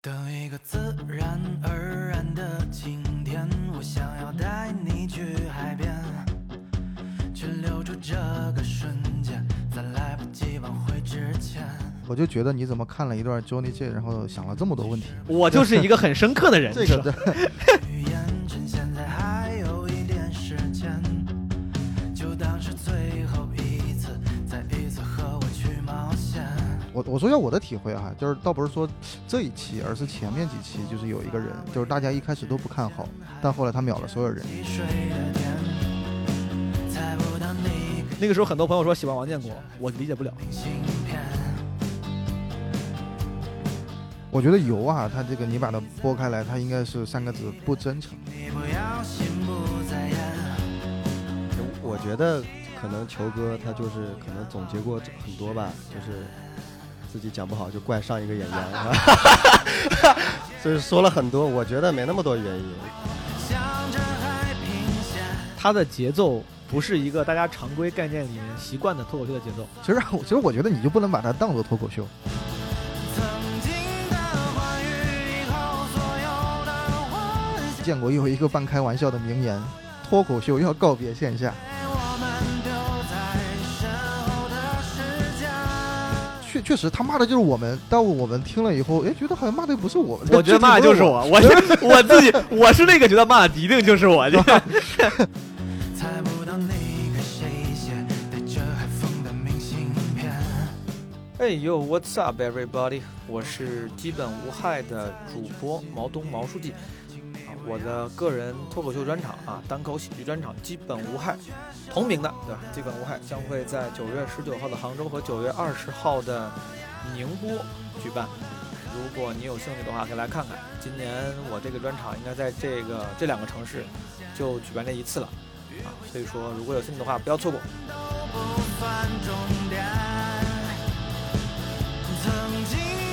等一个自然而然的晴天，我想要带你去海边，去留住这个瞬间，在来不及挽回之前。我就觉得你怎么看了一段 Johnny J，然后想了这么多问题？我就是一个很深刻的人。这个是 我我说一下我的体会哈，就是倒不是说这一期，而是前面几期，就是有一个人，就是大家一开始都不看好，但后来他秒了所有人。那个时候很多朋友说喜欢王建国，我理解不了。我觉得油啊，它这个你把它剥开来，它应该是三个字：不真诚。你不要心不在焉。我觉得可能球哥他就是可能总结过很多吧，就是自己讲不好就怪上一个演员，是 吧所以说了很多，我觉得没那么多原因。向着海平线，他的节奏不是一个大家常规概念里面习惯的脱口秀的节奏。其实其实我觉得你就不能把它当做脱口秀。曾经的欢愉，以后所有的幻想，建国有一个半开玩笑的名言：脱口秀要告别线下。确确实，他骂的就是我们，但我们听了以后，哎，觉得好像骂的不是我们。我觉得骂的就是我，我是我自己，我是那个觉得骂的一定就是我。就 猜不到你给谁写带着海风的明信片。哎呦，What's up, everybody？我是基本无害的主播毛东毛书记啊，我的个人脱口秀专场啊，单口喜剧专场基本无害，同名的对吧？基本无害将会在九月十九号的杭州和九月二十号的宁波举办。如果你有兴趣的话，可以来看看。今年我这个专场应该在这个这两个城市就举办这一次了啊，所以说如果有兴趣的话，不要错过。曾经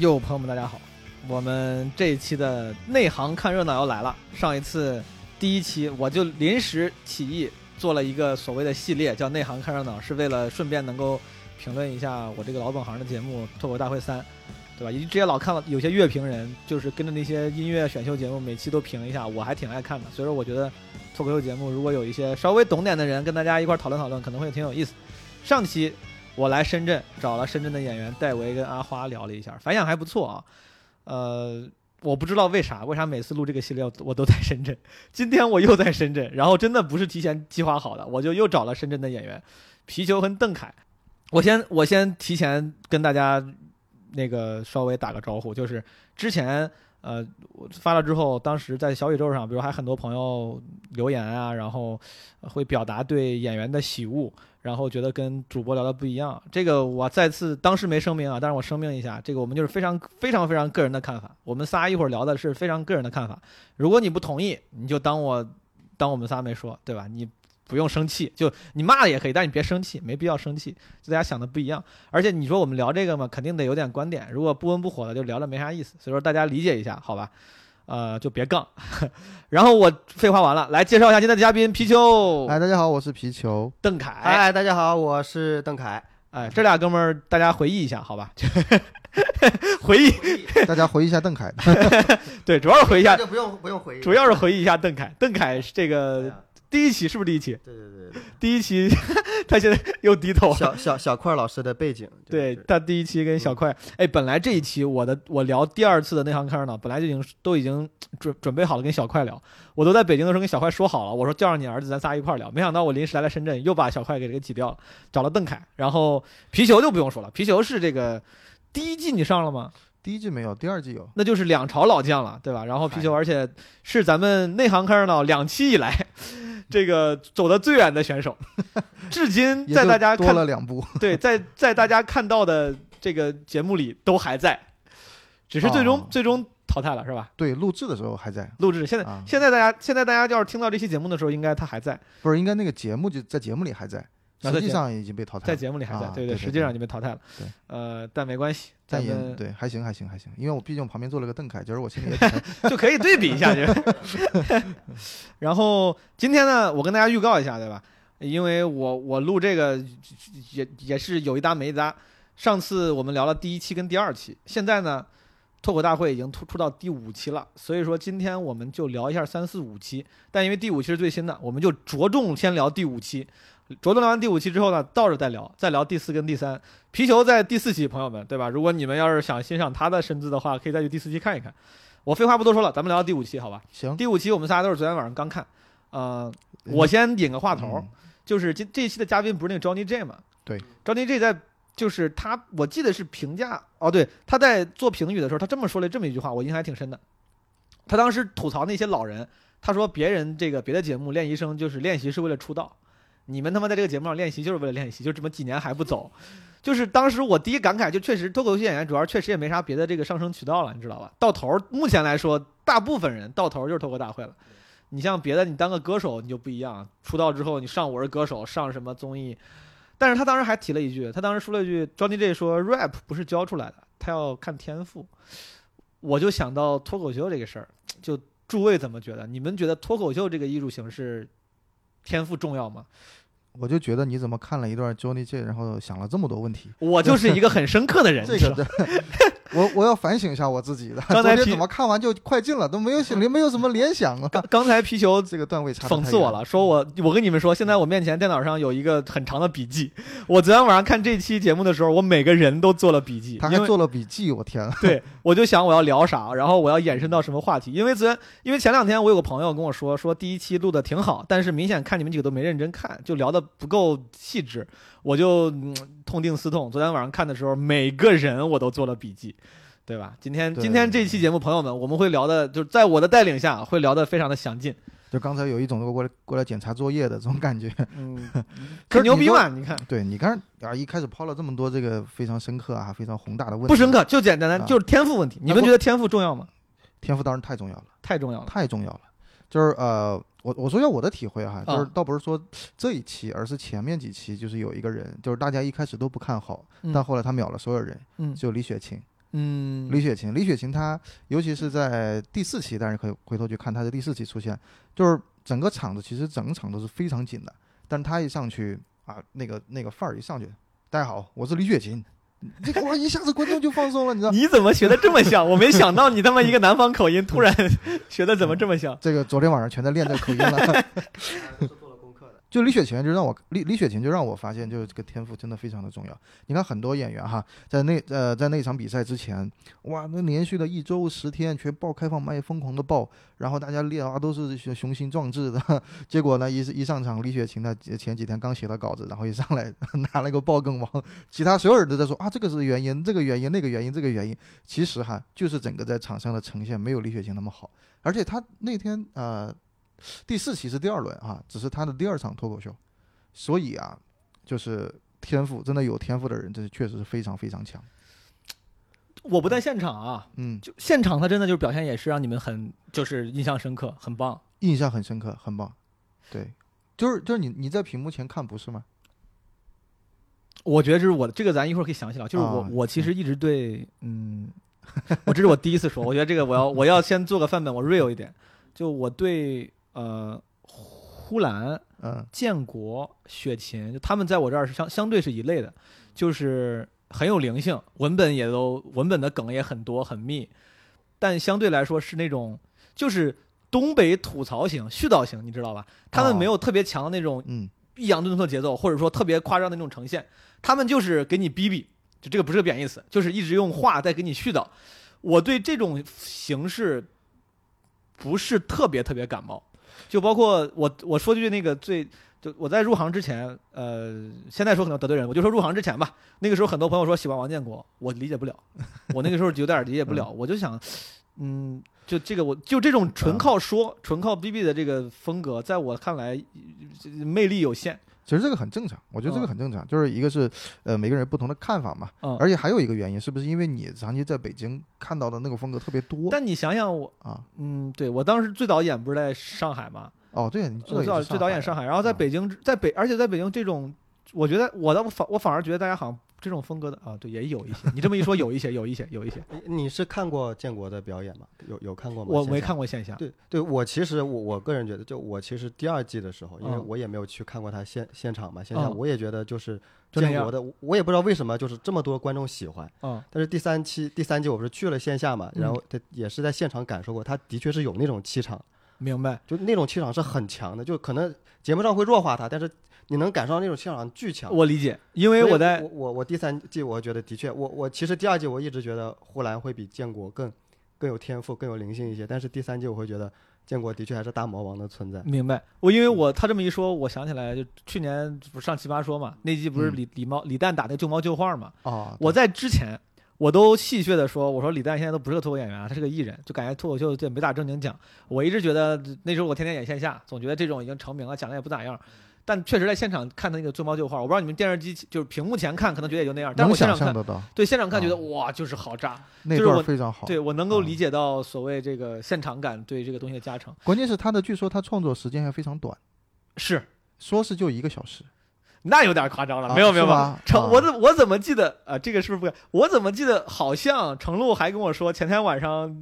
哟，朋友们，大家好，我们这一期的内行看热闹要来了。上一次第一期我就临时起意做了一个所谓的系列，叫“内行看热闹”，是为了顺便能够评论一下我这个老本行的节目《脱口大会三》，对吧？以及之前老看到有些乐评人就是跟着那些音乐选秀节目，每期都评一下，我还挺爱看的。所以说，我觉得脱口秀节目如果有一些稍微懂点的人跟大家一块讨论讨论，可能会挺有意思。上期我来深圳找了深圳的演员戴维跟阿花聊了一下，反响还不错啊。呃，我不知道为啥，为啥每次录这个系列我都在深圳，今天我又在深圳，然后真的不是提前计划好的，我就又找了深圳的演员皮球和邓凯。我先我先提前跟大家那个稍微打个招呼，就是之前呃我发了之后，当时在小宇宙上，比如还很多朋友留言啊，然后会表达对演员的喜恶，然后觉得跟主播聊的不一样。这个我再次当时没声明啊，但是我声明一下，这个我们就是非常非常非常个人的看法。我们仨一会儿聊的是非常个人的看法，如果你不同意，你就当我当我们仨没说，对吧？你不用生气，就你骂也可以，但你别生气，没必要生气，就大家想的不一样。而且你说我们聊这个嘛，肯定得有点观点，如果不温不火的，就聊着没啥意思。所以说大家理解一下，好吧？呃，就别杠。然后我废话完了，来介绍一下今天的嘉宾皮球、哎，大家好，我是皮球。邓凯。哎，大家好，我是邓凯。哎，这俩哥们儿，大家回忆一下，好吧？回忆，大家回忆一下邓凯。对，主要是回忆一下，就不用不用回忆，主要是回忆一下邓凯。邓凯是这个啊第一期，是不是第一期？对对对对，第一期，他现在又低头了。小小小块老师的背景，就是对他第一期跟小块，哎，本来这一期我的我聊第二次的内行看热闹，本来就已经都已经准准备好了跟小块聊，我都在北京的时候跟小块说好了，我说叫上你儿子咱仨一块聊，没想到我临时来了深圳，又把小块给给挤掉了，找了邓凯，然后皮球就不用说了，皮球是这个第一季你上了吗？第一季没有，第二季有。那就是两朝老将了，对吧？然后皮球，而且是咱们内行看热闹两期以来，这个走得最远的选手，至今在大家多看了两部，对，在在大家看到的这个节目里都还在，只是最终、哦。最终淘汰了，是吧？对，录制的时候还在，录制现在、啊。现在大家现在大家要是听到这期节目的时候，应该他还在。不是应该那个节目就在节目里还在，实际上已经被淘汰了，在节目里还在，啊对对，实际上已经被淘汰了。对，呃，但没关系，咱但也们对还行还行还行，因为我毕竟旁边坐了个邓凯，就是我心里也挺 就可以对比一下，就是。然后今天呢，我跟大家预告一下，对吧？因为我我录这个也也是有一搭没一搭。上次我们聊了第一期跟第二期，现在呢，脱口大会已经突出到第五期了，所以说今天我们就聊一下三四五期。但因为第五期是最新的，我们就着重先聊第五期。着重聊完第五期之后呢，倒着再聊，再聊第四跟第三。皮球在第四期，朋友们，对吧？如果你们要是想欣赏他的身姿的话，可以再去第四期看一看。我废话不多说了，咱们聊到第五期，好吧？行。第五期我们仨都是昨天晚上刚看，呃，我先引个话头，嗯就是这这一期的嘉宾不是那个 Johnny J 嘛？对，Johnny J 在就是他，我记得是评价哦，对，他在做评语的时候，他这么说了这么一句话，我印象还挺深的。他当时吐槽那些老人，他说别人这个别的节目练习生就是练习是为了出道，你们他妈在这个节目上练习就是为了练习，就这么几年还不走。就是当时我第一感慨，就确实脱口秀演员主要确实也没啥别的这个上升渠道了，你知道吧？到头目前来说，大部分人到头就是脱口大会了。你像别的，你当个歌手你就不一样，出道之后你上我是歌手，上什么综艺，但是他当时还提了一句，他当时说了一句 jony j 说 rap 不是教出来的，他要看天赋。我就想到脱口秀这个事儿，就诸位怎么觉得？你们觉得脱口秀这个艺术形式天赋重要吗？我就觉得你怎么看了一段 Johnny J，然后想了这么多问题，我就是一个很深刻的人，这个我我要反省一下我自己的。刚才怎么看完就快进了，都没有 想没有什么联想啊。刚刚才皮球这个段位讽刺我了，说我我跟你们说，现在我面前电脑上有一个很长的笔记。我昨天晚上看这期节目的时候，我每个人都做了笔记，他还做了笔记，我天啊！对，我就想我要聊啥，然后我要延伸到什么话题。因为昨天，因为前两天我有个朋友跟我说，说第一期录的挺好，但是明显看你们几个都没认真看，就聊的不够细致。我就、嗯、痛定思痛，昨天晚上看的时候，每个人我都做了笔记。对吧？今天今天这期节目，朋友们，我们会聊的，就是在我的带领下，会聊得非常的详尽。就刚才有一种过来过来检查作业的这种感觉。嗯，可牛逼嘛？你看，对你看啊，一开始抛了这么多这个非常深刻啊、非常宏大的问题，不深刻，就简单的啊就是天赋问题。你们觉得天赋重要吗？天赋当然太重要了，太重要了。太重要了。就是呃，我我说一下我的体会哈，就是啊倒不是说这一期，而是前面几期，就是有一个人，就是大家一开始都不看好，嗯但后来他秒了所有人，嗯就李雪琴。嗯，李雪琴，李雪琴她尤其是在第四期，但是可以回头去看她的第四期出现，就是整个场子其实整场都是非常紧的，但她一上去啊，那个那个范儿一上去，大家好，我是李雪琴，这个我一下子观众就放松了，你知道。你怎么学的这么像？我没想到你他妈一个南方口音，突然 学的怎么这么像？这个昨天晚上全在练这口音了。就李雪琴就让我李李雪琴就让我发现，就是这个天赋真的非常的重要。你看很多演员哈，在那呃在那场比赛之前，哇，那连续的一周十天全报开放麦，疯狂的报，然后大家练啊都是雄雄心壮志的。结果呢，一一上场，李雪琴呢前几天刚写了稿子，然后一上来 拿了个爆梗王，其他所有人都在说啊这个是原因，这个原因，那个原因，这个原因。其实哈，就是整个在场上的呈现没有李雪琴那么好，而且他那天呃。第四期是第二轮啊，只是他的第二场脱口秀，所以啊，就是天赋真的有天赋的人，这确实是非常非常强。我不在现场啊，嗯，就现场他真的就是表现也是让你们很就是印象深刻，很棒。印象很深刻，很棒。对，就是就是你你在屏幕前看不是吗？我觉得这是我的这个咱一会儿可以详细聊。就是我、啊我其实一直对嗯，我这是我第一次说，我觉得这个我要我要先做个范本，我 real 一点。就我对呃呼兰、嗯建国、雪琴，就他们在我这儿是相相对是一类的，就是很有灵性，文本也都文本的梗也很多很密，但相对来说是那种就是东北吐槽型、絮叨型，你知道吧？他们哦没有特别强的那种嗯抑扬顿挫节奏，或者说特别夸张的那种呈现，他们就是给你逼逼，就这个不是个贬义词，就是一直用话在给你絮叨。我对这种形式不是特别特别感冒，就包括我我说句那个最。就我在入行之前，呃，现在说可能得罪人，我就说入行之前吧。那个时候很多朋友说喜欢王建国，我理解不了，我那个时候有点理解不了，我就想，嗯，就这个我就这种纯靠说、纯靠逼逼的这个风格，在我看来呃魅力有限。其实这个很正常，我觉得这个很正常，就是一个是呃每个人不同的看法嘛，嗯，而且还有一个原因，是不是因为你长期在北京看到的那个风格特别多但你想想我，啊？嗯，对我当时最早演不是在上海嘛，哦，对，你最早最早演上海，然后在啊。北京，在北，而且在北京这种我觉得我倒反我反而觉得大家好像这种风格的啊，对，也有一些。你这么一说，有一些，有一些，有一些。你 你是看过建国的表演吗？有有看过吗？我没看过线下。对对，我其实我我个人觉得，就我其实第二季的时候，因为嗯我也没有去看过他现现场嘛，线下嗯我也觉得就是建国的，我也不知道为什么就是这么多观众喜欢。嗯但是第三期第三季我不是去了线下嘛，然嗯后他也是在现场感受过，他的确是有那种气场，明白。就那种气场是很强的，就可能节目上会弱化他，但是你能感受到那种气场巨强。我理解，因为我在我我我第三季我觉得的确，我我其实第二季我一直觉得呼兰会比建国更更有天赋、更有灵性一些，但是第三季我会觉得建国的确还是大魔王的存在。明白。我因为我他这么一说，我想起来，就去年不是上奇葩说嘛，那季不是嗯李李猫李诞打那个旧猫旧话嘛，哦，我在之前我都戏谑的说，我说李诞现在都不是个脱口演员啊，他是个艺人，就感觉脱口秀就没咋正经讲。我一直觉得那时候我天天演线下，总觉得这种已经成名了，讲的也不咋样。但确实在现场看的那个旧猫旧画，我不知道你们电视机就是屏幕前看可能觉得也就那样，但我现场看，对现场看觉得啊哇就是好炸，那段非常好。对我能够啊理解到所谓这个现场感对这个东西的加成。关键是他的，据说他创作时间还非常短，是，说是就一个小时。那有点夸张了，啊没有没有没有是吧。程，啊我怎我怎么记得啊、这个是不是不？我怎么记得好像程璐还跟我说，前天晚上，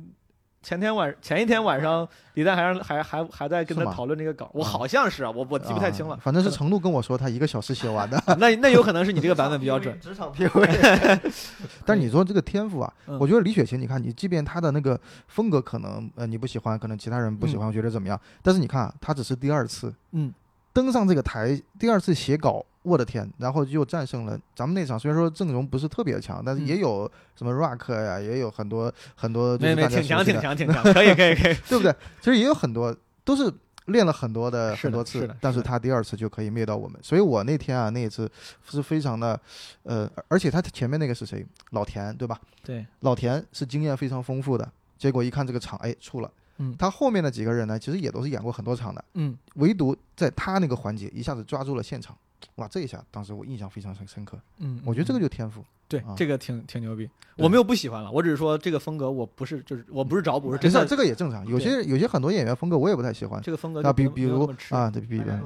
前天晚前一天晚上，李诞还让还还还在跟他讨论这个稿，我啊好像是啊，我我记不太清了啊。反正是程璐跟我说他一个小时写完的。那那有可能是你这个版本比较准。职场 PUA，但是你说这个天赋啊，嗯我觉得李雪琴，你看你即便她的那个风格可能呃你不喜欢，可能其他人不喜欢，我觉得怎么样？但是你看啊，她只是第二次，嗯，登上这个台，第二次写稿，我的天，然后就战胜了咱们那场。虽然说阵容不是特别强，但是嗯也有什么 Rock 呀，也有很多很多就是大家挺强挺强挺强，可以可以可以。对不对？其实也有很多都是练了很多的很多次但是他第二次就可以灭到我们。所以我那天啊，那一次是非常的，呃，而且他前面那个是谁？老田对吧？对，老田是经验非常丰富的，结果一看这个场，哎，出了。嗯他后面的几个人呢，其实也都是演过很多场的，嗯，唯独在他那个环节一下子抓住了现场，哇，这一下当时我印象非常深深刻。嗯，我觉得这个嗯就天赋。对啊这个挺挺牛逼。我没有不喜欢了，我只是说这个风格我不是就是我不是找补，是真的这个也正常。有些有些很多演员风格我也不太喜欢啊，这个风格就没有比比如啊，对，比比哎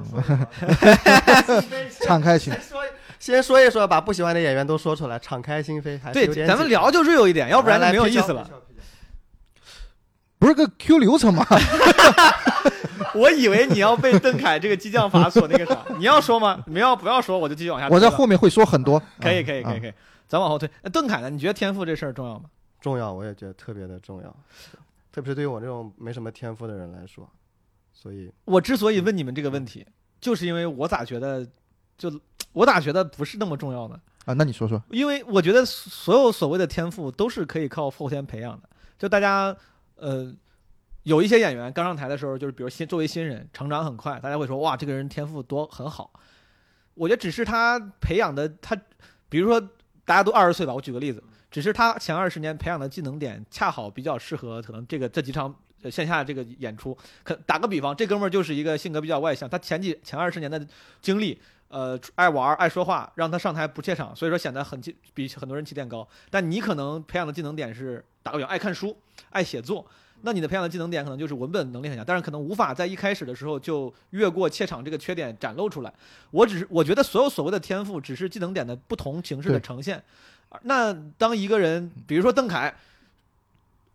敞开心。先说一说，把不喜欢的演员都说出来，敞开心扉，还是有对，咱们聊就 real 一点，要不然就来没有意思。了来。不是个 Q 流程吗？我以为你要被邓凯这个激将法所那个啥，你要说吗？你要不要说，我就继续往下。我在后面会说很多。可以可以可以可以，咱往后推。那邓凯呢？你觉得天赋这事儿重要吗？重要，我也觉得特别的重要，特别是对于我这种没什么天赋的人来说，所以我之所以问你们这个问题，就是因为我咋觉得，就我咋觉得不是那么重要呢？啊，那你说说。因为我觉得所有所谓的天赋都是可以靠后天培养的。就大家，呃，有一些演员刚上台的时候，就是比如新作为新人，成长很快，大家会说哇，这个人天赋多很好。我觉得只是他培养的，他比如说大家都二十岁吧，我举个例子，只是他前二十年培养的技能点恰好比较适合可能这个这几场线下这个演出。可打个比方，这哥们儿就是一个性格比较外向，他前几前二十年的经历。呃，爱玩爱说话，让他上台不怯场，所以说显得很起比很多人起点高。但你可能培养的技能点是打个比方，爱看书、爱写作，那你的培养的技能点可能就是文本能力很强，但是可能无法在一开始的时候就越过怯场这个缺点展露出来。我只是我觉得所有所谓的天赋只是技能点的不同形式的呈现。那当一个人，比如说邓凯，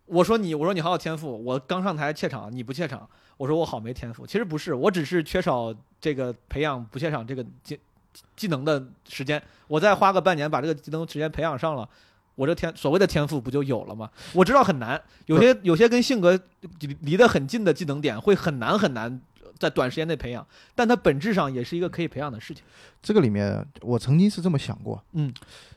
我说你，我说你好有天赋，我刚上台怯场，你不怯场，我说我好没天赋。其实不是，我只是缺少这个培养不怯场这个技技能的时间，我再花个半年把这个技能时间培养上了。我这天所谓的天赋不就有了吗？我知道很难，有些有些跟性格离离得很近的技能点会很难很难在短时间内培养，但它本质上也是一个可以培养的事情。这个里面，我曾经是这么想过，嗯，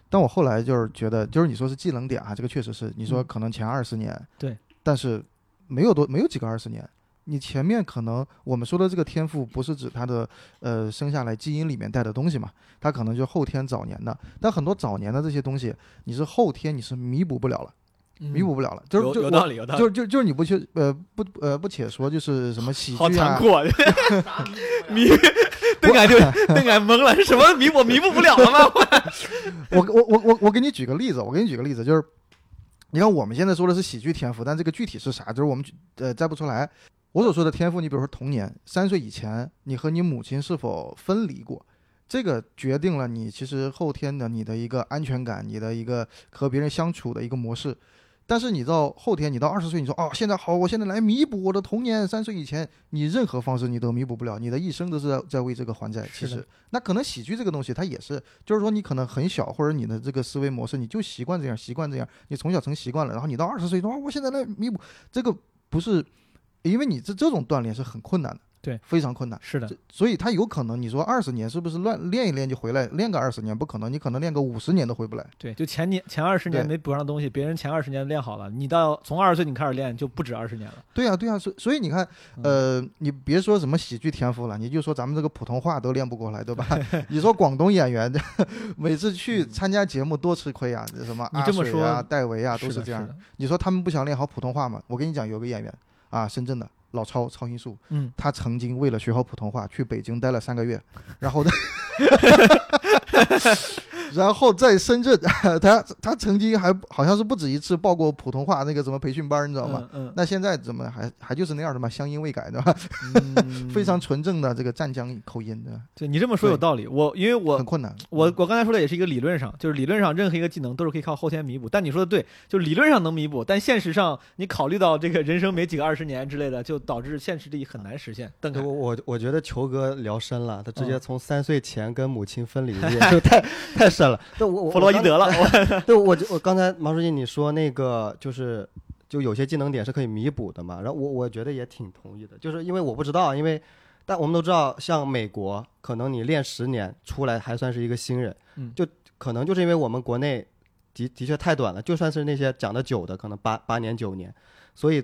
但我后来就是觉得，就是你说是技能点啊，这个确实是，你说嗯可能前二十年，对，但是没有多没有几个二十年，你前面可能我们说的这个天赋，不是指他的呃生下来基因里面带的东西嘛，他可能就后天早年的，但很多早年的这些东西，你是后天你是弥补不了了，弥补不了了，就是有有道理，有道理，就就就是你不去呃不呃不且说就是什么喜剧啊，好残酷啊！弥邓凯就邓凯懵了，什么弥我弥补不了了吗？我我我我我给你举个例子，我给你举个例子，就是你看我们现在说的是喜剧天赋，但这个具体是啥，就是我们举呃摘不出来。我所说的天赋，你比如说童年，三岁以前，你和你母亲是否分离过？这个决定了你其实后天的你的一个安全感，你的一个和别人相处的一个模式。但是你到后天，你到二十岁，你说哦，现在好，我现在来弥补我的童年，三岁以前，你任何方式你都弥补不了，你的一生都是在在为这个还债。其实，那可能喜剧这个东西，它也是，就是说你可能很小，或者你的这个思维模式，你就习惯这样，习惯这样，你从小成习惯了，然后你到二十岁说，啊，我现在来弥补，这个不是，因为你这这种锻炼是很困难的，对，非常困难。是的，所以他有可能，你说二十年是不是乱练一练就回来？练个二十年不可能，你可能练个五十年都回不来。对，就前年前二十年没补上东西，别人前二十年练好了，你到从二十岁你开始练就不止二十年了。对呀、对呀、所所以你看，嗯呃，你别说什么喜剧天赋了，你就说咱们这个普通话都练不过来，对吧？你说广东演员，每次去参加节目多吃亏啊，什么阿你这么水啊、戴维啊，都是这样。的你说他们不想练好普通话吗？我跟你讲，有个演员啊，深圳的老超超音速，嗯，他曾经为了学好普通话去北京待了三个月，然后呢，然后在深圳，他他曾经还好像是不止一次报过普通话那个什么培训班，你知道吗？嗯那现在怎么还还就是那样的嘛，乡音未改，对吧？嗯，非常纯正的这个湛江口音，对吧？对你这么说有道理。我因为我很困难。我我刚才说的也是一个理论上，就是理论上任何一个技能都是可以靠后天弥补。但你说的对，就理论上能弥补，但现实上你考虑到这个人生没几个二十年之类的，就导致现实里很难实现。邓凯我，我我觉得球哥聊深了，他直接嗯从三岁前跟母亲分离，也就太太深了。对我我弗洛伊德了，我对我我刚才毛书记你说那个就是就有些技能点是可以弥补的嘛，然后我我觉得也挺同意的，就是因为我不知道，因为但我们都知道，像美国可能你练十年出来还算是一个新人，嗯就可能就是因为我们国内的的确太短了，就算是那些讲的久的，可能八八年九年，所以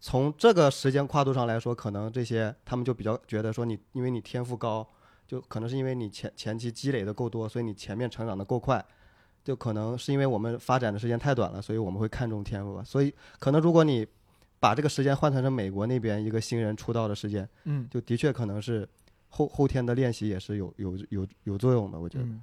从这个时间跨度上来说，可能这些他们就比较觉得说你因为你天赋高，就可能是因为你前前期积累的够多，所以你前面成长的够快。就可能是因为我们发展的时间太短了，所以我们会看重天赋吧。所以可能如果你把这个时间换算成美国那边一个新人出道的时间，嗯就的确可能是后后天的练习也是有有有有作用的。我觉得，嗯，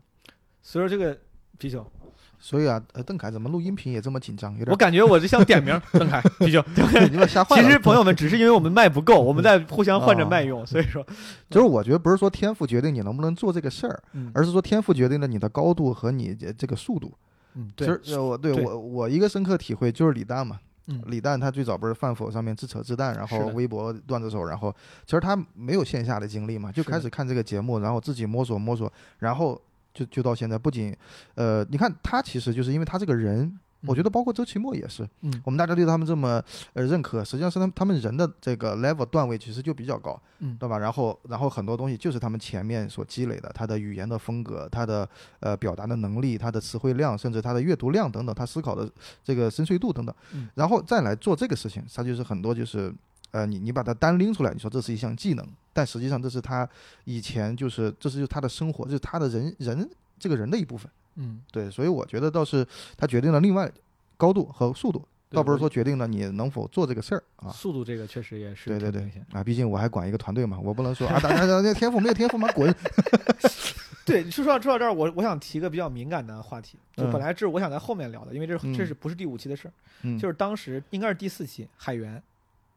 所以说这个啤酒，所以啊，呃，邓凯怎么录音频也这么紧张？有点我感觉我就像点名 邓凯啤酒。你把吓坏了。其实朋友们只是因为我们麦不够，我们在互相换着麦用，所以说，就是我觉得不是说天赋决定你能不能做这个事儿，嗯而是说天赋决定了你的高度和你这这个速度。嗯，其，实呃我对对我我一个深刻体会就是李诞嘛，嗯李诞他最早不是饭否上面自扯自弹，然后微博段子手，然后其实他没有线下的经历嘛，就开始看这个节目，然后自己摸索摸索，然后就就到现在，不仅呃，你看他其实就是因为他这个人。我觉得包括周奇墨也是，嗯我们大家对他们这么呃认可，实际上是他们他们人的这个 level 段位其实就比较高，嗯对吧？然后然后很多东西就是他们前面所积累的，他的语言的风格，他的呃表达的能力，他的词汇量，甚至他的阅读量等等，他思考的这个深邃度等等，嗯然后再来做这个事情，他就是很多就是。呃，你你把它单拎出来，你说这是一项技能，但实际上这是他以前就是这是就是他的生活，就是他的人人这个人的一部分。嗯，对，所以我觉得倒是他决定了另外高度和速度，倒不是说决定了你能否做这个事儿啊。速度这个确实也是对对对啊，毕竟我还管一个团队嘛，我不能说啊，大家那天赋没有天赋嘛，滚。对，说到说到这儿，我我想提个比较敏感的话题，就嗯本来这是我想在后面聊的，因为这是这嗯是不是第五期的事儿，嗯，就是当时应该是第四期海员，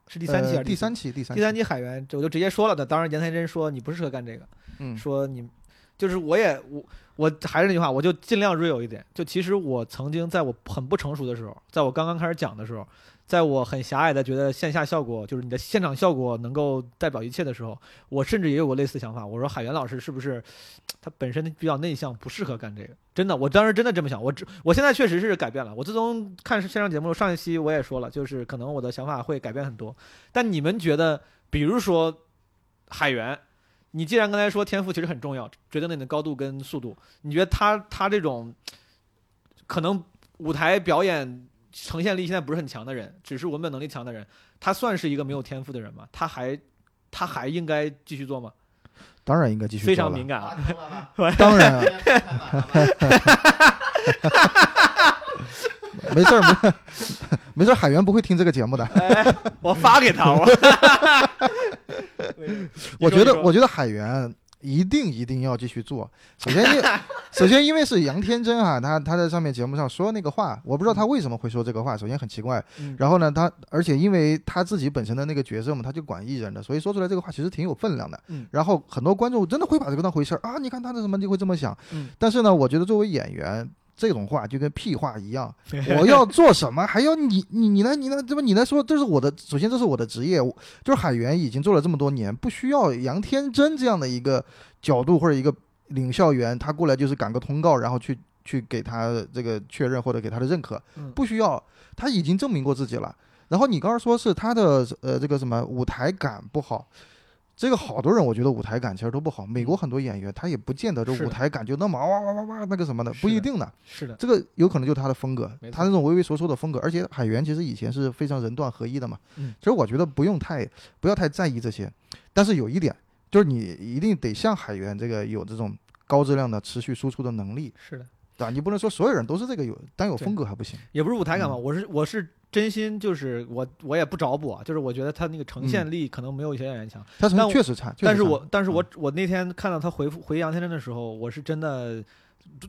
是第三期还呃是第三期，第三第三期海员，我就直接说了的。当然，严才真说你不适合干这个，嗯说你就是我也我我还是那句话，我就尽量 real 一点。就其实我曾经在我很不成熟的时候，在我刚刚开始讲的时候，在我很狭隘的觉得线下效果就是你的现场效果能够代表一切的时候，我甚至也有过类似想法。我说海源老师是不是他本身比较内向，不适合干这个？真的，我当时真的这么想。我只我现在确实是改变了。我自从看线上节目，上一期我也说了，就是可能我的想法会改变很多。但你们觉得，比如说海源，你既然刚才说天赋其实很重要，决定了你的高度跟速度，你觉得他他这种可能舞台表演呈现力现在不是很强的人，只是文本能力强的人，他算是一个没有天赋的人吗？他还他还应该继续做吗？当然应该继续非做了常敏感啊！当然啊，没事儿，没没事儿，海源不会听这个节目的。哎，我发给他，我 我觉得，我觉得海源，一定一定要继续做。首先因 首先因为是杨天真啊，他他在上面节目上说那个话，我不知道他为什么会说这个话。首先很奇怪，嗯然后呢，他而且因为他自己本身的那个角色嘛，他就管艺人的，所以说出来这个话其实挺有分量的。嗯然后很多观众真的会把这个当回事儿啊，你看他的什么就会这么想。嗯但是呢，我觉得作为演员。这种话就跟屁话一样，我要做什么，还要你你你来你来，怎么你来说，这是我的，首先这是我的职业，就是海员已经做了这么多年，不需要杨天真这样的一个角度或者一个领校员，他过来就是赶个通告，然后去去给他这个确认或者给他的认可，嗯。不需要，他已经证明过自己了。然后你刚刚说是他的呃这个什么舞台感不好，这个好多人我觉得舞台感其实都不好。美国很多演员他也不见得这舞台感就那么哇哇哇哇那个什么的，不一定的。是的，这个有可能就是他的风格他那种畏畏缩缩的风格。而且海源其实以前是非常人段合一的嘛，嗯其实我觉得不用太不要太在意这些，但是有一点就是你一定得像海源这个有这种高质量的持续输出的能力，是的，对吧？你不能说所有人都是这个有单有风格还不行。也不是舞台感嘛，嗯我是我是真心就是我我也不找补啊，就是我觉得他那个呈现嗯力可能没有一些演员强。他但我确实差，但是我但是我嗯我那天看到他回复回杨天真的时候，我是真的。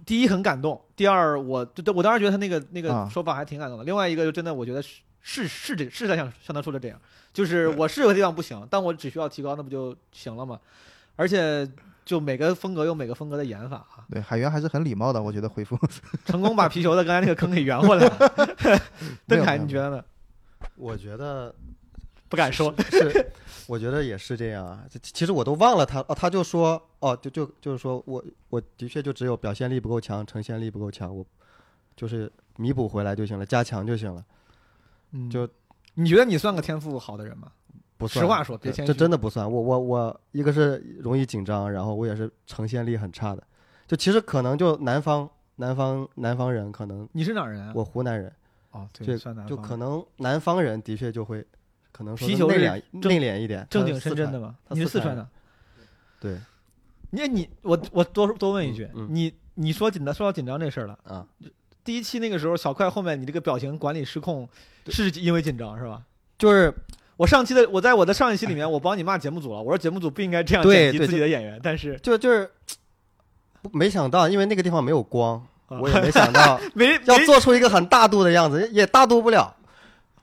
第一很感动，第二我就我当时觉得他那个那个啊说法还挺感动的。另外一个就真的我觉得是是是这是他像像他说的这样，就是我是有个地方不行，但我只需要提高，那不就行了吗？而且就每个风格有每个风格的演法啊，对海源还是很礼貌的，我觉得回复。成功把皮球的刚才那个坑给圆回来 了。邓凯，你觉得呢？我觉得不敢说，是，我觉得也是这样啊。这其实我都忘了他哦，他就说哦，就就就是说我我的确就只有表现力不够强，呈现力不够强，我就是弥补回来就行了，加强就行了，嗯就你觉得你算个天赋好的人吗？不算。实话说，别这这谦虚。真的不算。我我我一个是容易紧张，然后我也是呈现力很差的。就其实可能就南方南方南方人可能你是哪儿人啊？我湖南人，哦，这对，算南就方可能南方人的确就会可能说内敛内敛一点，正经深圳的吗？你是四川的？对你你我我多多问一句，嗯你你说紧张说到紧张这事儿了，啊，第一期那个时候小快后面你这个表情管理失控，是因为紧张是吧？就是我上期的我在我的上一期里面 我帮你骂节目组了，我说节目组不应该这样剪辑自己的演员，但是就就是没想到，因为那个地方没有光，啊我也没想到 没没要做出一个很大度的样子，也大度不了。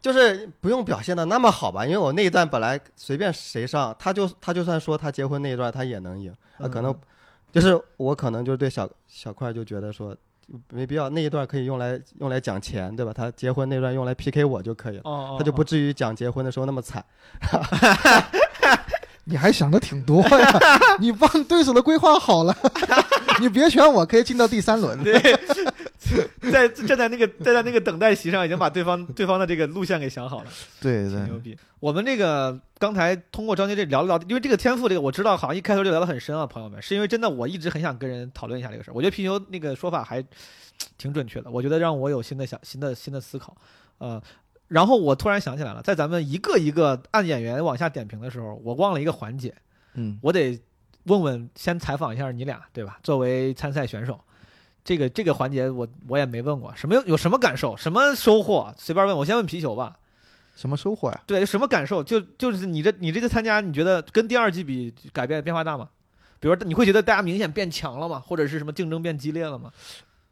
就是不用表现的那么好吧，因为我那一段本来随便谁上，他就他就算说他结婚那一段他也能赢，啊，可能嗯就是我可能就对小小块就觉得说没必要，那一段可以用来用来讲钱，对吧？他结婚那段用来 PK 我就可以了，哦哦，他就不哦至于讲结婚的时候那么惨。你还想的挺多呀，你帮对手的规划好了，你别选我，可以进到第三轮。对，在站在那个站在那个等待席上，已经把对方对方的这个路线给想好了。对挺牛，逼。我们这个刚才通过张杰这聊了聊，因为这个天赋这个我知道，好像一开头就聊得很深啊，朋友们，是因为真的我一直很想跟人讨论一下这个事儿。我觉得皮球那个说法还挺准确的，我觉得让我有新的想新的新的思考，呃。然后我突然想起来了，在咱们一个一个按演员往下点评的时候，我忘了一个环节，嗯，我得问问，先采访一下你俩，对吧？作为参赛选手，这个这个环节我我也没问过，什么有什么感受，什么收获？随便问，我先问皮球吧。什么收获呀？对，什么感受？就就是你这你这个参加，你觉得跟第二季比改变变化大吗？比如说你会觉得大家明显变强了吗？或者是什么竞争变激烈了吗？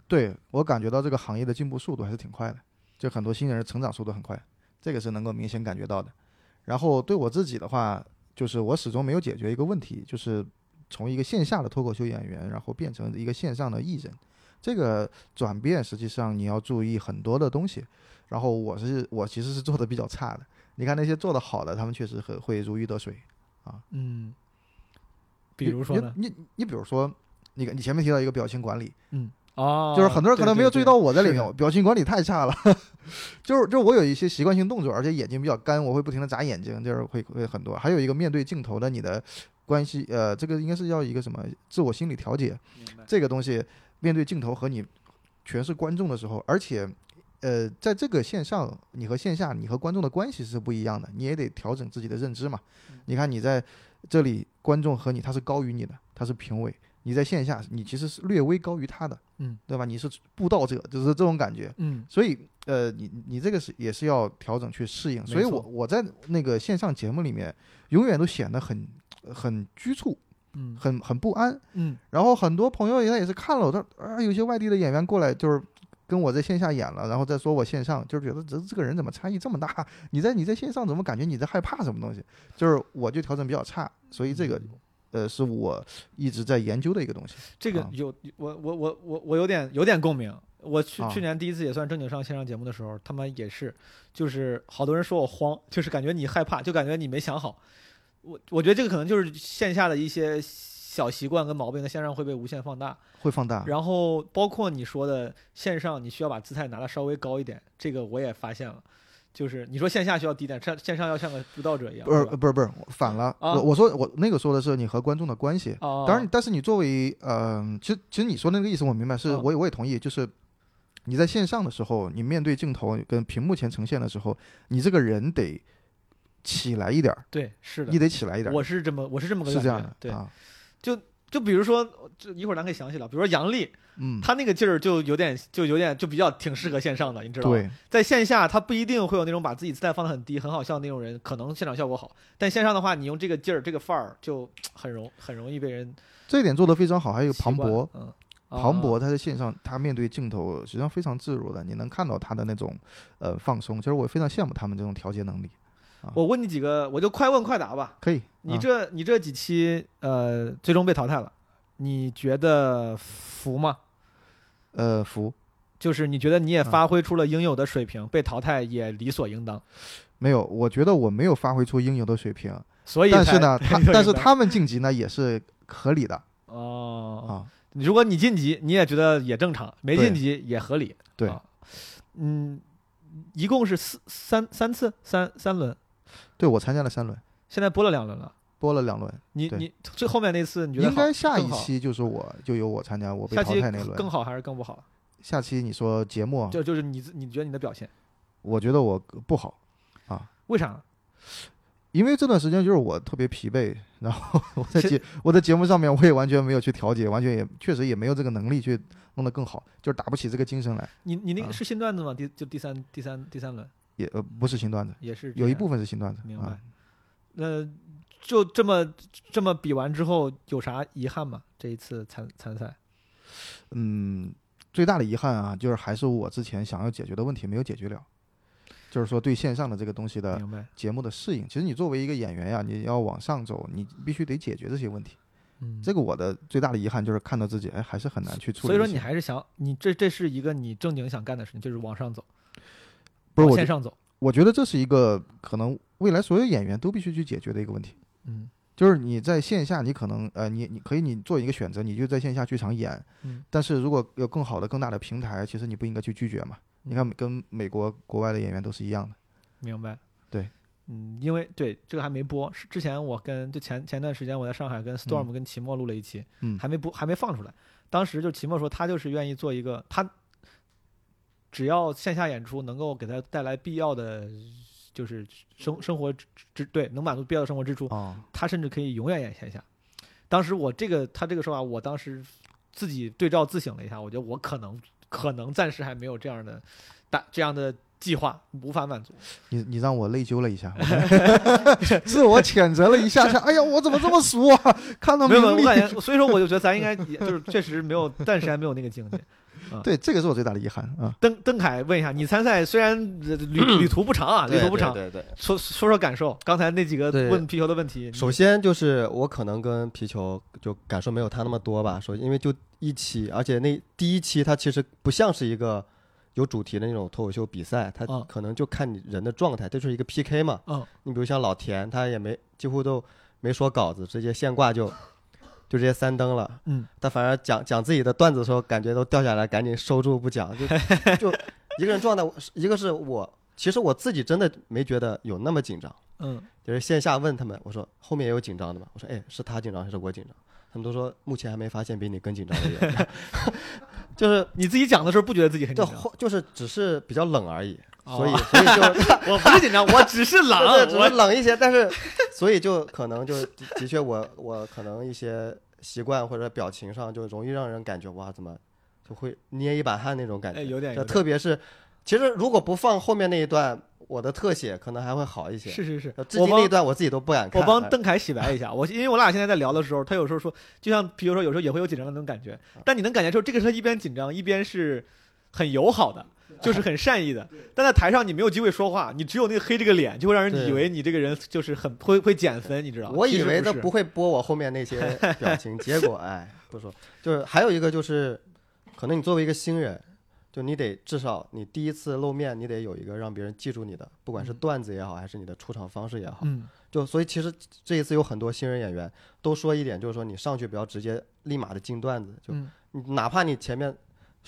对我感觉到这个行业的进步速度还是挺快的，就很多新人成长速度很快，这个是能够明显感觉到的。然后对我自己的话，就是我始终没有解决一个问题，就是从一个线下的脱口秀演员，然后变成一个线上的艺人，这个转变实际上你要注意很多的东西。然后我是我其实是做的比较差的，你看那些做的好的，他们确实很会如鱼得水啊。嗯，比如说呢？你你你比如说，你你前面提到一个表情管理，嗯哦，就是很多人可能没有注意到我在里面，表情管理太差了。就是就是我有一些习惯性动作，而且眼睛比较干，我会不停的眨眼睛，就是会会很多。还有一个面对镜头的你的关系，呃，这个应该是要一个什么自我心理调节，这个东西面对镜头和你全是观众的时候，而且。呃，在这个线上，你和线下，你和观众的关系是不一样的，你也得调整自己的认知嘛。你看你在这里，观众和你他是高于你的，他是评委；你在线下，你其实是略微高于他的，嗯，对吧？你是布道者，就是这种感觉。嗯所以，呃，你你这个是也是要调整去适应。所以我我在那个线上节目里面，永远都显得很很拘促，嗯很很不安。嗯然后很多朋友他也是看了我，他啊有些外地的演员过来就是。跟我在线下演了，然后再说我线上，就是觉得这这个人怎么差异这么大？你在你在线上怎么感觉你在害怕什么东西？就是我就调整比较差，所以这个呃是我一直在研究的一个东西。啊这个有我我我我我有点有点共鸣。我去啊去年第一次也算正经上线上节目的时候，他们也是，就是好多人说我慌，就是感觉你害怕，就感觉你没想好。我我觉得这个可能就是线下的一些小习惯跟毛病，在线上会被无限放大。会放大，然后包括你说的线上，你需要把姿态拿的稍微高一点，这个我也发现了。就是你说线下需要低点，线线上要像个布道者一样，不是不是不是反了。啊我我说我那个说的是你和观众的关系。哦，当然，但是你作为呃，其实其实你说那个意思我明白，是嗯我也我也同意，就是你在线上的时候，你面对镜头跟屏幕前呈现的时候，你这个人得起来一点儿，对，是的你，得起来一点儿，我是这么我是这么个是这样的，对，啊，就比如说，这一会儿咱可以详细聊。比如说杨笠，嗯，他那个劲儿就有点，就有点，就比较挺适合线上的，你知道吗？对，在线下他不一定会有那种把自己姿态放得很低、很好笑的那种人，可能现场效果好。但线上的话，你用这个劲儿、这个范儿，就很容很容易被人这一点做得非常好。还有庞博，，嗯，庞博啊他在线上，他面对镜头实际上非常自如的，你能看到他的那种呃放松。其实我非常羡慕他们这种调节能力。我问你几个，我就快问快答吧。可以，你啊。这你这几期呃最终被淘汰了，你觉得服吗？呃服。就是你觉得你也啊。发挥出了应有的水平，被淘汰也理所应当，没有？我觉得我没有发挥出应有的水平，所以但是呢，他但是他们晋级呢也是合理的。哦，啊。如果你晋级，你也觉得也正常；没晋级也合理。对。啊。嗯，一共是四三三次？三三轮，对我参加了三轮，现在播了两轮了。播了两轮，对你你最后面那次你觉得好应该下一期就是我就由我参加，我被淘汰那轮。更好还是更不好？下期你说节目，就就是你自你觉得你的表现我觉得我不好啊，为啥？因为这段时间就是我特别疲惫，然后我在节我在节目上面我也完全没有去调节，完全也确实也没有这个能力去弄得更好，就是打不起这个精神来。你你那个啊是新段子吗？第就第三第三第三轮也呃不是新段子，也是有一部分是新段子。明白啊。那就这么这么比完之后有啥遗憾吗？这一次参参赛嗯，最大的遗憾啊，就是还是我之前想要解决的问题没有解决了，就是说对线上的这个东西的？节目的适应。其实你作为一个演员呀，你要往上走，你必须得解决这些问题。嗯，这个我的最大的遗憾就是看到自己，哎，还是很难去处理。所以说你还是想你这这是一个你正经想干的事情，就是往上走，不是我觉，往线上走。我觉得这是一个可能未来所有演员都必须去解决的一个问题。嗯就是你在线下，你可能呃，你你可以你做一个选择，你就在线下剧场演。嗯但是如果有更好的、更大的平台，其实你不应该去拒绝嘛。你看，跟美国国外的演员都是一样的。明白。对，嗯，因为对这个还没播，是之前我跟就前前段时间我在上海跟 Storm 跟齐墨录了一期，嗯还没播还没放出来。当时就齐墨说他就是愿意做一个他，只要线下演出能够给他带来必要的就是生生活支支对能满足必要的生活支出，哦，他甚至可以永远演线下。当时我这个他这个说法，我当时自己对照自省了一下，我觉得我可能可能暂时还没有这样的大这样的计划，无法满足。你你让我内疚了一下，自我谴责了一下下。哎呀，我怎么这么俗啊？看到没有，没有，我感觉，所以说我就觉得咱应该，也就是确实没有，暂时还没有那个境界。对，这个是我最大的遗憾啊。邓邓凯问一下，你参赛虽然呃旅 旅途不长啊，旅途不长，对对对。说说说感受。刚才那几个问皮球的问题，首先就是我可能跟皮球就感受没有他那么多吧，首先因为就一期，而且那第一期它其实不像是一个有主题的那种脱口秀比赛，它嗯可能就看你人的状态，这就是一个 PK 嘛。嗯，你比如像老田，他也没几乎都没说稿子，直接现挂就就直接三登了。嗯，他反而讲讲自己的段子的时候，感觉都掉下来，赶紧收住不讲，就 就一个人状态，一个是我，其实我自己真的没觉得有那么紧张。嗯，就是线下问他们，我说后面也有紧张的嘛？我说哎，是他紧张还是我紧张？他们都说目前还没发现比你更紧张的人，就是你自己讲的时候不觉得自己很就紧张？后就是只是比较冷而已，所以哦所以就 我不是紧张，我只是 冷，对，只是我冷一些，但是所以就可能就的的确我我可能一些习惯或者表情上就容易让人感觉哇怎么就会捏一把汗那种感觉，哎有点有点特别是其实如果不放后面那一段，我的特写可能还会好一些。是是是呃，至今那一段我自己都不敢看。哎我帮邓凯洗白一下，我因为我俩现在在聊的时候，他有时候说，就像比如说有时候也会有紧张的那种感觉，但你能感觉出这个是他一边紧张一边是很友好的，就是很善意的。但在台上你没有机会说话，你只有那个黑这个脸，就会让人以为你这个人就是很会会减分，你知道吗？我以为他不会播我后面那些表情，结果哎，不说，就是还有一个就是，可能你作为一个新人，就你得至少你第一次露面，你得有一个让别人记住你的，不管是嗯。段子也好，还是你的出场方式也好。嗯。就所以其实这一次有很多新人演员都说一点，就是说你上去不要直接立马的进段子，就嗯。你哪怕你前面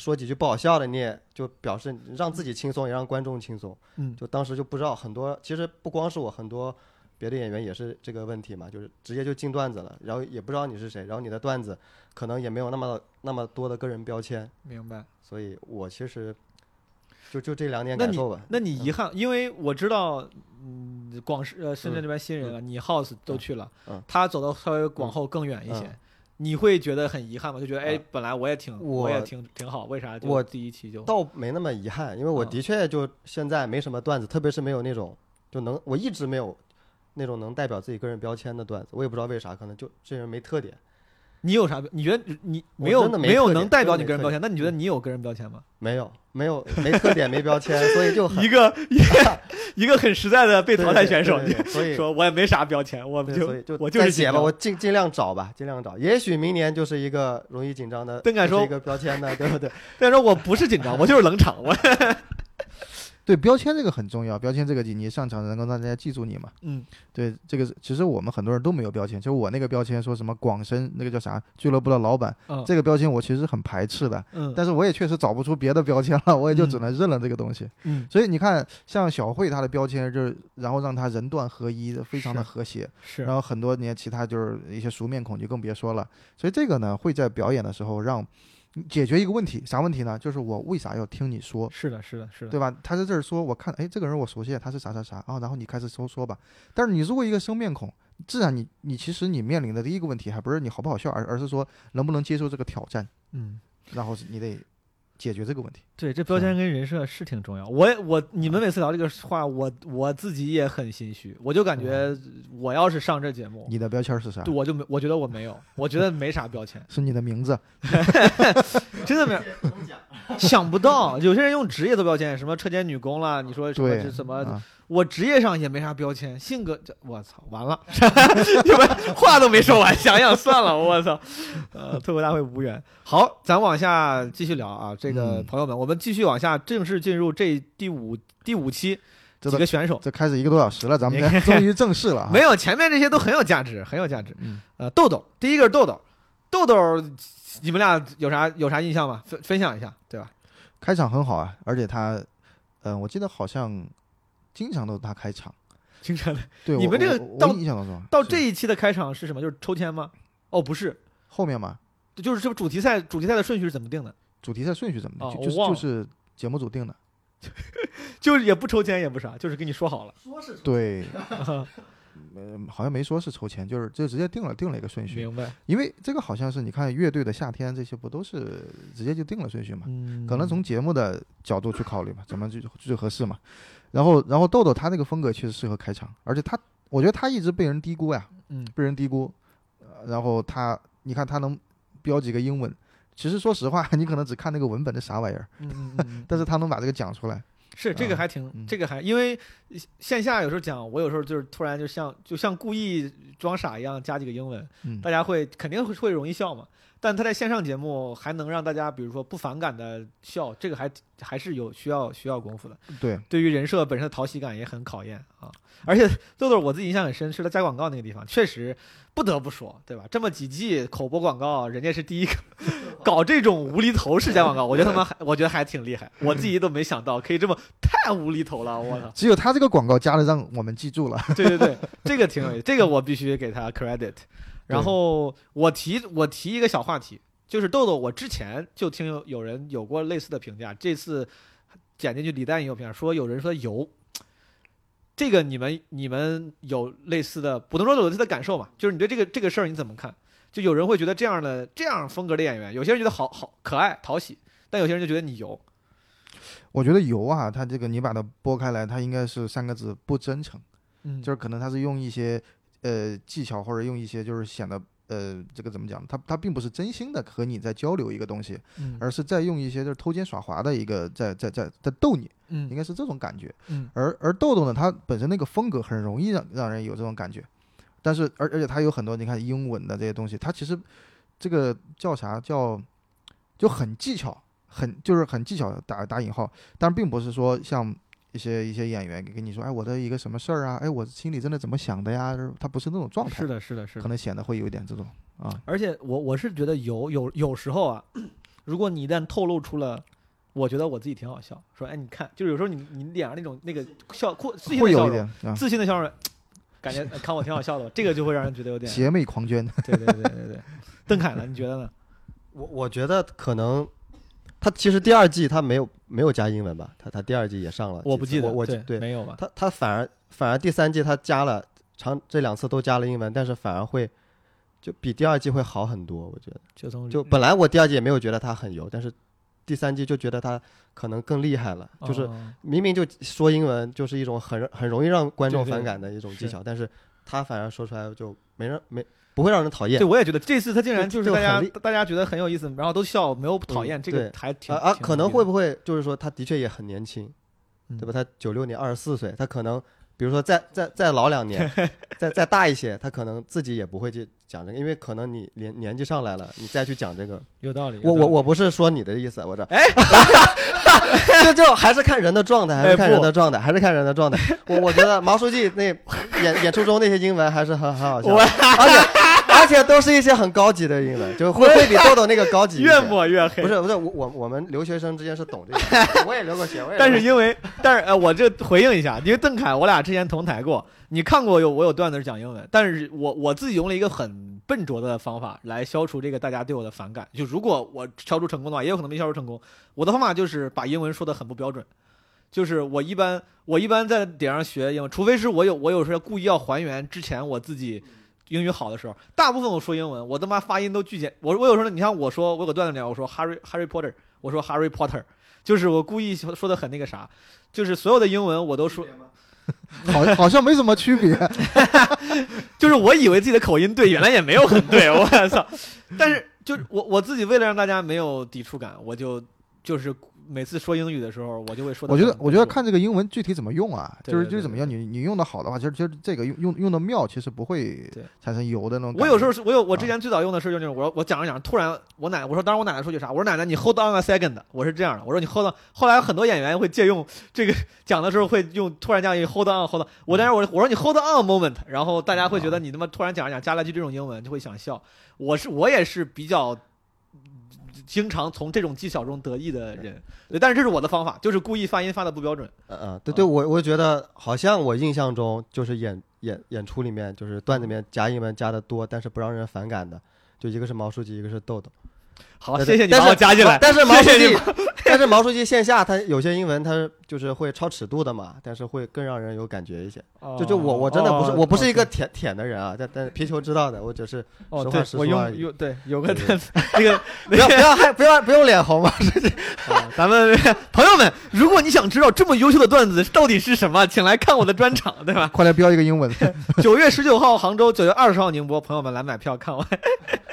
说几句不好笑的，你也就表示让自己轻松，也让观众轻松。嗯就当时就不知道很多，其实不光是我，很多别的演员也是这个问题嘛，就是直接就进段子了，然后也不知道你是谁，然后你的段子可能也没有那么那么多的个人标签，明白。所以我其实就就这两点感受吧。那你遗憾，因为我知道，嗯，广深呃深圳这边新人啊，你 House 都去了，嗯他走的稍微往后更远一些。嗯你会觉得很遗憾吗？就觉得哎嗯，本来我也挺，我也挺挺好，为啥就我第一期就倒没那么遗憾，因为我嗯的确就现在没什么段子，特别是没有那种就能我一直没有那种能代表自己个人标签的段子，我也不知道为啥，可能就这人没特点。你有啥？你觉得你没有没没有能代表你个人标签？那你觉得你有个人标签吗？没有，没有，没特点，没标签，所以就很一个一个 一个很实在的被淘汰选手，所以说我也没啥标签，我就对所以就我就是再写吧，我尽尽量找吧，尽量找。也许明年就是一个容易紧张的，邓凯说一个标签的，对不对？但是说我不是紧张，我就是冷场，我对标签这个很重要，标签这个你你上场能够让大家记住你嘛？嗯对，这个是其实我们很多人都没有标签，就我那个标签说什么广深那个叫啥俱乐部的老板，嗯这个标签我其实很排斥的，嗯但是我也确实找不出别的标签了，我也就只嗯能认了这个东西。嗯所以你看，像小慧她的标签就是，然后让她人段合一，非常的和谐。是然后很多年其他就是一些熟面孔就更别说了。所以这个呢，会在表演的时候让解决一个问题，啥问题呢？就是我为啥要听你说？是的是的是的，对吧？他在这儿说，我看，哎，这个人我熟悉，他是啥啥啥啊，然后你开始说说吧。但是你如果一个生面孔，自然你你其实你面临的第一个问题还不是你好不好笑，而而是说能不能接受这个挑战，嗯。然后你得解决这个问题。对，这标签跟人设是挺重要。我也我你们每次聊这个话，我我自己也很心虚，我就感觉我要是上这节目，你的标签是啥？对我就没，我觉得我没有，我觉得没啥标签，是你的名字。真的没有。想不到有些人用职业做标签，什么车间女工啦，你说什么对，是什么？啊我职业上也没啥标签，性格这我操，完了，你们话都没说完，想想算了，我操，呃，脱口大会无缘。好，咱往下继续聊啊，这个嗯朋友们，我们继续往下正式进入这第五第五期这几个选手，这开始一个多小时了，咱们 终于正式了啊。没有前面这些都很有价值，很有价值。嗯，呃，豆豆，第一个是豆豆，豆豆，你们俩有啥有啥印象吗？分分享一下，对吧？开场很好啊，而且他，嗯、我记得好像经常都是他开场。经常的对，你们这个到印象当中是到这一期的开场是什么？就是抽签吗？哦，不是，后面嘛，就是这个主题赛主题赛的顺序是怎么定的？主题赛顺序怎么定？哦就就是就是节目组定的。就是也不抽签也不啥，就是跟你说好了。说是对，呃，好像没说是抽签，就是就直接定了定了一个顺序。明白。因为这个好像是你看乐队的夏天这些不都是直接就定了顺序嘛？嗯可能从节目的角度去考虑嘛，怎么最最合适嘛。然后然后豆豆他那个风格确实适合开场，而且他我觉得他一直被人低估呀，嗯被人低估。呃然后他你看他能标几个英文，其实说实话，你可能只看那个文本的啥玩意儿，嗯嗯嗯嗯，但是他能把这个讲出来。是这个啊还挺，嗯这个还因为线下有时候讲，我有时候就是突然就像就像故意装傻一样加几个英文，嗯大，家会肯定会会容易笑嘛。但他在线上节目还能让大家比如说不反感的笑，这个还还是有需要需要功夫的。对，对于人设本身的讨喜感也很考验啊。而且豆豆我自己印象很深，是他加广告那个地方，确实不得不说，对吧？这么几季口播广告，人家是第一个 搞这种无厘头式加广告，我觉得他们还我觉得还挺厉害，我自己都没想到可以这么太无厘头了，我操！只有他这个广告加的，让我们记住了。对对对，这个挺有意思，这个我必须给他 credit。然后我提我提一个小话题，就是豆豆，我之前就听有有人有过类似的评价，这次剪进去李诞也有评价，说有人说油。这个你们你们有类似的，不能说有类似的感受嘛？就是你对这个这个事儿你怎么看？就有人会觉得这样的这样风格的演员，有些人觉得好好可爱讨喜，但有些人就觉得你油。我觉得油啊，它这个你把它剥开来，它应该是三个字：不真诚。嗯，就是可能他是用一些呃技巧，或者用一些就是显得呃这个怎么讲，他他并不是真心的和你在交流一个东西，嗯。而是在用一些就是偷奸耍滑的一个在在在在逗你，应嗯该是这种感觉。嗯。而而豆豆呢，他本身那个风格很容易让让人有这种感觉，但是而而且他有很多你看英文的这些东西，他其实这个叫啥叫就很技巧，很就是很技巧打打引号，但并不是说像一些一些演员给跟你说，哎，我的一个什么事儿啊，哎，我心里真的怎么想的呀，他不是那种状态，是的，是的，是的可。能显得会有一点这种啊，而且我我是觉得有有有时候啊，如果你一旦透露出了，我觉得我自己挺好笑，说哎你看，就是有时候你你脸上那种那个笑酷自信的笑容，啊，自信的笑容，感觉看我挺好笑的吧，这个就会让人觉得有点邪魅狂狷，对对对对对。邓凯呢？你觉得呢？我我觉得可能他其实第二季他没有没有加英文吧？他他第二季也上了，我不记得，我我对对没有吧？他他反而反而第三季他加了长这两次都加了英文，但是反而会就比第二季会好很多。我觉得就从就本来我第二季也没有觉得他很油，但是第三季就觉得他可能更厉害了，就是哦明明就说英文就是一种很很容易让观众反感的一种技是巧，但是他反而说出来就没人没不会让人讨厌对，。我也觉得这次他竟然就就是大家大家觉得很有意思，然后都笑，没有讨厌，嗯这个对还挺啊可能会不会就是说他的确也很年轻，嗯对吧？他九六年二十四岁，他可能比如说再再再老两年，再再大一些，他可能自己也不会去讲这个，因为可能你年年纪上来了，你再去讲这个，有道理？我有道理我我不是说你的意思，我这哎，就就还是看人的状态，还是看人的状态，还是看人的状态。我我觉得毛书记那演演出中那些英文还是很很好笑而且 而且都是一些很高级的英文，就会 会比豆豆那个高级。越抹越黑。不是不是，我我我们留学生之间是懂这个，我也留过学，我也但是因为，但是呃，我这回应一下，因为邓凯我俩之前同台过，你看过有我有段子是讲英文，但是我我自己用了一个很笨拙的方法来消除这个大家对我的反感。就如果我消除成功的话，也有可能没消除成功。我的方法就是把英文说的很不标准，就是我一般我一般在顶上学英文，除非是我有我有时候故意要还原之前我自己。英语好的时候，大部分我说英文，我他妈发音都巨简。我我有时候你像我说我有个段子聊，我说 Harry Harry Potter，我说 Harry Potter，就是我故意说说的很那个啥，就是所有的英文我都说，好好像没什么区别，就是我以为自己的口音对，原来也没有很对，我操！但是就是我我自己为了让大家没有抵触感，我就就是每次说英语的时候，我就会说我觉得，我觉得看这个英文具体怎么用啊，就是就是怎么样，你你用的好的话，其实其实这个用用用的妙，其实不会产生油的那种。我有时候是我有我之啊前最早用的是就是我我讲着讲着突然我奶我说当时我奶奶说句啥我说奶奶你 hold on a second 我是这样的我说你 hold on 后来很多演员会借用这个讲的时候会用突然这样一 hold on hold on 我当时我我说你 hold on a moment 然后大家会觉得你他妈突然讲着讲加了句这种英文就会想笑我是我也是比较。经常从这种技巧中得意的人，对，但是这是我的方法，就是故意发音发的不标准。嗯嗯，对对，我我觉得好像我印象中就是演演演出里面，就是段子里面加英文加的多，但是不让人反感的，就一个是毛书记，一个是豆豆。好，谢谢你把我加进来。但是毛书记 但是毛书记线下他有些英文他就是会超尺度的嘛，但是会更让人有感觉一些。就就我我真的不是哦我不是一个哦舔舔的人啊，但但皮球知道的，我只是哦，实话实，对我说而已用用对有个段子，那个 不要不要害不要不用脸红嘛，啊，咱们朋友们，如果你想知道这么优秀的段子到底是什么，请来看我的专场，对吧？快来标一个英文，九月十九号杭州，九月二十号宁波，朋友们来买票看我。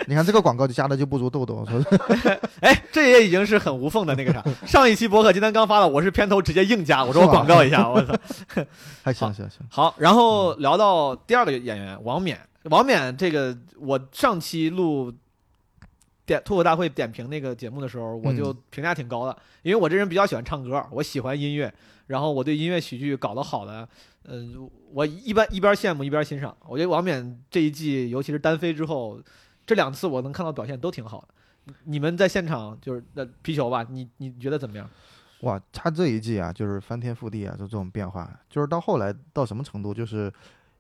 你看这个广告就加的就不如豆豆，说 哎，这也已经是很无缝的那个啥。上一期博客今天刚发了，我是片头直接硬加，我说我广告一下，我操。还行行行，好，然后聊到第二个演员王冕，王冕这个我上期录点脱口大会点评那个节目的时候，我就评价挺高的，因为我这人比较喜欢唱歌，我喜欢音乐，然后我对音乐喜剧搞得好的，嗯、我一般一边羡慕一边欣赏。我觉得王冕这一季，尤其是单飞之后，这两次我能看到表现都挺好的。你们在现场就是那皮球吧，你你觉得怎么样？哇，他这一季啊，就是翻天覆地啊，就这种变化，就是到后来到什么程度，就是。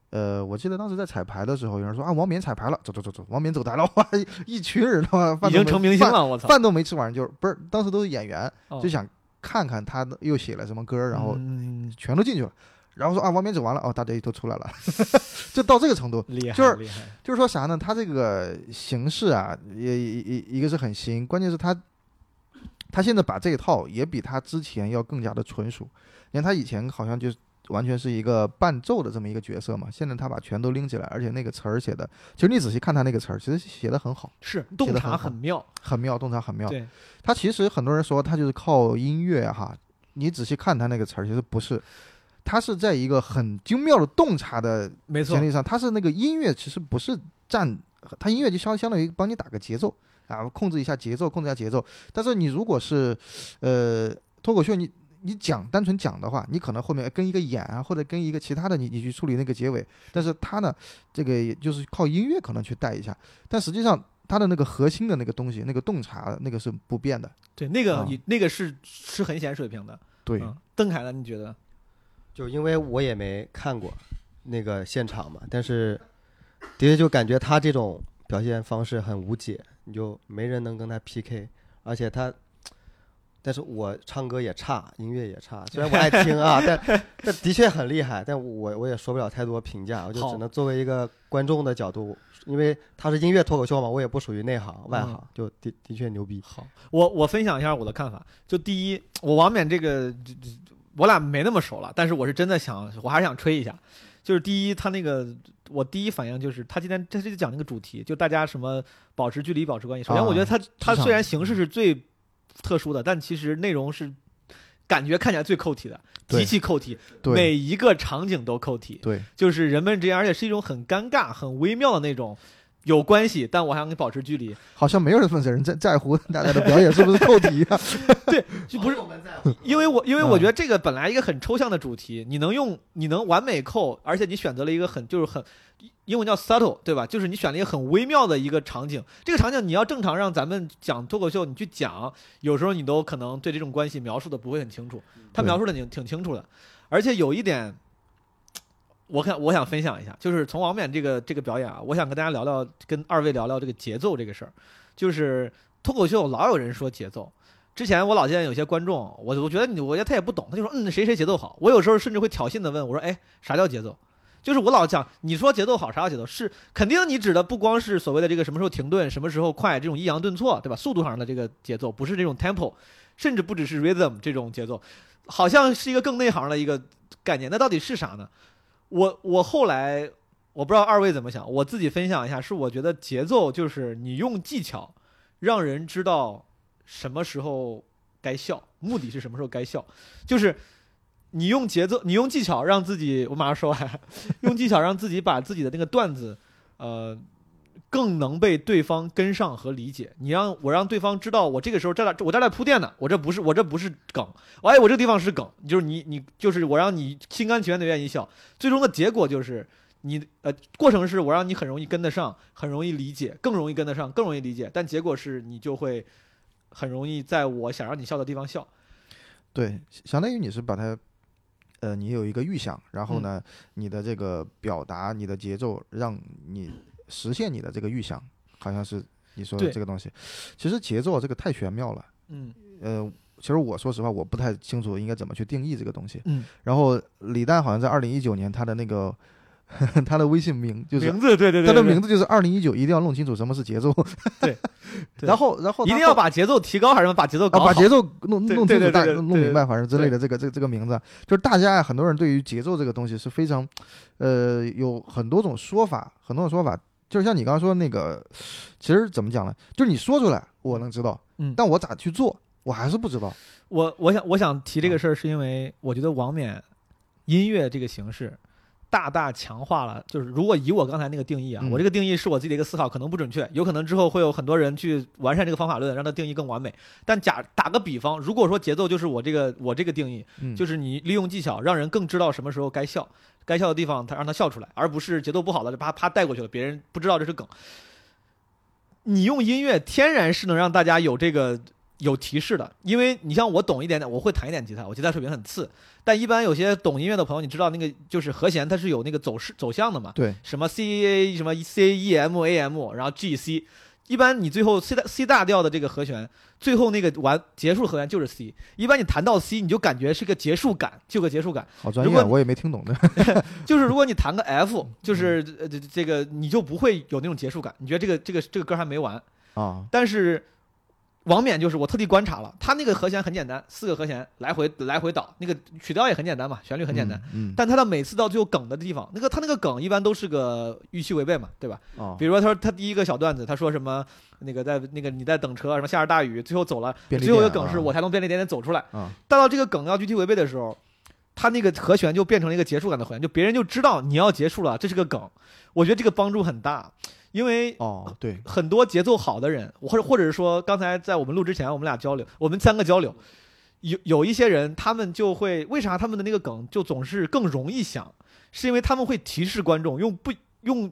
呃，我记得当时在彩排的时候，有人说啊，王冕彩排了，走走走走，王冕走台了，哇，一群人他妈饭都没已经成明星饭了，我操！饭都没吃完，就是不是当时都是演员，哦就想看看他又写了什么歌，然后嗯全都进去了，然后说啊，王冕走完了，哦，大家也都出来了，就到这个程度。厉害，就是厉害，就是说啥呢？他这个形式啊，也一一一个是很新，关键是他他现在把这一套也比他之前要更加的纯熟。你看他以前好像就是完全是一个伴奏的这么一个角色嘛，现在他把全都拎起来，而且那个词儿写的，其实你仔细看他那个词儿，其实写的很好，是洞察很妙，很妙，洞察很妙。对，他其实很多人说他就是靠音乐哈，你仔细看他那个词儿，其实不是，他是在一个很精妙的洞察的前，提上，他是那个音乐其实不是占，他音乐就相相当于帮你打个节奏啊，控制一下节奏，控制一下节奏。但是你如果是呃脱口秀，你你讲单纯讲的话，你可能后面跟一个演啊，或者跟一个其他的你你去处理那个结尾。但是他呢，这个也就是靠音乐可能去带一下，但实际上他的那个核心的那个东西，那个洞察那个是不变的。对，那个啊你那个是是很显水平的。对，嗯，邓凯呢？你觉得？就因为我也没看过那个现场嘛，但是的确就感觉他这种表现方式很无解，你就没人能跟他 PK，而且他，但是我唱歌也差，音乐也差，虽然我爱听啊，但 但的确很厉害，但我我也说不了太多评价，我就只能作为一个观众的角度，因为他是音乐脱口秀嘛，我也不属于内行外嗯行，就的的确牛逼。好，我我分享一下我的看法。就第一，我王冕这个，这这我俩没那么熟了，但是我是真的想，我还是想吹一下。就是第一，他那个我第一反应就是他今天他是讲那个主题，就大家什么保持距离、保持关系。首先，啊我觉得他他虽然形式是最特殊的，但其实内容是感觉看起来最扣题的，极其扣题，对每一个场景都扣题。对，就是人们之间，而且是一种很尴尬、很微妙的那种。有关系，但我还想跟你保持距离，好像没有分人在在乎大家的表演是不是扣题啊？就不是我们在乎因为我因为我觉得这个本来一个很抽象的主题，你能用你能完美扣，而且你选择了一个很就是很英文叫 subtle 对吧？就是你选了一个很微妙的一个场景，这个场景你要正常让咱们讲脱口秀你去讲，有时候你都可能对这种关系描述的不会很清楚，他描述的挺挺清楚的，而且有一点。我看我想分享一下，就是从王冕这个这个表演啊，我想跟大家聊聊，跟二位聊聊这个节奏这个事儿。就是脱口秀老有人说节奏，之前我老见有些观众，我我觉得你，我觉得他也不懂，他就说嗯谁谁节奏好。我有时候甚至会挑衅的问我说，哎，啥叫节奏？就是我老讲，你说节奏好，啥叫节奏？是肯定你指的不光是所谓的这个什么时候停顿，什么时候快，这种抑扬顿挫，对吧？速度上的这个节奏，不是这种 tempo，甚至不只是 rhythm 这种节奏，好像是一个更内行的一个概念。那到底是啥呢？我我后来我不知道二位怎么想，我自己分享一下，是我觉得节奏就是你用技巧让人知道什么时候该笑，目的是什么时候该笑，就是你用节奏，你用技巧让自己，我马上说完，用技巧让自己把自己的那个段子，呃。更能被对方跟上和理解。你让我让对方知道，我这个时候在这我在这在铺垫呢，我这不是我这不是梗，哎，我这个地方是梗，就是你你就是我让你心甘情愿的愿意笑，最终的结果就是你呃过程是我让你很容易跟得上，很容易理解，更容易跟得上，更容易理解，但结果是你就会很容易在我想让你笑的地方笑。对，相当于你是把它，呃，你有一个预想，然后呢，你的这个表达、你的节奏，让你实现你的这个预想，好像是你说的这个东西。其实节奏这个太玄妙了，嗯呃，其实我说实话，我不太清楚应该怎么去定义这个东西。嗯，然后李诞好像在二零一九年他的那个 他的微信名就是名字对对对，他的名字就是二零一九，一定要弄清楚什么是节奏。对 对然后然后一定要把节奏提高，还是把节奏搞？把节奏弄弄清楚，大弄明白，反正之类的这个这个这个名字，就是大家啊，很多人对于节奏这个东西是非常，呃，有很多种说法，很多种说法。就是像你刚刚说的那个，其实怎么讲呢？就是你说出来我能知道，嗯但我咋去做，我还是不知道。我我想我想提这个事儿，是因为我觉得王冕音乐这个形式大大强化了，就是如果以我刚才那个定义啊，嗯我这个定义是我自己的一个思考，可能不准确，有可能之后会有很多人去完善这个方法论，让它定义更完美。但假打个比方，如果说节奏就是我这个我这个定义，嗯，就是你利用技巧让人更知道什么时候该笑，该笑的地方他让他笑出来，而不是节奏不好的就啪啪带过去了，别人不知道这是梗。你用音乐天然是能让大家有这个有提示的，因为你像我懂一点点，我会弹一点吉他，我吉他水平很次，但一般有些懂音乐的朋友，你知道那个就是和弦它是有那个走势走向的嘛，对，什么 C A 什么 C E M A M，然后 G C，一般你最后 C 大 C 大调的这个和弦，最后那个完结束和弦就是 C，一般你弹到 C，你就感觉是个结束感，就个结束感。好专业我也没听懂的。就是如果你弹个 F，就是呃这这个你就不会有那种结束感，你觉得这个这个这个歌还没完。啊，但是王冕就是我特地观察了，他那个和弦很简单，四个和弦来回来回倒，那个曲调也很简单嘛，旋律很简单。嗯，嗯但他的每次到最后梗的地方，那个他那个梗一般都是个预期违背嘛，对吧？哦比如说他说他第一个小段子，他说什么那个在那个你在等车，什么下着大雨，最后走了，最后一个梗是我才从便利店里走出来。啊，但到这个梗要具体违背的时候，他那个和弦就变成了一个结束感的和弦，就别人就知道你要结束了，这是个梗。我觉得这个帮助很大，因为哦，对，很多节奏好的人，或者或者是说刚才在我们录之前，我们俩交流，我们三个交流，有有一些人他们就会为啥他们的那个梗就总是更容易想，是因为他们会提示观众用不用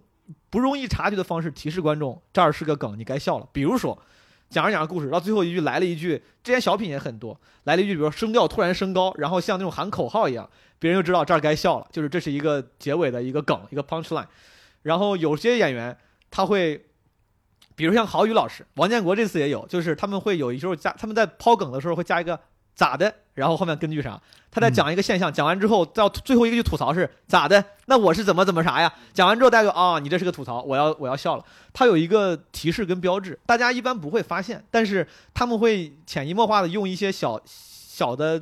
不容易察觉的方式提示观众这儿是个梗，你该笑了。比如说讲着讲着故事，到最后一句来了一句，之前小品也很多，来了一句，比如说声调突然升高，然后像那种喊口号一样，别人就知道这儿该笑了，就是这是一个结尾的一个梗，一个 punch line。然后有些演员他会，比如像郝宇老师、王建国这次也有，就是他们会有一时候加他们在抛梗的时候会加一个咋的，然后后面根据啥，他在讲一个现象，讲完之后到最后一个句吐槽是咋的，那我是怎么怎么啥呀？讲完之后大家就啊、你这是个吐槽，我要我要笑了。他有一个提示跟标志，大家一般不会发现，但是他们会潜移默化的用一些小小的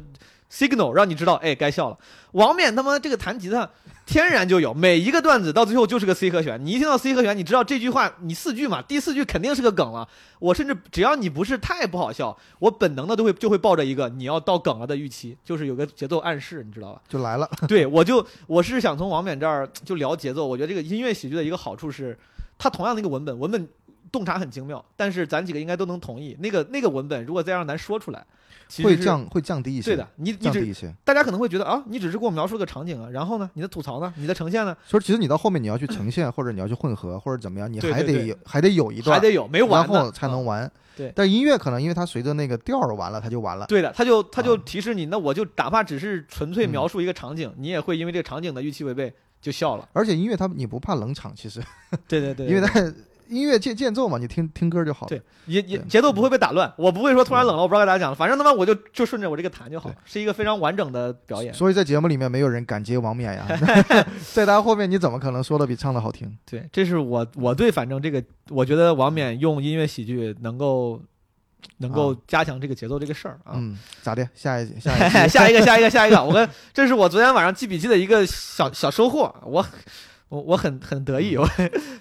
signal 让你知道，哎，该笑了。王冕他妈这个弹吉他天然就有，每一个段子到最后就是个 C 和弦。你一听到 C 和弦，你知道这句话你四句嘛，第四句肯定是个梗了。我甚至只要你不是太不好笑，我本能的都会就会抱着一个你要到梗了的预期，就是有个节奏暗示，你知道吧？就来了，对，我就我是想从王冕这儿就聊节奏。我觉得这个音乐喜剧的一个好处是，它同样的一个文本，文本洞察很精妙，但是咱几个应该都能同意，那个那个文本如果再让咱说出来，会降会降低一些，对的。你你只降低一些。大家可能会觉得啊，你只是给我描述个场景啊，然后呢，你的吐槽呢，你的呈现呢，所以其实你到后面你要去呈现，或者你要去混合，或者怎么样，你还得有还得有一段还，得有没完然后才能完。对但音乐可能因为它随着那个调儿完了，它就完了。对的，它就它就啊提示你，那我就哪怕只是纯粹嗯描述一个场景，你也会因为这个场景的预期违背就笑了。而且音乐它你不怕冷场，其实对对对，因为它音乐间间奏嘛，你听听歌就好了。对也也节奏不会被打乱，我不会说突然冷了，我不知道该咋讲了，反正他妈我就就顺着我这个弹就好了，是一个非常完整的表演。所以在节目里面没有人敢接王冕呀，在他后面你怎么可能说的比唱的好听？对，这是我我对反正这个，我觉得王冕用音乐喜剧能够能够啊加强这个节奏这个事儿啊。嗯，咋的？下一下一期 下一个，下一个，下一个，我跟这是我昨天晚上记笔记的一个小小收获，我我我很很得意，我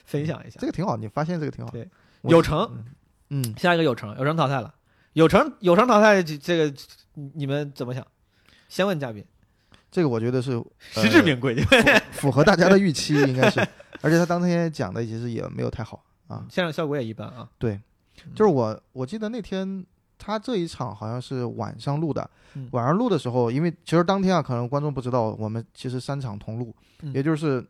分享一下这。个挺好，你发现这个挺好。对我，有成，嗯，下一个有成，有成淘汰了，有成有成淘汰这这个你你们怎么想？先问嘉宾，这个我觉得是实至名归。符合大家的预期，应该是。而且他当天讲的其实也没有太好啊。现场效果也一般啊。对就是我我记得那天他这一场好像是晚上录的，嗯晚上录的时候，因为其实当天啊，可能观众不知道，我们其实三场同录，嗯也就是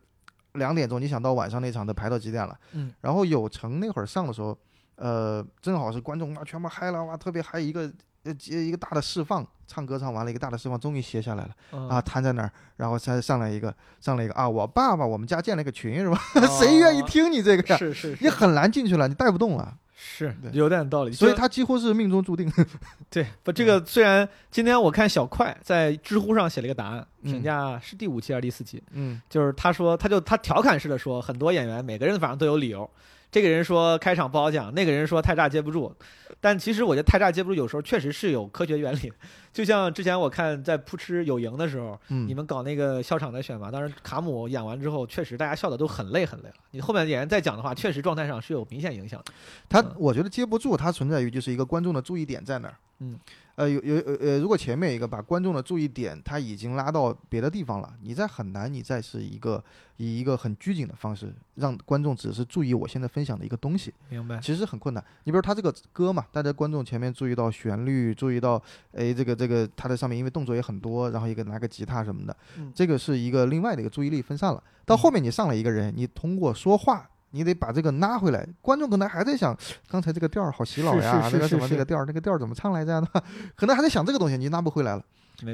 两点钟，你想到晚上那场都排到几点了？嗯，然后有成那会儿上的时候，呃，正好是观众哇全部嗨了哇，特别嗨一个。呃，一个大的释放，唱歌唱完了，一个大的释放，终于歇下来了啊，啊，瘫在那儿，然后才上来一个，上来一个啊，我爸爸，我们家建了个群是吧？哦 谁愿意听你这个呀？是是是你很难进去了，你带不动了，是有点道理。所以他几乎是命中注定。对不？这个虽然今天我看小快在知乎上写了一个答案，嗯评价是第五期还是第四期？嗯就是他说，他就他调侃式的说，很多演员每个人反正都有理由。这个人说开场不好讲，那个人说太炸接不住，但其实我觉得太炸接不住有时候确实是有科学原理的。就像之前我看在扑哧有赢的时候，嗯，你们搞那个笑场的选拔，当然卡姆演完之后，确实大家笑的都很累很累了。你后面演员再讲的话，确实状态上是有明显影响的。他嗯我觉得接不住，它存在于就是一个观众的注意点在哪儿。嗯，呃，有有呃呃，如果前面一个把观众的注意点他已经拉到别的地方了，你再很难，你再是一个以一个很拘谨的方式让观众只是注意我现在分享的一个东西，明白？其实很困难。你比如他这个歌嘛，大家观众前面注意到旋律，注意到哎这个这个他在上面因为动作也很多，然后一个拿个吉他什么的，嗯这个是一个另外的一个注意力分散了。到后面你上来一个人，你通过说话。你得把这个拉回来，观众可能还在想刚才这个调儿好洗脑呀，那个什么是那个调儿那个调儿怎么唱来着？可能还在想这个东西，你拉不回来了。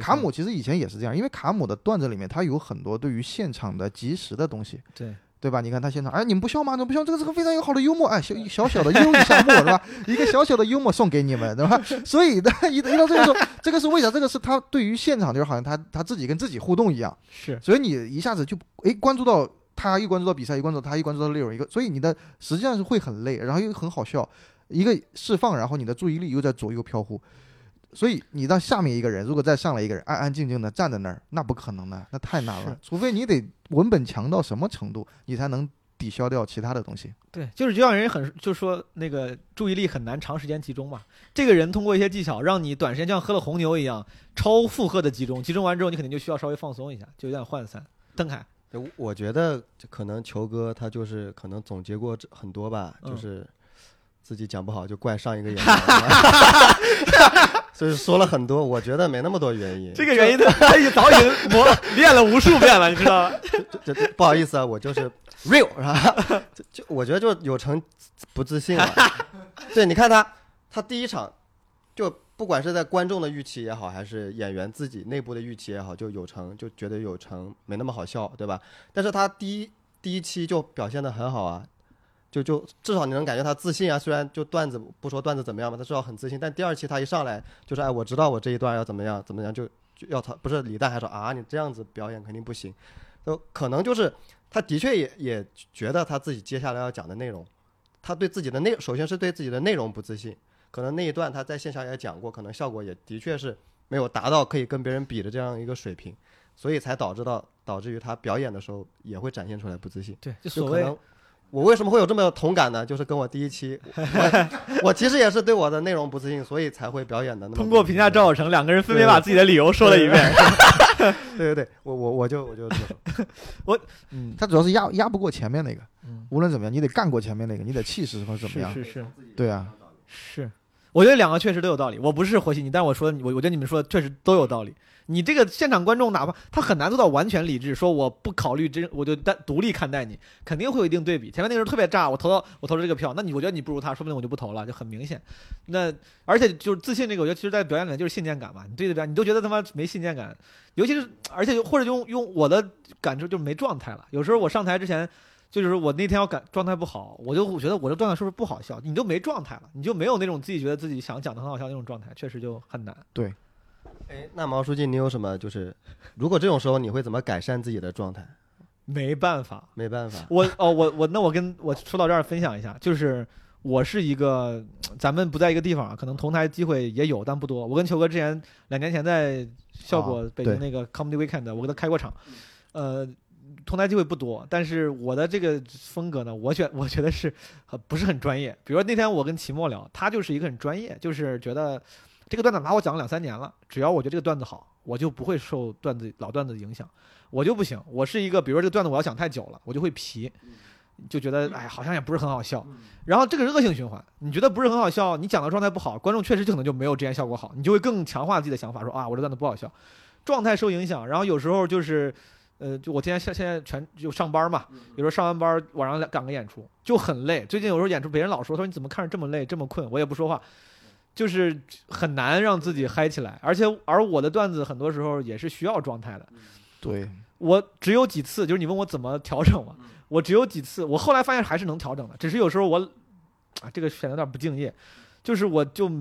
卡姆其实以前也是这样，因为卡姆的段子里面他有很多对于现场的及时的东西，对对吧？你看他现场，哎，你们不笑吗？怎么不笑？这个是个非常有好的幽默，哎，小小小的幽默是吧？一个小小的幽默送给你们，对吧？所以呢，一一到这个时候，这个是为啥？这个是他对于现场就是好像他他自己跟自己互动一样，是所以你一下子就哎关注到他，一关注到比赛，一关注到他，一关注到内容，一个，所以你的实际上是会很累，然后又很好笑。一个释放，然后你的注意力又在左右飘忽。所以你让下面一个人，如果再上来一个人安安静静的站在那儿，那不可能的，那太难了。除非你得文本强到什么程度，你才能抵消掉其他的东西。对，就是就让人很就说那个注意力很难长时间集中嘛。这个人通过一些技巧，让你短时间就像喝了红牛一样超负荷的集中，集中完之后你肯定就需要稍微放松一下，就有点涣散。邓凯，我我觉得可能球哥他就是可能总结过很多吧，嗯就是自己讲不好就怪上一个演员，所 以说了很多。我觉得没那么多原因。这个原因他他已早已经磨 练了无数遍了，你知道吗？这这不好意思啊，我就是 real 是吧？就就我觉得就有成不自信了。对，你看他，他第一场就不管是在观众的预期也好，还是演员自己内部的预期也好，就有成就觉得有成没那么好笑，对吧？但是他第一第一期就表现的很好啊。就就至少你能感觉他自信啊，虽然就段子不说段子怎么样吧，他至少很自信。但第二期他一上来就是哎，我知道我这一段要怎么样怎么样，就就要他不是李诞还说啊，你这样子表演肯定不行，就可能就是他的确也也觉得他自己接下来要讲的内容，他对自己的内首先是对自己的内容不自信，可能那一段他在线下也讲过，可能效果也的确是没有达到可以跟别人比的这样一个水平，所以才导致到导致于他表演的时候也会展现出来不自信。对，就所谓就可能我为什么会有这么有同感呢？就是跟我第一期，我 我其实也是对我的内容不自信，所以才会表演的那么。通过评价赵小成，两个人分别把自己的理由说了一遍。对 对对，我我我就我就这么说。嗯，他主要是压压不过前面那个，嗯无论怎么样，你得干过前面那个，你得气势或者怎么样。是是是对啊，是，我觉得两个确实都有道理。我不是和稀泥，但我说我我觉得你们说的确实都有道理。你这个现场观众，哪怕他很难做到完全理智，说我不考虑真，我就单独立看待你，肯定会有一定对比。前面那个人特别炸，我投到我投了这个票，那你我觉得你不如他，说不定我就不投了，就很明显。那而且就是自信这个，我觉得其实在表演里面就是信念感嘛。你对着表演，你都觉得他妈没信念感，尤其是而且或者用用我的感受就没状态了。有时候我上台之前。就是我那天要感状态不好，我就觉得我这状态是不是不好笑？你就没状态了，你就没有那种自己觉得自己想讲的很好笑那种状态，确实就很难。对哎，那毛书记，你有什么就是，如果这种时候你会怎么改善自己的状态？没办法，没办法，我哦，我我那我跟我说到这儿分享一下，就是我是一个，咱们不在一个地方啊，可能同台机会也有，但不多。我跟球哥之前两年前在效果哦北京那个 Comedy Weekend，我跟他开过场，呃，同台机会不多，但是我的这个风格呢，我觉我觉得是呃不是很专业。比如说那天我跟齐墨聊，他就是一个很专业，就是觉得这个段子哪怕我讲了两三年了，只要我觉得这个段子好，我就不会受段子老段子的影响。我就不行，我是一个，比如说这个段子我要讲太久了，我就会皮，就觉得哎好像也不是很好笑，然后这个是恶性循环。你觉得不是很好笑，你讲的状态不好，观众确实就可能就没有之前效果好，你就会更强化自己的想法，说啊我这段子不好笑，状态受影响。然后有时候就是，呃，就我今天现现在全就上班嘛，有时候上完班晚上赶个演出就很累。最近有时候演出别人老说，他说你怎么看着这么累这么困，我也不说话。就是很难让自己嗨起来，而且而我的段子很多时候也是需要状态的，对，我只有几次，就是你问我怎么调整嘛，我只有几次，我后来发现还是能调整的，只是有时候我啊，这个显得有点不敬业，就是我就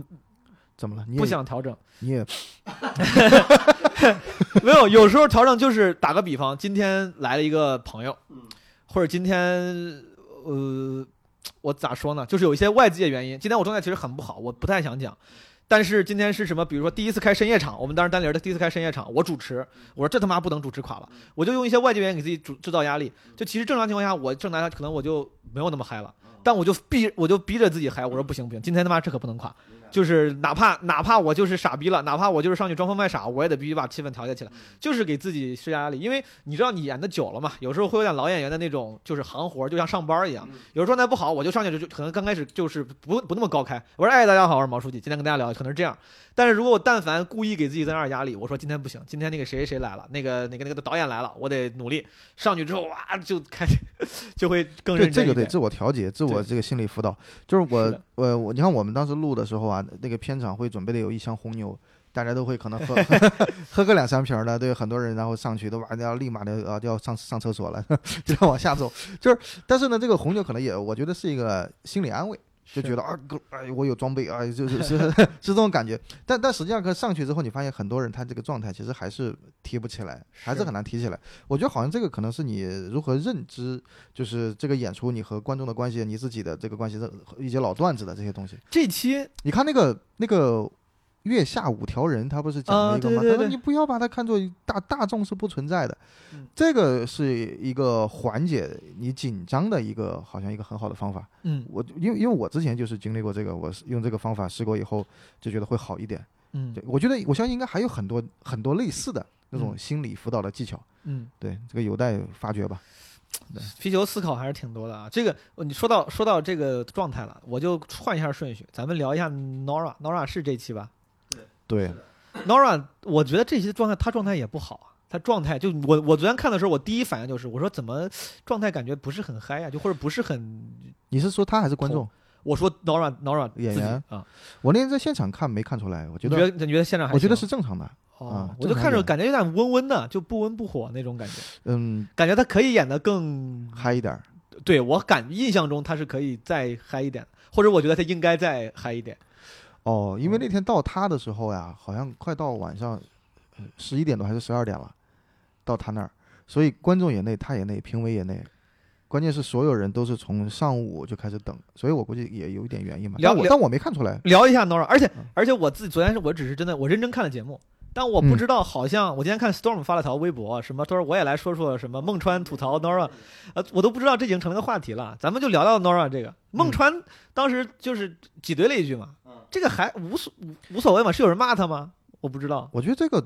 怎么了？你也不想调整，你也 没有，有时候调整就是打个比方，今天来了一个朋友，或者今天呃，我咋说呢？就是有一些外界原因，今天我状态其实很不好，我不太想讲。但是今天是什么？比如说第一次开深夜场，我们当时单人的第一次开深夜场，我主持，我说这他妈不能主持垮了，我就用一些外界原因给自己主制造压力。就其实正常情况下，我正常可能我就没有那么嗨了，但我就逼我就逼着自己嗨，我说不行不行，今天他妈这可不能垮，就是哪怕哪怕我就是傻逼了，哪怕我就是上去装疯卖傻，我也得必须把气氛调节起来，就是给自己施加压力。因为你知道你演的久了嘛，有时候会有点老演员的那种，就是行活，就像上班一样。有时候状态不好，我就上去就就可能刚开始就是不不那么高开，我说哎大家好，我是毛书记，今天跟大家聊可能是这样。但是如果我但凡故意给自己增加点压力，我说今天不行，今天那个谁谁谁来了，那个那个那个导演来了，我得努力上去之后哇就开始就会更认真。这个得自我调节，自我这个心理辅导。就是我呃我，你看我们当时录的时候啊，那个片场会准备的有一箱红牛，大家都会可能喝 喝个两三瓶儿的，对很多人然后上去都哇要立马的啊就要上上厕所了，就要往下走。就是但是呢，这个红牛可能也我觉得是一个心理安慰。就觉得啊，哥哎，我有装备啊，就是是 是这种感觉。但但实际上，可上去之后，你发现很多人他这个状态其实还是提不起来，还是是很难提起来。我觉得好像这个可能是你如何认知，就是这个演出你和观众的关系，你自己的这个关系的一些老段子的这些东西。这期你看那个那个月下五条人，他不是讲啊了一个吗？对对对他说你不要把它看作大大众是不存在的，嗯这个是一个缓解你紧张的一个好像一个很好的方法。嗯我因为因为我之前就是经历过这个，我是用这个方法试过以后，就觉得会好一点。嗯对，我觉得我相信应该还有很多很多类似的那种嗯心理辅导的技巧。嗯，对，这个有待发掘吧。皮球思考还是挺多的啊。这个呃你说到说到这个状态了，我就换一下顺序，咱们聊一下 Nora。Nora 是这期吧对，？Nora，我觉得这些状态他状态也不好啊。他状态就我我昨天看的时候，我第一反应就是我说怎么状态感觉不是很嗨啊，就或者不是很。你是说他还是观众？我说 Nora Nora 演员啊，我那天在现场看没看出来，我觉得你觉得你觉得现场还我觉得是正常的。哦啊，我就看着感觉有点温温的，就不温不火那种感觉，嗯，感觉他可以演的更嗨一点儿。对我感印象中他是可以再嗨一点，或者我觉得他应该再嗨一点。哦，因为嗯那天到他的时候呀，好像快到晚上十一点多还是十二点了，到他那儿，所以观众也累，他也累，评委也累。关键是所有人都是从上午就开始等，所以我估计也有一点原因吧。了了但我但我没看出来。聊一下 Nora，而且嗯而且我自己昨天是我只是真的我认真看了节目，但我不嗯知道好像我今天看 Storm 发了条微博，什么他说我也来说说什么孟川吐槽 Nora，呃，我都不知道这已经成了个话题了，咱们就聊到 Nora 这个。孟川当时就是挤兑了一句嘛，这个还无所无无所谓嘛，是有人骂他吗？我不知道。我觉得这个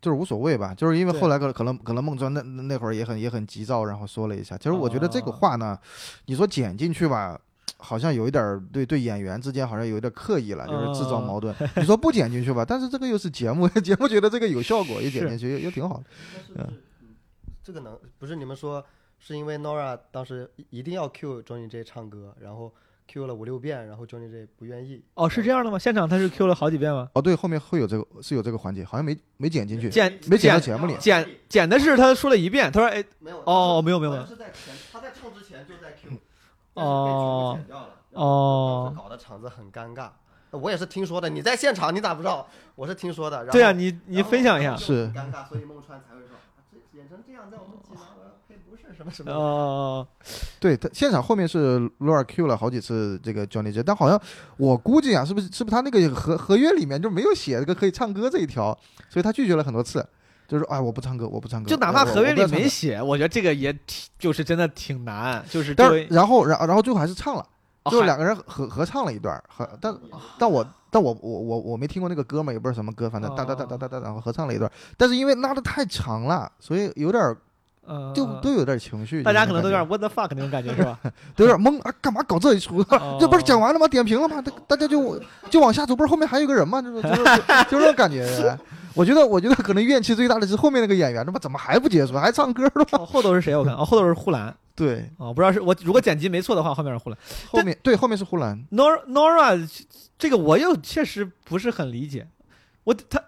就是无所谓吧，就是因为后来可可能可能孟川那那那会儿也很也很急躁，然后说了一下。其实我觉得这个哦话呢，你说剪进去吧，好像有一点儿对对演员之间好像有一点刻意了，就是制造哦矛盾。你说不剪进去吧，但是这个又是节目，节目觉得这个有效果，一剪进去也也挺好的。嗯这个能不是你们说是因为 Nora 当时一定要 cue Johnny J 唱歌，然后 cue 了五六遍，然后 Johnny J 不愿意。哦，是这样的吗？现场他是 Q 了好几遍吗？哦，对，后面会有这个是有这个环节，好像没没剪进去，剪没剪到节目里。剪剪的是他说了一遍，他说哎没有哦没有没有没有是在前他在唱之前就在 cue，哦哦搞得场子很尴尬。我也是听说的，你在现场你咋不知道？我是听说的。然后对啊，你你分享一下。是很尴尬，所以孟川才会说，啊这演成这样，在我们济南，不是什么什么。哦，对他现场后面是 Laura Q 了好几次这个 Johnny J，但好像我估计啊，是不是是不是他那个合合约里面就没有写这个可以唱歌这一条，所以他拒绝了很多次，就是说哎我不唱歌，我不唱歌，就哪怕合约里。没写，我觉得这个也挺，就是真的挺难，就是但是然后然然后最后还是唱了，哦还最后两个人合合唱了一段儿，合但但我但我我我我没听过那个歌嘛，也不知道什么歌，反正哒哒哒哒哒哒，然后合唱了一段，但是因为拉的太长了，所以有点就都有点情绪，大家可能都有点点 what the fuck 那种感觉是吧？都有点懵啊，干嘛搞这一出？哦 这不是讲完了吗？点评了吗？大大家就就往下走，不是后面还有个人吗？就是就是就这种感觉。我觉得，我觉得可能怨气最大的是后面那个演员，他妈怎么还不结束，还唱歌了？哦后头是谁？我看哦，后头是呼兰对，哦，不知道是我如果剪辑没错的话，后面是呼兰。后面对后面是呼兰 Nora 这个我又确实不是很理解，我他。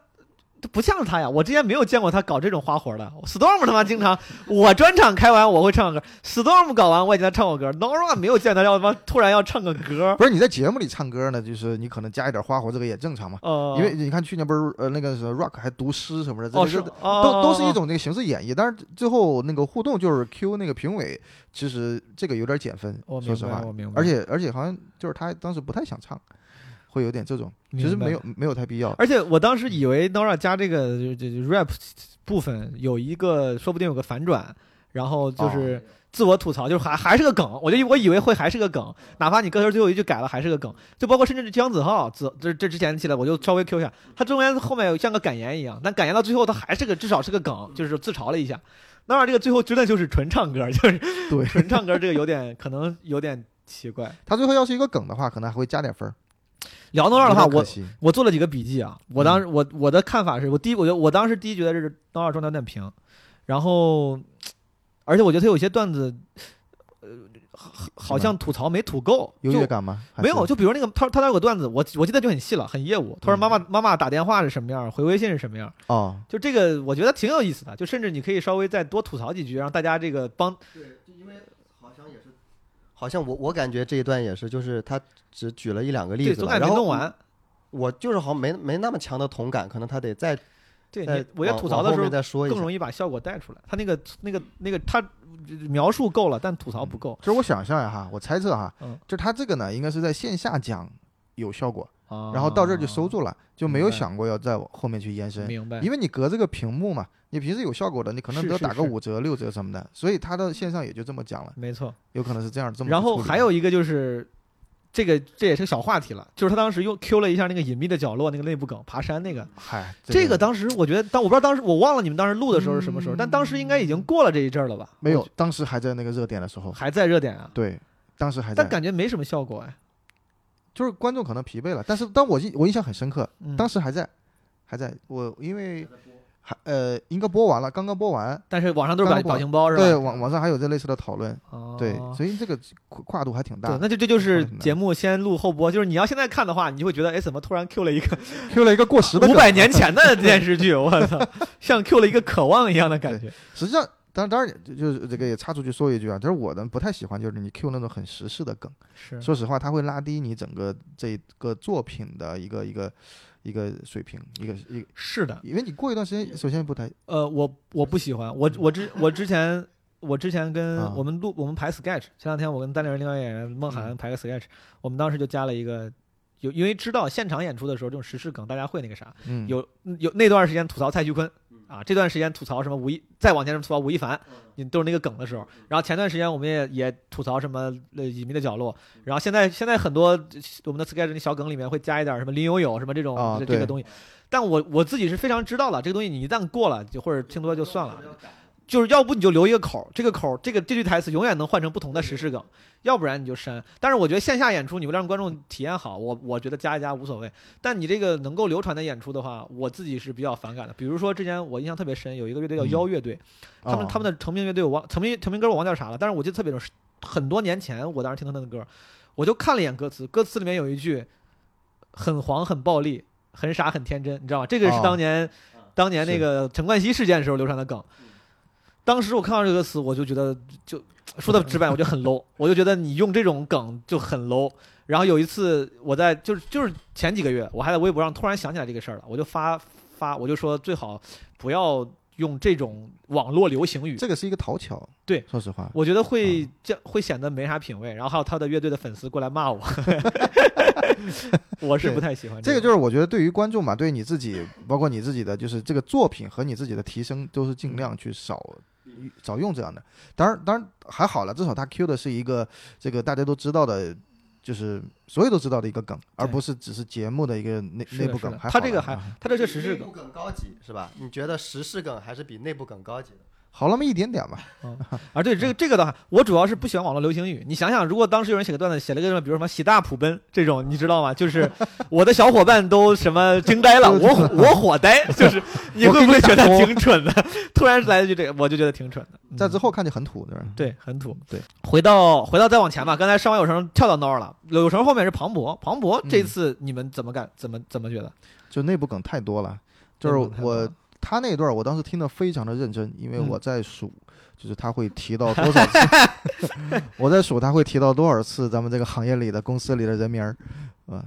他不像他呀，我之前没有见过他搞这种花活的。Storm 他妈经常，我专场开完我会唱歌，Storm 搞完我也见他唱过歌，Nora 没有见他要他妈突然要唱个歌。不是你在节目里唱歌呢，就是你可能加一点花活，这个也正常嘛。呃，因为你看去年不是呃那个 Rock 还读诗什么的，这哦是个都哦都是一种那个形式演绎。但是最后那个互动就是 Q 那个评委，其实这个有点减分，我明说实话白我明白，而且而且好像就是他当时不太想唱，会有点这种，其实没有没有太必要。而且我当时以为 Nora 加这个 rap 部分有一个，说不定有个反转，然后就是自我吐槽，就是还还是个梗。我就我以为会还是个梗，哪怕你歌词最后一句改了，还是个梗。就包括甚至是姜子浩，子这这之前起来，我就稍微 Q 一下，他中间后面有像个感言一样，但感言到最后他还是个至少是个梗，就是自嘲了一下。Nora 这个最后真的就是纯唱歌，就是对纯唱歌，这个有点可能有点奇怪。他最后要是一个梗的话，可能还会加点分儿。聊 Nora 的话，我我做了几个笔记啊，我当时、我我的看法是我第一，我觉得我当时第一觉得是当二状态有点平，然后，而且我觉得他有些段子，呃，好好像吐槽没吐够，就优越感吗？没有，就比如那个他他那有个段子，我我记得就很细了，很业务。他说嗯妈妈妈妈打电话是什么样，回微信是什么样，哦，就这个我觉得挺有意思的，就甚至你可以稍微再多吐槽几句，让大家这个帮好像我我感觉这一段也是，就是他只举了一两个例，子然后弄完。我就是好像没没那么强的同感，可能他得再再对你，我要吐槽的时候再说一更。容易把效果带出来。他那个那个那个他描述够了，但吐槽不够。就是我想象呀哈，我猜测哈，嗯就他这个呢，应该是在线下讲有效果，啊然后到这儿就收住了，就没有想过要在我后面去延伸。明白。因为你隔这个屏幕嘛，你平时有效果的，你可能得打个五折、六折什么的，所以他的线上也就这么讲了，没错。有可能是这样这么然后还有一个就是，这个这也是个小话题了，就是他当时又 Q 了一下那个隐秘的角落那个内部梗，爬山那个。嗨，这个当时我觉得，当我不知道当时我忘了你们当时录的时候是什么时候，但当时应该已经过了这一阵儿了吧？没有，当时还在那个热点的时候，还在热点啊，对，当时还在但，感觉没什么效果哎。就是观众可能疲惫了，但是当我印我印象很深刻，嗯当时还在，还在，我因为还呃应该播完了，刚刚播完，但是网上都是表情包是吧？对，网网上还有这类似的讨论，哦对，所以这个跨跨度还挺大对，。那就这就是节目先录后播，就是你要现在看的话，你就会觉得，哎，怎么突然 Q 了一个 Q 了一个过时的五百年前的电视剧？我操，像 Q 了一个渴望一样的感觉。实际上，当然当然就就是这个也插出去说一句啊，就是我呢不太喜欢就是你 Q 那种很时事的梗，是。说实话，它会拉低你整个这个作品的一个一个一个水平，一个一个，是的，因为你过一段时间，首先不太呃，我我不喜欢，我我之我之前我之前跟啊。我们录我们排 sketch，前两天我跟单立人另外演员孟涵排个 sketch，我们当时就加了一个。有，因为知道现场演出的时候，这种时事梗大家会那个啥，嗯。有有那段时间吐槽蔡徐坤啊，这段时间吐槽什么吴亦，再往前什么吐槽吴亦凡，你都是那个梗的时候。然后前段时间我们也也吐槽什么呃隐秘的角落，然后现在现在很多我们的 sketch 那小梗里面会加一点什么林有有什么这种、这个东西，但我我自己是非常知道的，这个东西你一旦过了就或者听多了就算了。就是要不你就留一个口儿，这个口儿这个这句台词永远能换成不同的时事梗，要不然你就删。但是我觉得线下演出你为了让观众体验好，我我觉得加一加无所谓。但你这个能够流传的演出的话，我自己是比较反感的。比如说之前我印象特别深，有一个乐队叫嗯妖乐队，他们哦他们的成名乐队我忘成名成名歌我忘叫啥了，但是我记得特别准，很多年前我当时听他们的歌，我就看了一眼歌词，歌词里面有一句很黄很暴力很傻很天真，你知道吗？这个是哦当年、当年那个陈冠希事件时候流传的梗。当时我看到这个词，我就觉得就说的直白，我就很 low，我就觉得你用这种梗就很 low。然后有一次我在就是就是前几个月，我还在微博上突然想起来这个事儿了，我就发发我就说最好不要用这种网络流行语，这个是一个讨巧，对，说实话，我觉得会这样会显得没啥品位。然后还有他的乐队的粉丝过来骂我，我是不太喜欢个这个就是我觉得对于观众嘛，对你自己，包括你自己的，就是这个作品和你自己的提升，都是尽量去少少用这样的。当然，当然还好了，至少他 Q 的是一个这个大家都知道的，就是所有都知道的一个梗，而不是只是节目的一个内内部梗他这个还他这是时事梗，梗高级是吧？你觉得时事梗还是比内部梗高级的？好那么一点点吧。啊，对这个这个的话，我主要是不喜欢网络流行语。你想想，如果当时有人写个段子，写了个什么，比如什么喜大普奔这种，你知道吗？就是我的小伙伴都什么惊呆了，我我火呆，就是你会不会觉得挺蠢的？突然来一句这个，我就觉得挺蠢的。嗯在之后看就很土，对吧？对，很土。对，回到回到再往前吧，刚才上完有成跳到那儿了，有成后面是庞博，庞博这嗯次你们怎么感怎么怎么觉得？就内部梗太多了，就是我了他那段我当时听得非常的认真，因为嗯我在数，就是他会提到多少次，我在数他会提到多少次咱们这个行业里的公司里的人名儿，啊，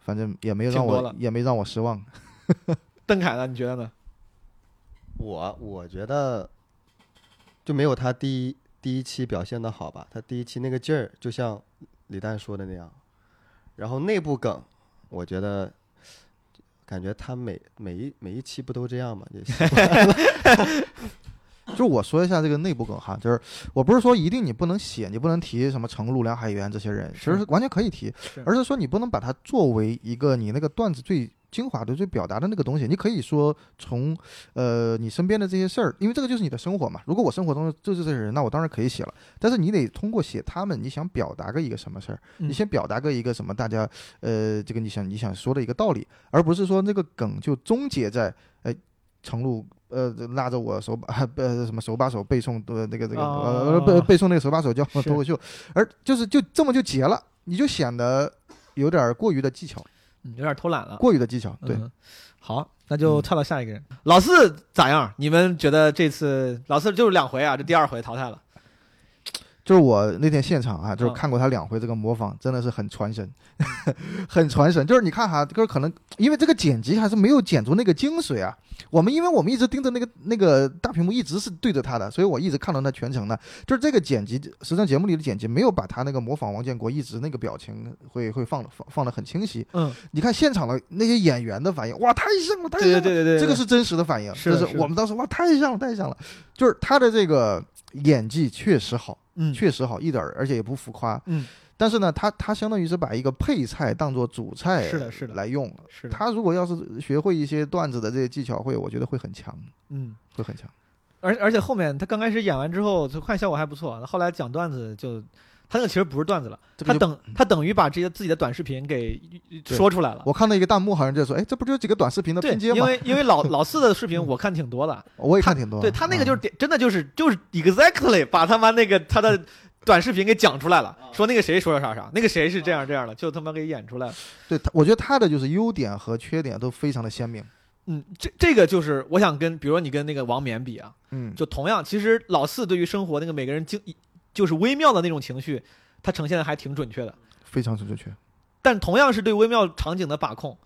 反正也没让我也没让我失望。邓凯呢？你觉得呢？我我觉得就没有他第一第一期表现的好吧？他第一期那个劲儿，就像李诞说的那样。然后内部梗，我觉得感觉他每每一每一期不都这样吗？也习惯了就我说一下这个内部梗哈，就是我不是说一定你不能写，你不能提什么程璐、梁海源这些人，其实是完全可以提，而是说你不能把它作为一个你那个段子最精华的、最表达的那个东西。你可以说从呃你身边的这些事儿，因为这个就是你的生活嘛。如果我生活中就是这些人，那我当然可以写了。但是你得通过写他们，你想表达个一个什么事儿？嗯你先表达个一个什么大家呃这个你想你想说的一个道理，而不是说那个梗就终结在哎程璐。呃，拉着我手把呃什么手把手背诵的那个这个呃哦背背诵那个手把手叫脱口秀，而就是就这么就结了，你就显得有点儿过于的技巧，嗯，有点偷懒了。过于的技巧。对，嗯，好，那就嗯跳到下一个人。老四咋样？你们觉得这次老四就是两回啊？这第二回淘汰了。就是我那天现场啊，就是嗯看过他两回这个模仿，真的是很传神，很传神。就是你看哈，就是可能因为这个剪辑还是没有剪出那个精髓啊。我们因为我们一直盯着那个那个大屏幕，一直是对着他的，所以我一直看到他全程的。就是这个剪辑，实际上节目里的剪辑没有把他那个模仿王建国一直那个表情会会放放放的很清晰。嗯，你看现场的那些演员的反应，哇，太像了，太像了。对对对对对，这个是真实的反应，就是我们当时哇，太像了，太像了。就是他的这个演技确实好，嗯确实好，一点儿而且也不浮夸。嗯但是呢，他他相当于是把一个配菜当做主菜是的是的来用了。是的，他如果要是学会一些段子的这些技巧会，我觉得会很强，嗯。会很强。而而且后面他刚开始演完之后，就看效果还不错。后来讲段子就，他那个其实不是段子了，他等他等于把这些自己的短视频给说出来了。我看到一个弹幕好像就说，哎，这不就是几个短视频的对拼，接吗？因为因为老老四的视频我看挺多的，我也看挺多。对他那个就是啊点真的就是就是 exactly 把他妈那个他的短视频给讲出来了，说那个谁说啥啥啥，那个谁是这样这样的，就他妈给演出来了。对，我觉得他的就是优点和缺点都非常的鲜明。嗯，这这个就是我想跟，比如说你跟那个王冕比啊，嗯，就同样，其实老四对于生活那个每个人经就是微妙的那种情绪，它呈现的还挺准确的。非常准确。但同样是对微妙场景的把控，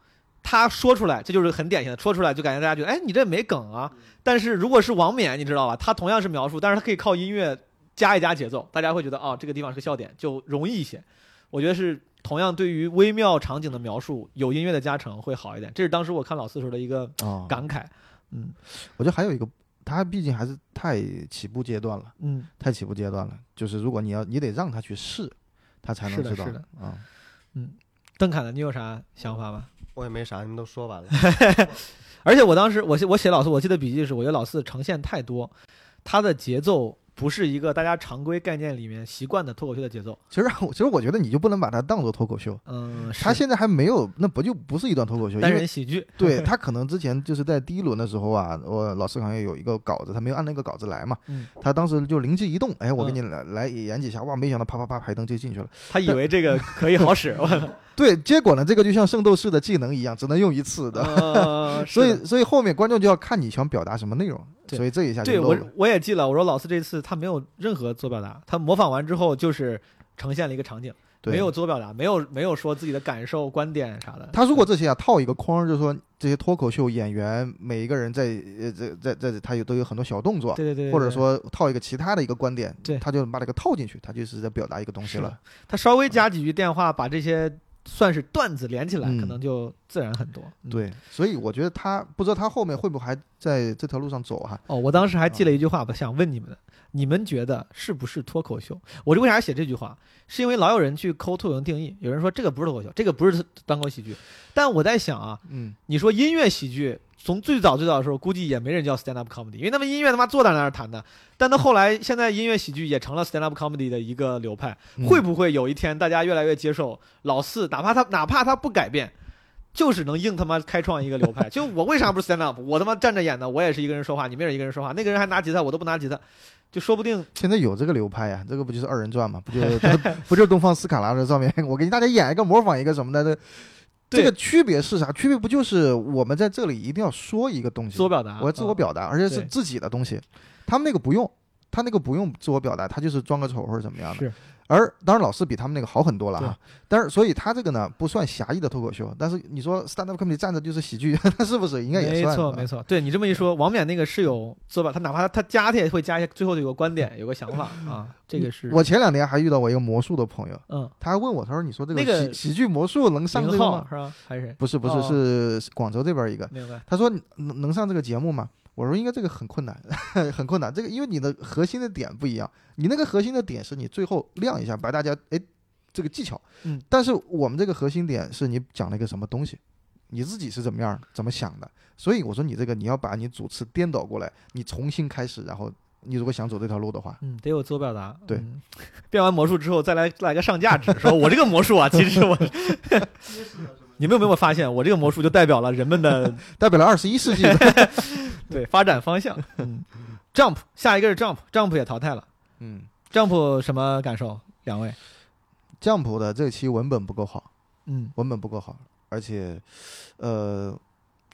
他说出来，这就是很典型的，说出来就感觉大家觉得，哎，你这没梗啊。但是如果是王冕，你知道吧，他同样是描述，但是他可以靠音乐加一加节奏，大家会觉得哦，这个地方是个笑点，就容易一些。我觉得是同样对于微妙场景的描述，有音乐的加成会好一点。这是当时我看老四时候的一个啊，感慨。嗯我觉得还有一个，他毕竟还是太起步阶段了。嗯，太起步阶段了，就是如果你要你得让他去试，他才能知道是的是的啊。邓凯的，你有啥想法吗？我也没啥，你们都说完了。而且我当时我写我写老四，我记得笔记是，我觉得老四呈现太多，他的节奏不是一个大家常规概念里面习惯的脱口秀的节奏。其实我 其实我觉得你就不能把它当做脱口秀，嗯，他现在还没有，那不就不是一段脱口秀？单人喜剧。对 他可能之前就是在第一轮的时候啊，我老师好像有一个稿子，他没有按那个稿子来嘛，嗯他当时就灵机一动，哎，我给嗯你来来演几下，哇，没想到啪啪啪排灯就进去了。他以为这个可以好使，我对，结果呢，这个就像圣斗士的技能一样，只能用一次的。呃 所以，所以后面观众就要看你想表达什么内容，所以这一下就对我。我也记了，我说老四这次他没有任何做表达，他模仿完之后就是呈现了一个场景，对没有做表达，没有没有说自己的感受、观点啥的。他如果这些啊套一个框，就是说这些脱口秀演员每一个人在呃在在在他有都有很多小动作，对对对对，对或者说套一个其他的一个观点，对他就把这个套进去，他就是在表达一个东西了。他稍微加几句电话，把这些算是段子连起来，嗯可能就自然很多。嗯对，所以我觉得他不知道他后面会不会还在这条路上走哈。哦，我当时还记了一句话，我想问你们的，你们觉得是不是脱口秀？我这为啥写这句话？是因为老有人去抠脱口秀定义，有人说这个不是脱口秀，这个不是单口喜剧。但我在想啊，嗯，你说音乐喜剧，从最早最早的时候，估计也没人叫 stand up comedy，因为他们音乐他妈坐在那儿弹的。但到后来，现在音乐喜剧也成了 stand up comedy 的一个流派。嗯会不会有一天大家越来越接受老四，哪怕他哪怕他不改变，就是能硬他妈开创一个流派？就我为啥不是 stand up？我他妈站着演的，我也是一个人说话，你们也是一个人说话，那个人还拿吉他，我都不拿吉他，就说不定现在有这个流派呀，这个不就是二人转嘛？不就 不就是东方斯卡拉的照片，我给大家演一个模仿一个什么的？这个区别是啥？区别不就是我们在这里一定要说一个东西，自我表达。我要自我嗯表达，而且是自己的东西。他们那个不用，他那个不用自我表达，他就是装个丑或者怎么样的。是而当然老师比他们那个好很多了对哈。但是所以他这个呢不算狭义的脱口秀，但是你说 stand up comedy 站着就是喜剧，他是不是应该也算没？错没错，对你这么一说，王冕那个是有自我表，他哪怕他加他也会加一些，最后有个观点，有个想法啊，这个是我前两天还遇到我一个魔术的朋友，嗯，他还问我，他说：“你说这个那个喜喜剧魔术能上这个吗是吧？还是？？”不是不是，哦是广州这边一个。明白。他说能能上这个节目吗？我说应该这个很困难，很困难。这个因为你的核心的点不一样，你那个核心的点是你最后亮一下，把大家哎这个技巧，嗯，但是我们这个核心点是你讲了一个什么东西，你自己是怎么样怎么想的。所以我说你这个你要把你主次颠倒过来，你重新开始，然后你如果想走这条路的话，嗯，得有自我表达。对嗯变完魔术之后再来来个上价值，说我这个魔术啊，其实我，你们有没有发现，我这个魔术就代表了人们的代表了二十一世纪的，对发展方向。嗯，Jump，下一个是 Jump，Jump 也淘汰了。嗯 Jump 什么感受？两位？，Jump 的这期文本不够好。嗯，文本不够好，而且，呃，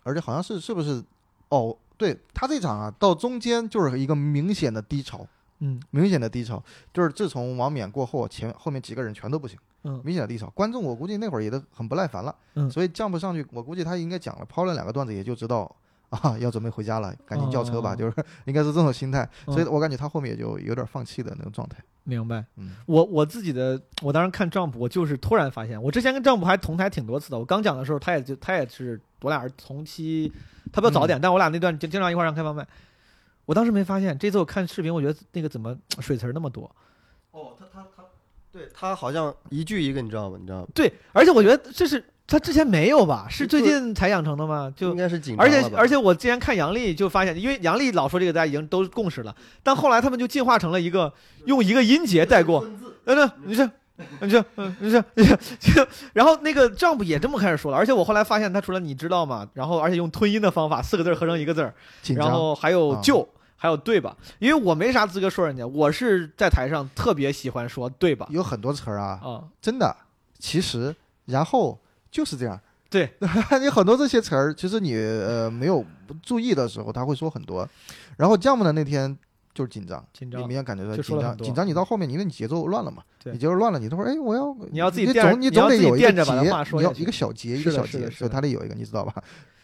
而且好像是是不是？哦，对他这场啊，到中间就是一个明显的低潮，嗯明显的低潮。就是自从王冕过后，前后面几个人全都不行，嗯明显的低潮。观众我估计那会儿也都很不耐烦了，嗯所以 Jump 上去，我估计他应该讲了，抛了两个段子也就知道啊，要准备回家了，赶紧叫车吧，哦就是 应该是这种心态。所以嗯我感觉他后面也就有点放弃的那种状态。明白。嗯，我我自己的，我当时看 Jump，我就是突然发现，我之前跟 Jump 还同台挺多次的。我刚讲的时候，他也就他也是我俩是同期，他比较早点，但我俩那段经经常一块儿上开放麦。我当时没发现，这次我看视频，我觉得那个怎么水词那么多？哦，他他他，对他好像一句一个，你知道吗？你知道吗？对，而且我觉得这是他之前没有吧？是最近才养成的吗？就应该是紧张而且而且我之前看杨笠就发现，因为杨笠老说这个大家已经都共识了，但后来他们就进化成了一个用一个音节带过，嗯，对，你是。你这，嗯，你这，你这，就 然后那个 Jump 也这么开始说了，而且我后来发现他除了你知道吗，然后而且用吞音的方法，四个字合成一个字儿。然后还有啊就，还有对吧？因为我没啥资格说人家，我是在台上特别喜欢说对吧？有很多词儿啊，啊，真的，其实然后就是这样。对，你很多这些词儿，其实你呃没有注意的时候，他会说很多。然后降 a 的那天就是紧张，紧张你明显感觉到紧张，紧张。你到后面，因为你节奏乱了嘛，对你节奏乱了，你他说哎，我要你要自己你总你总得有一个节你要一个小节，一个小节，所以是的是的他得有一个，你知道吧？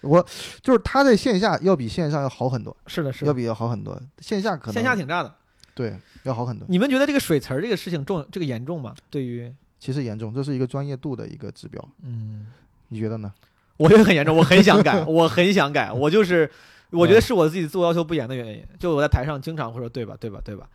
我就是他在线下要比线上要好很多，是的，是的，要比要好很多。线下可能线下挺炸的。对要好很多，你们觉得这个水词儿这个事情重，这个严重吗？对于，其实严重，这是一个专业度的一个指标，嗯，你觉得呢？我觉得很严重，我很想改，我很想改，我就是，我觉得是我自己自我要求不严的原因。就我在台上经常会说对吧，对吧，对吧，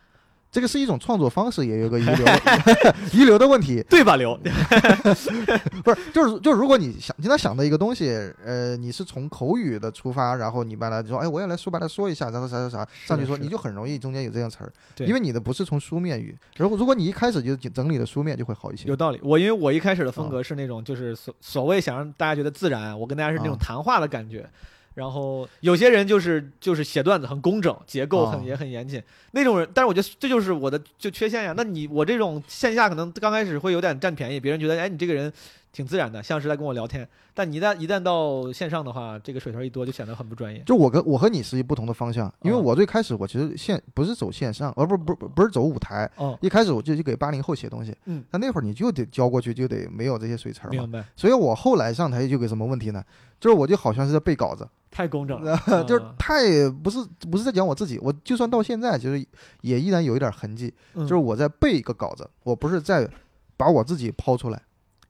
这个是一种创作方式，也有个遗留 遗留的问题。对吧，刘，不是，就是就是，如果你想经常想到一个东西，呃，你是从口语的出发，然后你把它说，哎，我也来说把它说一下，然后啥啥啥上去说，你就很容易中间有这样词儿，因为你的不是从书面语。如果如果你一开始就整理的书面，就会好一些有。道理。我因为我一开始的啊风格是那种，就是所所谓想让大家觉得自然，我跟大家是那种啊谈话的感觉。然后有些人就是就是写段子很工整，结构很啊也很严谨那种人，但是我觉得这就是我的就缺陷呀。那你我这种线下可能刚开始会有点占便宜，别人觉得哎你这个人挺自然的，像是在跟我聊天。但你一旦一旦到线上的话，这个水头一多就显得很不专业。就我跟我和你是一不同的方向，因为啊我最开始我其实线不是走线上，而不不不不是走舞台，哦，一开始我就去给八零后写东西，嗯，但那会儿你就得交过去，就得没有这些水词儿嘛，明白，所以我后来上台就有个什么问题呢？就是我就好像是在背稿子，太工整了，就是嗯太不是不是在讲我自己，我就算到现在，其实也依然有一点痕迹，嗯就是我在背一个稿子，我不是在把我自己抛出来，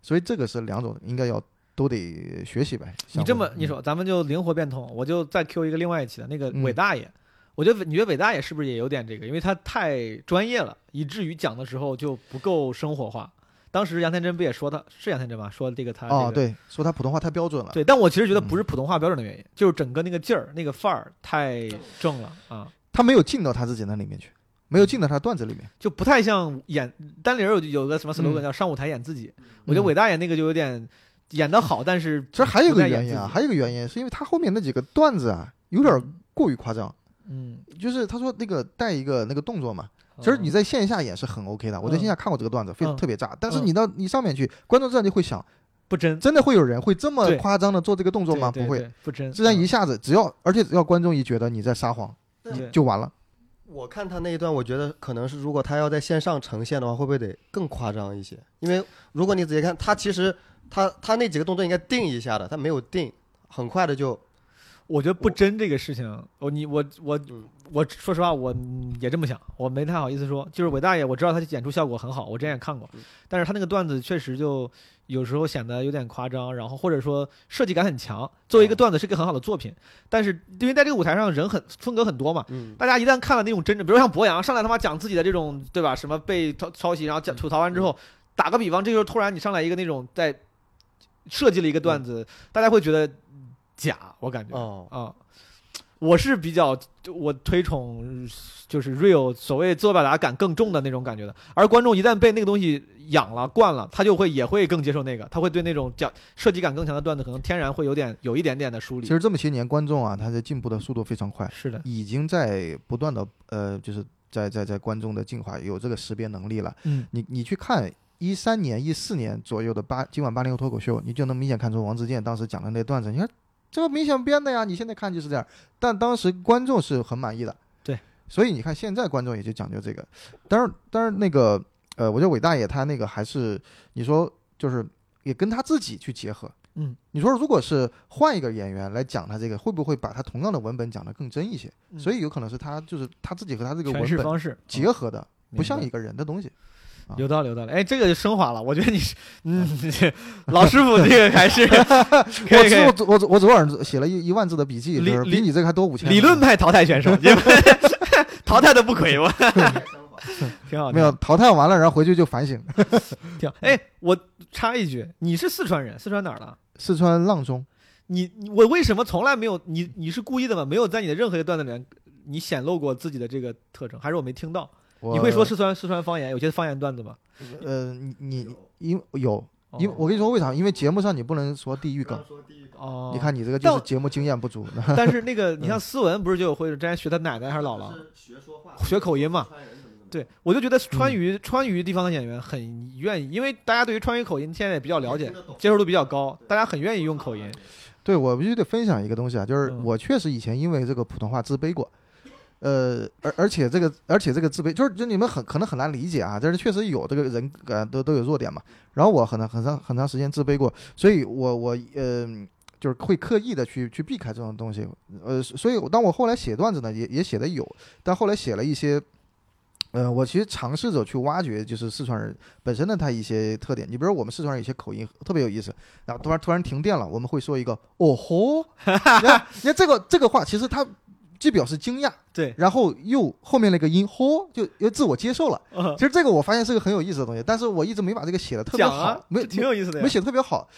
所以这个是两种，应该要都得学习呗。你这么你，说，咱们就灵活变通，我就再 Q 一个另外一期的那个嗯伟大爷。我觉得你觉得伟大爷是不是也有点这个？因为他太专业了，以至于讲的时候就不够生活化。当时杨天真不也说他是杨天真吗？说这个他、这个、哦，对，说他普通话太标准了，对，但我其实觉得不嗯是普通话标准的原因，就是整个那个劲儿、那个范儿太正了啊，他没有进到他自己那里面去，没有进到他段子里面。就不太像演单立人有有个什么 slogan 嗯叫上舞台演自己。我觉得嗯伟大爷那个就有点演得好，但是其实还有一个原因啊，还有一个原因是因为他后面那几个段子啊，有点过于夸张。嗯，就是他说那个带一个那个动作嘛，其实你在线下演是很 OK 的。我在线下看过这个段子，非常嗯特别炸。但是嗯你到你上面去，观众自然就会想，不真，真的会有人会这么夸张的做这个动作吗？不会，不真，自然一嗯下子只要，而且只要观众一觉得你在撒谎，对就完了。我看他那一段，我觉得可能是如果他要在线上呈现的话，会不会得更夸张一些？因为如果你仔细看，他其实他他那几个动作应该定一下的，他没有定，很快的就我觉得不真这个事情，我你我我嗯。我说实话，我嗯也这么想，我没太好意思说。就是伟大爷，我知道他演出效果很好，我之前也看过嗯，但是他那个段子确实就有时候显得有点夸张，然后或者说设计感很强。作为一个段子是一个很好的作品，但是因为在这个舞台上人很风格很多嘛，嗯。大家一旦看了那种真正，比如像博洋上来他妈讲自己的这种对吧，什么被抄抄袭，然后讲吐槽完之后，打个比方，这时候突然你上来一个那种在设计了一个段子，大家会觉得假，我感觉。哦啊，我是比较我推崇就是 real 所谓自我表达感更重的那种感觉的，而观众一旦被那个东西养了惯了，他就会也会更接受那个，他会对那种讲设计感更强的段子，可能天然会有点有一点点的疏离其。实这么些年，观众啊，他的进步的速度非常快，是的，已经在不断的呃，就是在在在观众的进化有这个识别能力了。嗯，你你去看一三年、一四年左右的八今晚八零后脱口秀，你就能明显看出王自健当时讲的那段子，你看这个明显编的呀，你现在看就是这样。但当时观众是很满意的，对，所以你看现在观众也就讲究这个。但是但是那个呃，我觉得伟大爷他那个还是你说就是也跟他自己去结合。嗯，你说如果是换一个演员来讲他这个，会不会把他同样的文本讲得更真一些？嗯所以有可能是他就是他自己和他这个诠文本释方式结合的，不像一个人的东西。啊有道理，有道理。哎，这个就升华了。我觉得你是，嗯，老师傅这个还是 可以可以我我我昨晚写了一一万字的笔记，理理就是比你这个还多五千。理论派淘汰选手，淘汰的不亏，我挺好。没有淘汰完了，然后回去就反省。挺好。哎，我插一句，你是四川人，四川哪儿的？四川阆中，你你我为什么从来没有你你是故意的吗？没有在你的任何一个段子里面你显露过自己的这个特征，还是我没听到？我你会说四川四川方言，有些方言段子吗？呃，你你因有，哦因为我跟你说为啥？因为节目上你不能说地域梗。哦，你看你这个就是节目经验不足。但是那个你像思文不是就有会之前学他奶奶还是姥姥 学口音嘛？对，我就觉得川渝、川渝地方的演员很愿意，因为大家对于川渝口音现在也比较了解，接受度比较高，大家很愿意用口音。对我必须得分享一个东西啊，就是嗯我确实以前因为这个普通话自卑过。呃，而而且这个，而且这个自卑，就是就你们很可能很难理解啊，但是确实有这个人呃都都有弱点嘛。然后我很长很长很长时间自卑过，所以我我呃就是会刻意的去去避开这种东西。呃，所以当我后来写段子呢，也也写的有，但后来写了一些，呃，我其实尝试着去挖掘，就是四川人本身的他一些特点。你比如我们四川人有些口音特别有意思，然后突然突然停电了，我们会说一个哦吼，你看这个这个话，其实他既表示惊讶，对，然后又后面那个音嚯就又自我接受了。嗯其实这个我发现是个很有意思的东西，但是我一直没把这个写的特别好，没挺有意思的没。写的特别好，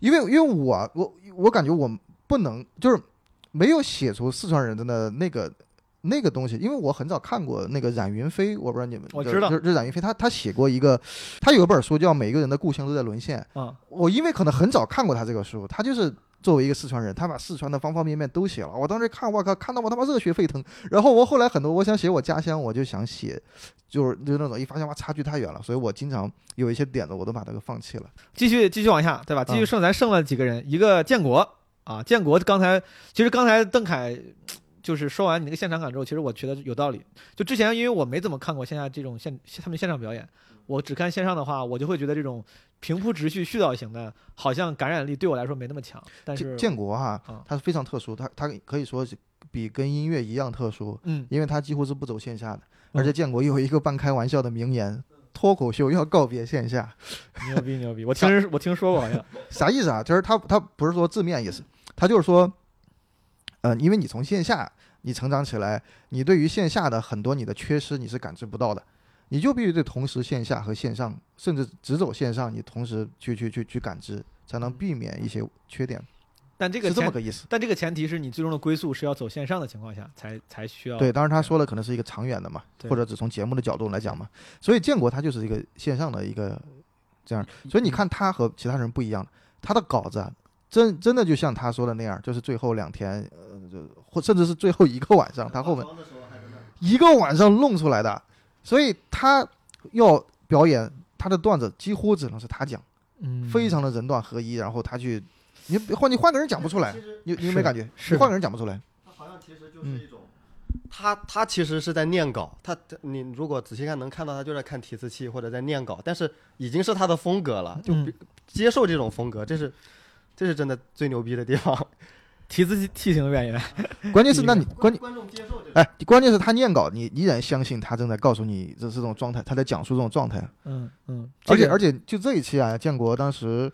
因为因为我我我感觉我不能就是没有写出四川人的那个那个东西，因为我很早看过那个冉云飞，我不知道你们就我知道就是冉云飞他他写过一个，他有一本书叫《每个人的故乡都在沦陷》，啊，我因为可能很早看过他这个书，他就是。作为一个四川人，他把四川的方方面面都写了。我当时看，我靠，看到我他妈热血沸腾。然后我后来很多，我想写我家乡，我就想写，就是就那种一发现哇差距太远了，所以我经常有一些点子我都把它给放弃了。继续继续往下，对吧？继续嗯剩咱剩了几个人，一个建国啊，建国刚才其实刚才邓凯就是说完你那个现场感之后，其实我觉得有道理。就之前因为我没怎么看过线下这种现他们现场表演，我只看线上的话，我就会觉得这种平铺直叙、絮叨型的，好像感染力对我来说没那么强。但是建建国哈啊，它是非常特殊，它它可以说是比跟音乐一样特殊，嗯，因为它几乎是不走线下的，嗯。而且建国有一个半开玩笑的名言：脱口秀要告别线下，牛逼牛逼，我听人 我听说过好像，啥意思啊？就是他他不是说字面意思，他就是说，呃，因为你从线下你成长起来，你对于线下的很多你的缺失你是感知不到的，你就必须得同时线下和线上，甚至只走线上，你同时去去去去感知，才能避免一些缺点，但这个是这么个意思。但这个前提是你最终的归宿是要走线上的情况下才才需要对，当然他说的可能是一个长远的嘛，或者只从节目的角度来讲嘛，所以建国他就是一个线上的一个这样，所以你看他和其他人不一样，他的稿子啊，真真的就像他说的那样，就是最后两天，呃，就或甚至是最后一个晚上，他后面一个晚上弄出来的，所以他要表演他的段子，几乎只能是他讲，嗯非常的人段合一，然后他去，你换你换个人讲不出来，你你有没有感觉？是你换个人讲不出来，他好像其实就嗯是一种，他他其实是在念稿，他他你如果仔细看能看到他就在看提词器或者在念稿，但是已经是他的风格了，就接受这种风格，这是这是真的最牛逼的地方。提字器型的演员，关键是那你 关键。观众接受这哎，关键是他念稿，你依然相信他正在告诉你这是这种状态，他在讲述这种状态。嗯嗯，而且而且就这一期啊，建国当时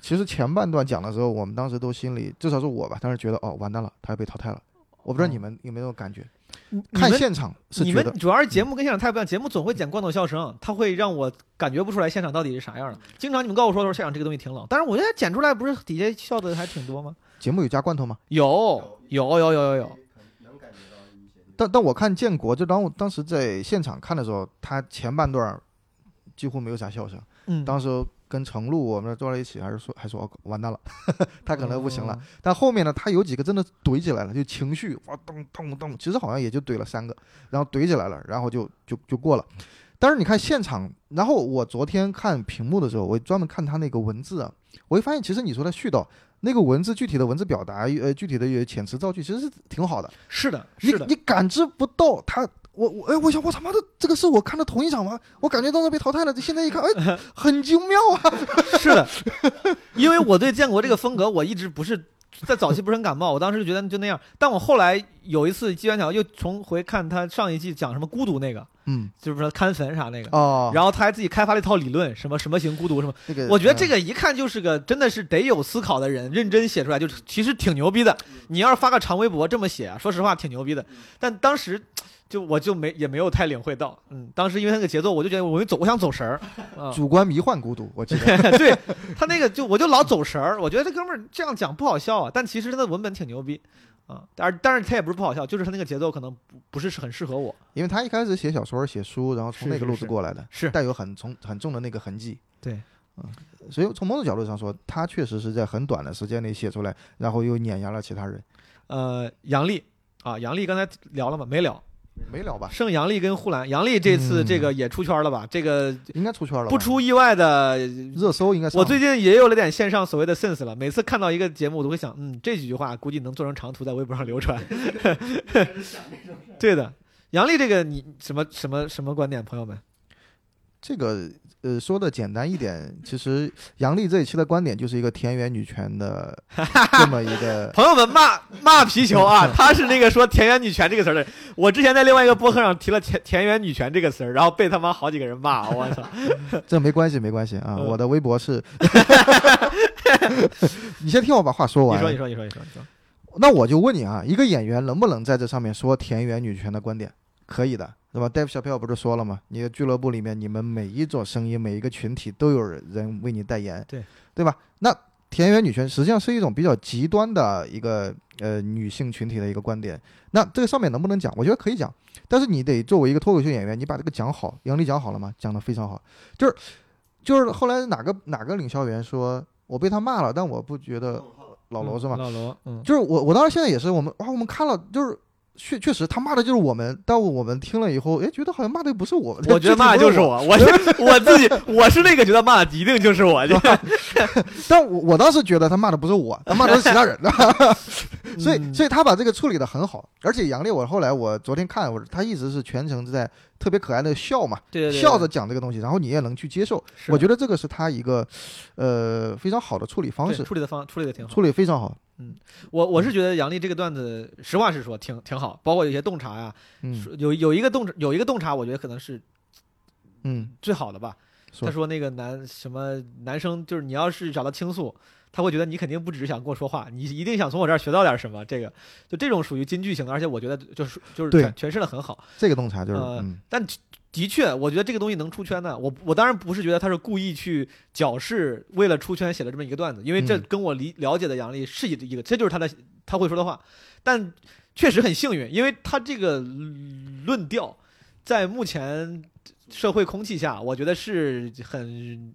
其实前半段讲的时候，我们当时都心里至少是我吧，当时觉得哦完蛋了，他要被淘汰了。我不知道哦你们有没有感觉？看现场是你们主要是节目跟现场太不一样，节目总会剪罐头笑声，它会让我感觉不出来现场到底是啥样的。经常你们告诉我说说现场这个东西挺冷，但是我觉得剪出来不是底下笑的还挺多吗？节目有加罐头吗？有有有有有有，能感觉到一些。但但我看建国，就当我当时在现场看的时候，他前半段几乎没有啥笑声。嗯，当时跟程璐我们坐在一起，还是说还说、哦、完蛋了，他可能不行了。哦但后面呢，他有几个真的怼起来了，就情绪哇咚咚咚，其实好像也就怼了三个，然后怼起来了，然后就就就过了。但是你看现场，然后我昨天看屏幕的时候，我专门看他那个文字啊，我会发现其实你说他絮叨那个文字具体的文字表达，呃，具体的遣词造句，其实是挺好的。是的，你是的你，感知不到他我我哎，我想我他妈的这个是我看的同一场吗？我感觉当时被淘汰了，现在一看，哎，很精妙啊！是的，因为我对建国这个风格，我一直不是在早期不是很感冒，我当时觉得就那样。但我后来有一次机缘巧合又重回看他上一季讲什么孤独那个，嗯，就是说看坟啥那个，哦，然后他还自己开发了一套理论，什么什么型孤独什么。这个我觉得这个个一看就是个真的是得有思考的人，认真写出来，就是其实挺牛逼的。你要是发个长微博这么写啊，说实话挺牛逼的。但当时就我就没也没有太领会到，嗯，当时因为那个节奏，我就觉得我走我想走神儿，啊，主观迷幻孤独，我记得 对他那个就我就老走神儿，我觉得这哥们儿这样讲不好笑啊，但其实他的文本挺牛逼啊，但是但是他也不是不好笑，就是他那个节奏可能不不是很适合我，因为他一开始写小说、写书，然后从那个路子过来的，是带有很从很重的那个痕迹。对，嗯，所以从某种角度上说，他确实是在很短的时间内写出来，然后又碾压了其他人。呃，杨笠啊，杨笠刚才聊了吗？没聊，没聊吧？剩杨笠跟护栏，杨笠这次嗯这个也出圈了吧？这个应该出圈了吧，不出意外的。热搜应该上。我最近也有了点线上所谓的 sense 了，每次看到一个节目，我都会想，嗯，这几句话估计能做成长图在微博上流传。对的，杨笠这个你什么什么什么观点，朋友们？这个呃说的简单一点，其实杨笠这一期的观点就是一个田园女权的 这么一个朋友们骂骂皮球啊，他是那个说田园女权这个词儿的。我之前在另外一个播客上提了田田园女权这个词儿，然后被他妈好几个人骂，我操！这没关系，没关系啊。嗯我的微博是，你先听我把话说完。你说，你说，你说，你说，你说，那我就问你啊，一个演员能不能在这上面说田园女权的观点？可以的，对吧？Dave Chappelle 不是说了吗？你的俱乐部里面，你们每一种声音、每一个群体都有人为你代言，对对吧？那田园女权实际上是一种比较极端的一个呃女性群体的一个观点。那这个上面能不能讲？我觉得可以讲，但是你得作为一个脱口秀演员，你把这个讲好。杨笠讲好了吗？讲得非常好，就是就是后来哪个哪个领笑员说，我被他骂了，但我不觉得老罗是吗？老罗，嗯，就是我，我当时现在也是，我们哇，我们看了，就是确确实他骂的就是我们，但我们听了以后，哎，觉得好像骂的不是我，我觉得骂的就是我，我，我是我自己，我是那个觉得骂的一定就是我，就 但我我当时觉得他骂的不是我，他骂的是其他人，所以嗯所以他把这个处理的很好，而且杨烈，我后来我昨天看，我他一直是全程在特别可爱的笑嘛，对对对，笑着讲这个东西，然后你也能去接受，我觉得这个是他一个呃非常好的处理方式，处理的方处理的挺好。处理非常好，我我是觉得杨笠这个段子，实话实说挺挺好，包括有些洞察呀，嗯有有一个洞有一个洞察，我觉得可能是嗯，最好的吧。说他说那个男什么男生，就是你要是找他倾诉，他会觉得你肯定不只是想跟我说话，你一定想从我这儿学到点什么。这个就这种属于金句型的，而且我觉得就是就是对诠诠释的很好。这个洞察就是呃嗯但的确，我觉得这个东西能出圈的。我我当然不是觉得他是故意去矫饰，为了出圈写了这么一个段子，因为这嗯跟我理了解的杨笠是一一个，这就是他的他会说的话。但确实很幸运，因为他这个论调在目前社会空气下，我觉得是很。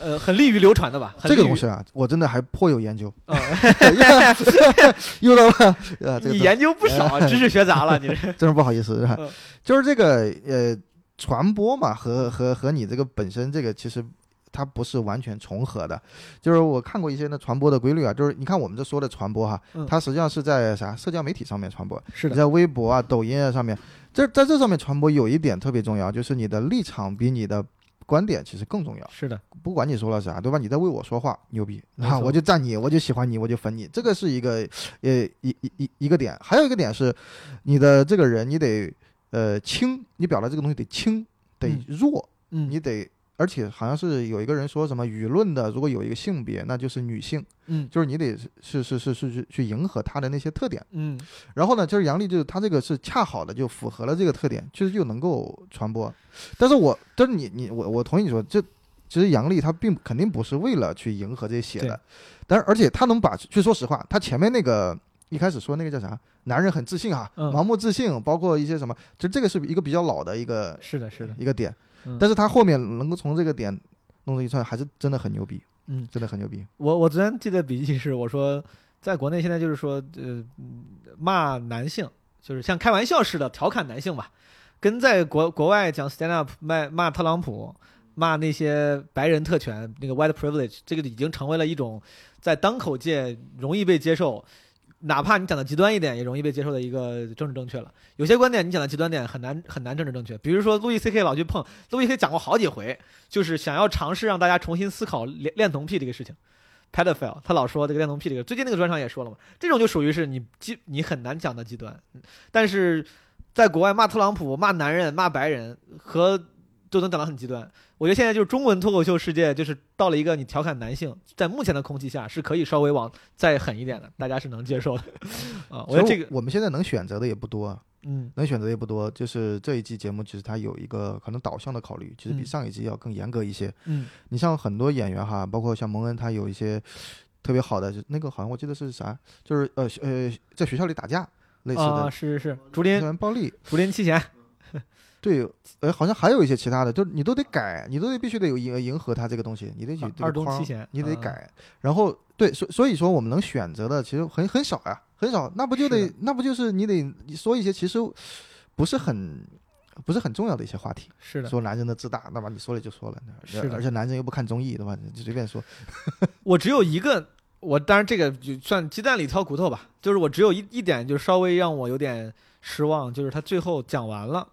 呃，很利于流传的吧？这个东西啊，我真的还颇有研究。嗯 又到了，呃，这个你研究不少，知识学杂了，你这 真是不好意思，是吧嗯？就是这个呃传播嘛，和和和你这个本身这个其实它不是完全重合的。就是我看过一些那传播的规律啊，就是你看我们这说的传播哈嗯，它实际上是在啥社交媒体上面传播，是你，在微博啊、抖音啊上面，这在这上面传播有一点特别重要，就是你的立场比你的观点其实更重要。是的，不管你说了啥，对吧？你在为我说话，牛逼啊！我就赞你，我就喜欢你，我就粉你，这个是一个呃一一一一个点。还有一个点是，你的这个人你得呃轻，你表达这个东西得轻，得嗯弱，嗯你得。而且好像是有一个人说什么舆论的，如果有一个性别，那就是女性，嗯。就是你得是是是是去去迎合她的那些特点。嗯，然后呢，就是杨笠，就是他这个是恰好的就符合了这个特点，就是就能够传播。但是我，但是你你我我同意你说，这其实杨笠她并肯定不是为了去迎合这些写的，但是而且她能把，就说实话，她前面那个一开始说那个叫啥，男人很自信哈，嗯。盲目自信，包括一些什么，就这个是一个比较老的一个是的，是的，一个点，嗯但是他后面能够从这个点弄出一串，还是真的很牛逼，嗯，真的很牛逼。我我昨天记得笔记是我说，在国内现在就是说，呃，嗯骂男性就是像开玩笑似的调侃男性吧，跟在国国外讲 stand up 骂骂特朗普、骂那些白人特权那个 white privilege，这个已经成为了一种在当口界容易被接受，哪怕你讲的极端一点，也容易被接受的一个政治正确了。有些观点你讲的极端点很难很难政治正确，比如说路易 C K 老去碰，路易 C K 讲过好几回，就是想要尝试让大家重新思考恋恋童癖这个事情。pedophile，他老说这个恋童癖这个，最近那个专场也说了嘛，这种就属于是你极你很难讲的极端，但是在国外骂特朗普、骂男人、骂白人和都能讲得很极端。我觉得现在就是中文脱口秀世界，就是到了一个你调侃男性，在目前的空气下是可以稍微往再狠一点的，大家是能接受的啊。我觉得这个，我们现在能选择的也不多啊，嗯能选择也不多。就是这一季节目，其实它有一个可能导向的考虑，其实比嗯上一季要更严格一些。嗯你像很多演员哈，包括像蒙恩，他有一些特别好的，就那个好像我记得是啥，就是呃呃，在学校里打架类似啊，的是是是，竹校林园暴力，竹林七贤，对，呃，好像还有一些其他的，就是你都得改，你都得必须得有迎迎合他这个东西，你得去啊二中七贤你得啊改。然后对，所所以说我们能选择的其实很很少呀，很少。那不就得那不就是你得说一些其实不是很不是很重要的一些话题，是的，说男人的自大，那么你说了就说了，是的而且男人又不看综艺，对吧？你就随便说。我只有一个，我当然这个就算鸡蛋里挑骨头吧，就是我只有一一点就稍微让我有点失望，就是他最后讲完了，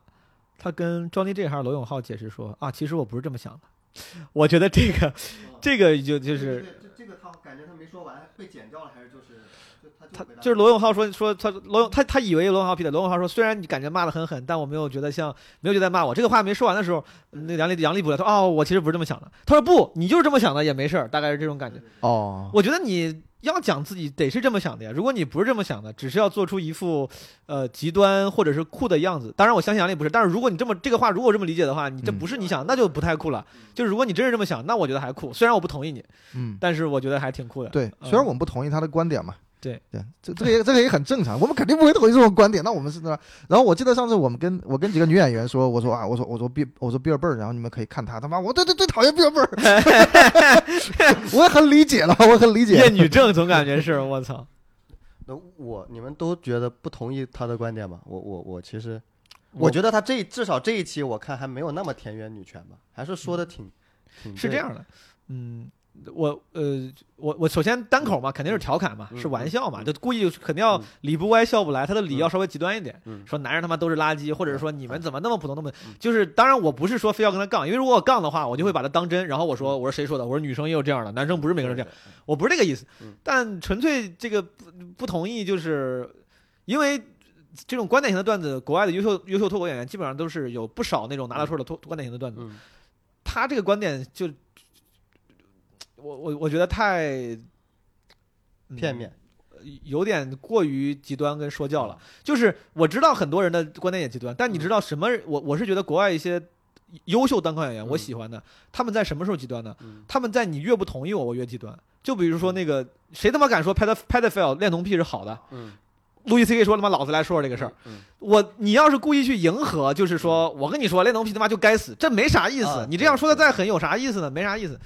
他跟 Johnny J 还是罗永浩解释说啊，其实我不是这么想的。我觉得这个这个就就是这个他感觉他没说完，被剪掉了，还是就是他他就是罗永浩说说他罗永他他以为罗永浩批的，罗永浩说虽然你感觉骂的很狠，但我没有觉得像没有觉得在骂我。这个话没说完的时候，那杨丽杨丽补了，他说哦，我其实不是这么想的。他说不，你就是这么想的也没事儿，大概是这种感觉。哦，我觉得你要讲自己得是这么想的呀。如果你不是这么想的，只是要做出一副呃极端或者是酷的样子，当然我相信杨丽不是。但是如果你这么这个话如果这么理解的话，你这嗯不是你想，那就不太酷了。就是如果你真是这么想，那我觉得还酷。虽然我不同意你，嗯，但是我觉得还挺酷的。对，嗯虽然我们不同意他的观点嘛。对对，这这个也这个也很正常，我们肯定不会同意这种观点。那我们是吧？然后我记得上次我们跟我跟几个女演员说，我说啊，我说我说比我说比尔贝尔，然后你们可以看他，他妈我最最最讨厌比尔贝尔，我也很理解了，我也很理解。厌女症总感觉是我操。那我你们都觉得不同意他的观点吗？我我我其实，我我觉得他这至少这一期我看还没有那么田园女权吧，还是说的挺挺对是这样的，嗯，我呃，我我首先单口嘛，肯定是调侃嘛，嗯是玩笑嘛，嗯就故意肯定要嗯理不歪笑不来，他的理嗯要稍微极端一点，嗯说男人他妈都是垃圾，或者是说你们怎么那么普通那么嗯，就是当然我不是说非要跟他杠，因为如果我杠的话，我就会把他当真，然后我说我说谁说的，我说女生也有这样的，男生不是每个人这样，我不是这个意思嗯，但纯粹这个不不同意，就是因为。这种观点型的段子，国外的优秀优秀脱口演员基本上都是有不少那种拿得出手的脱观点型的段子。嗯他这个观点就，我我我觉得太嗯片面，有点过于极端跟说教了。就是我知道很多人的观点也极端，但你知道什么？我我是觉得国外一些优秀单口演员，嗯我喜欢的，他们在什么时候极端呢？嗯他们在你越不同意我，我越极端。就比如说那个谁他妈敢说 pedo pedophile 恋童癖是好的？嗯路易 C K 说他妈老子来说说这个事儿。嗯我你要是故意去迎合，就是说我跟你说恋童癖他妈就该死，这没啥意思。啊你这样说的再狠有啥意思呢？没啥意思。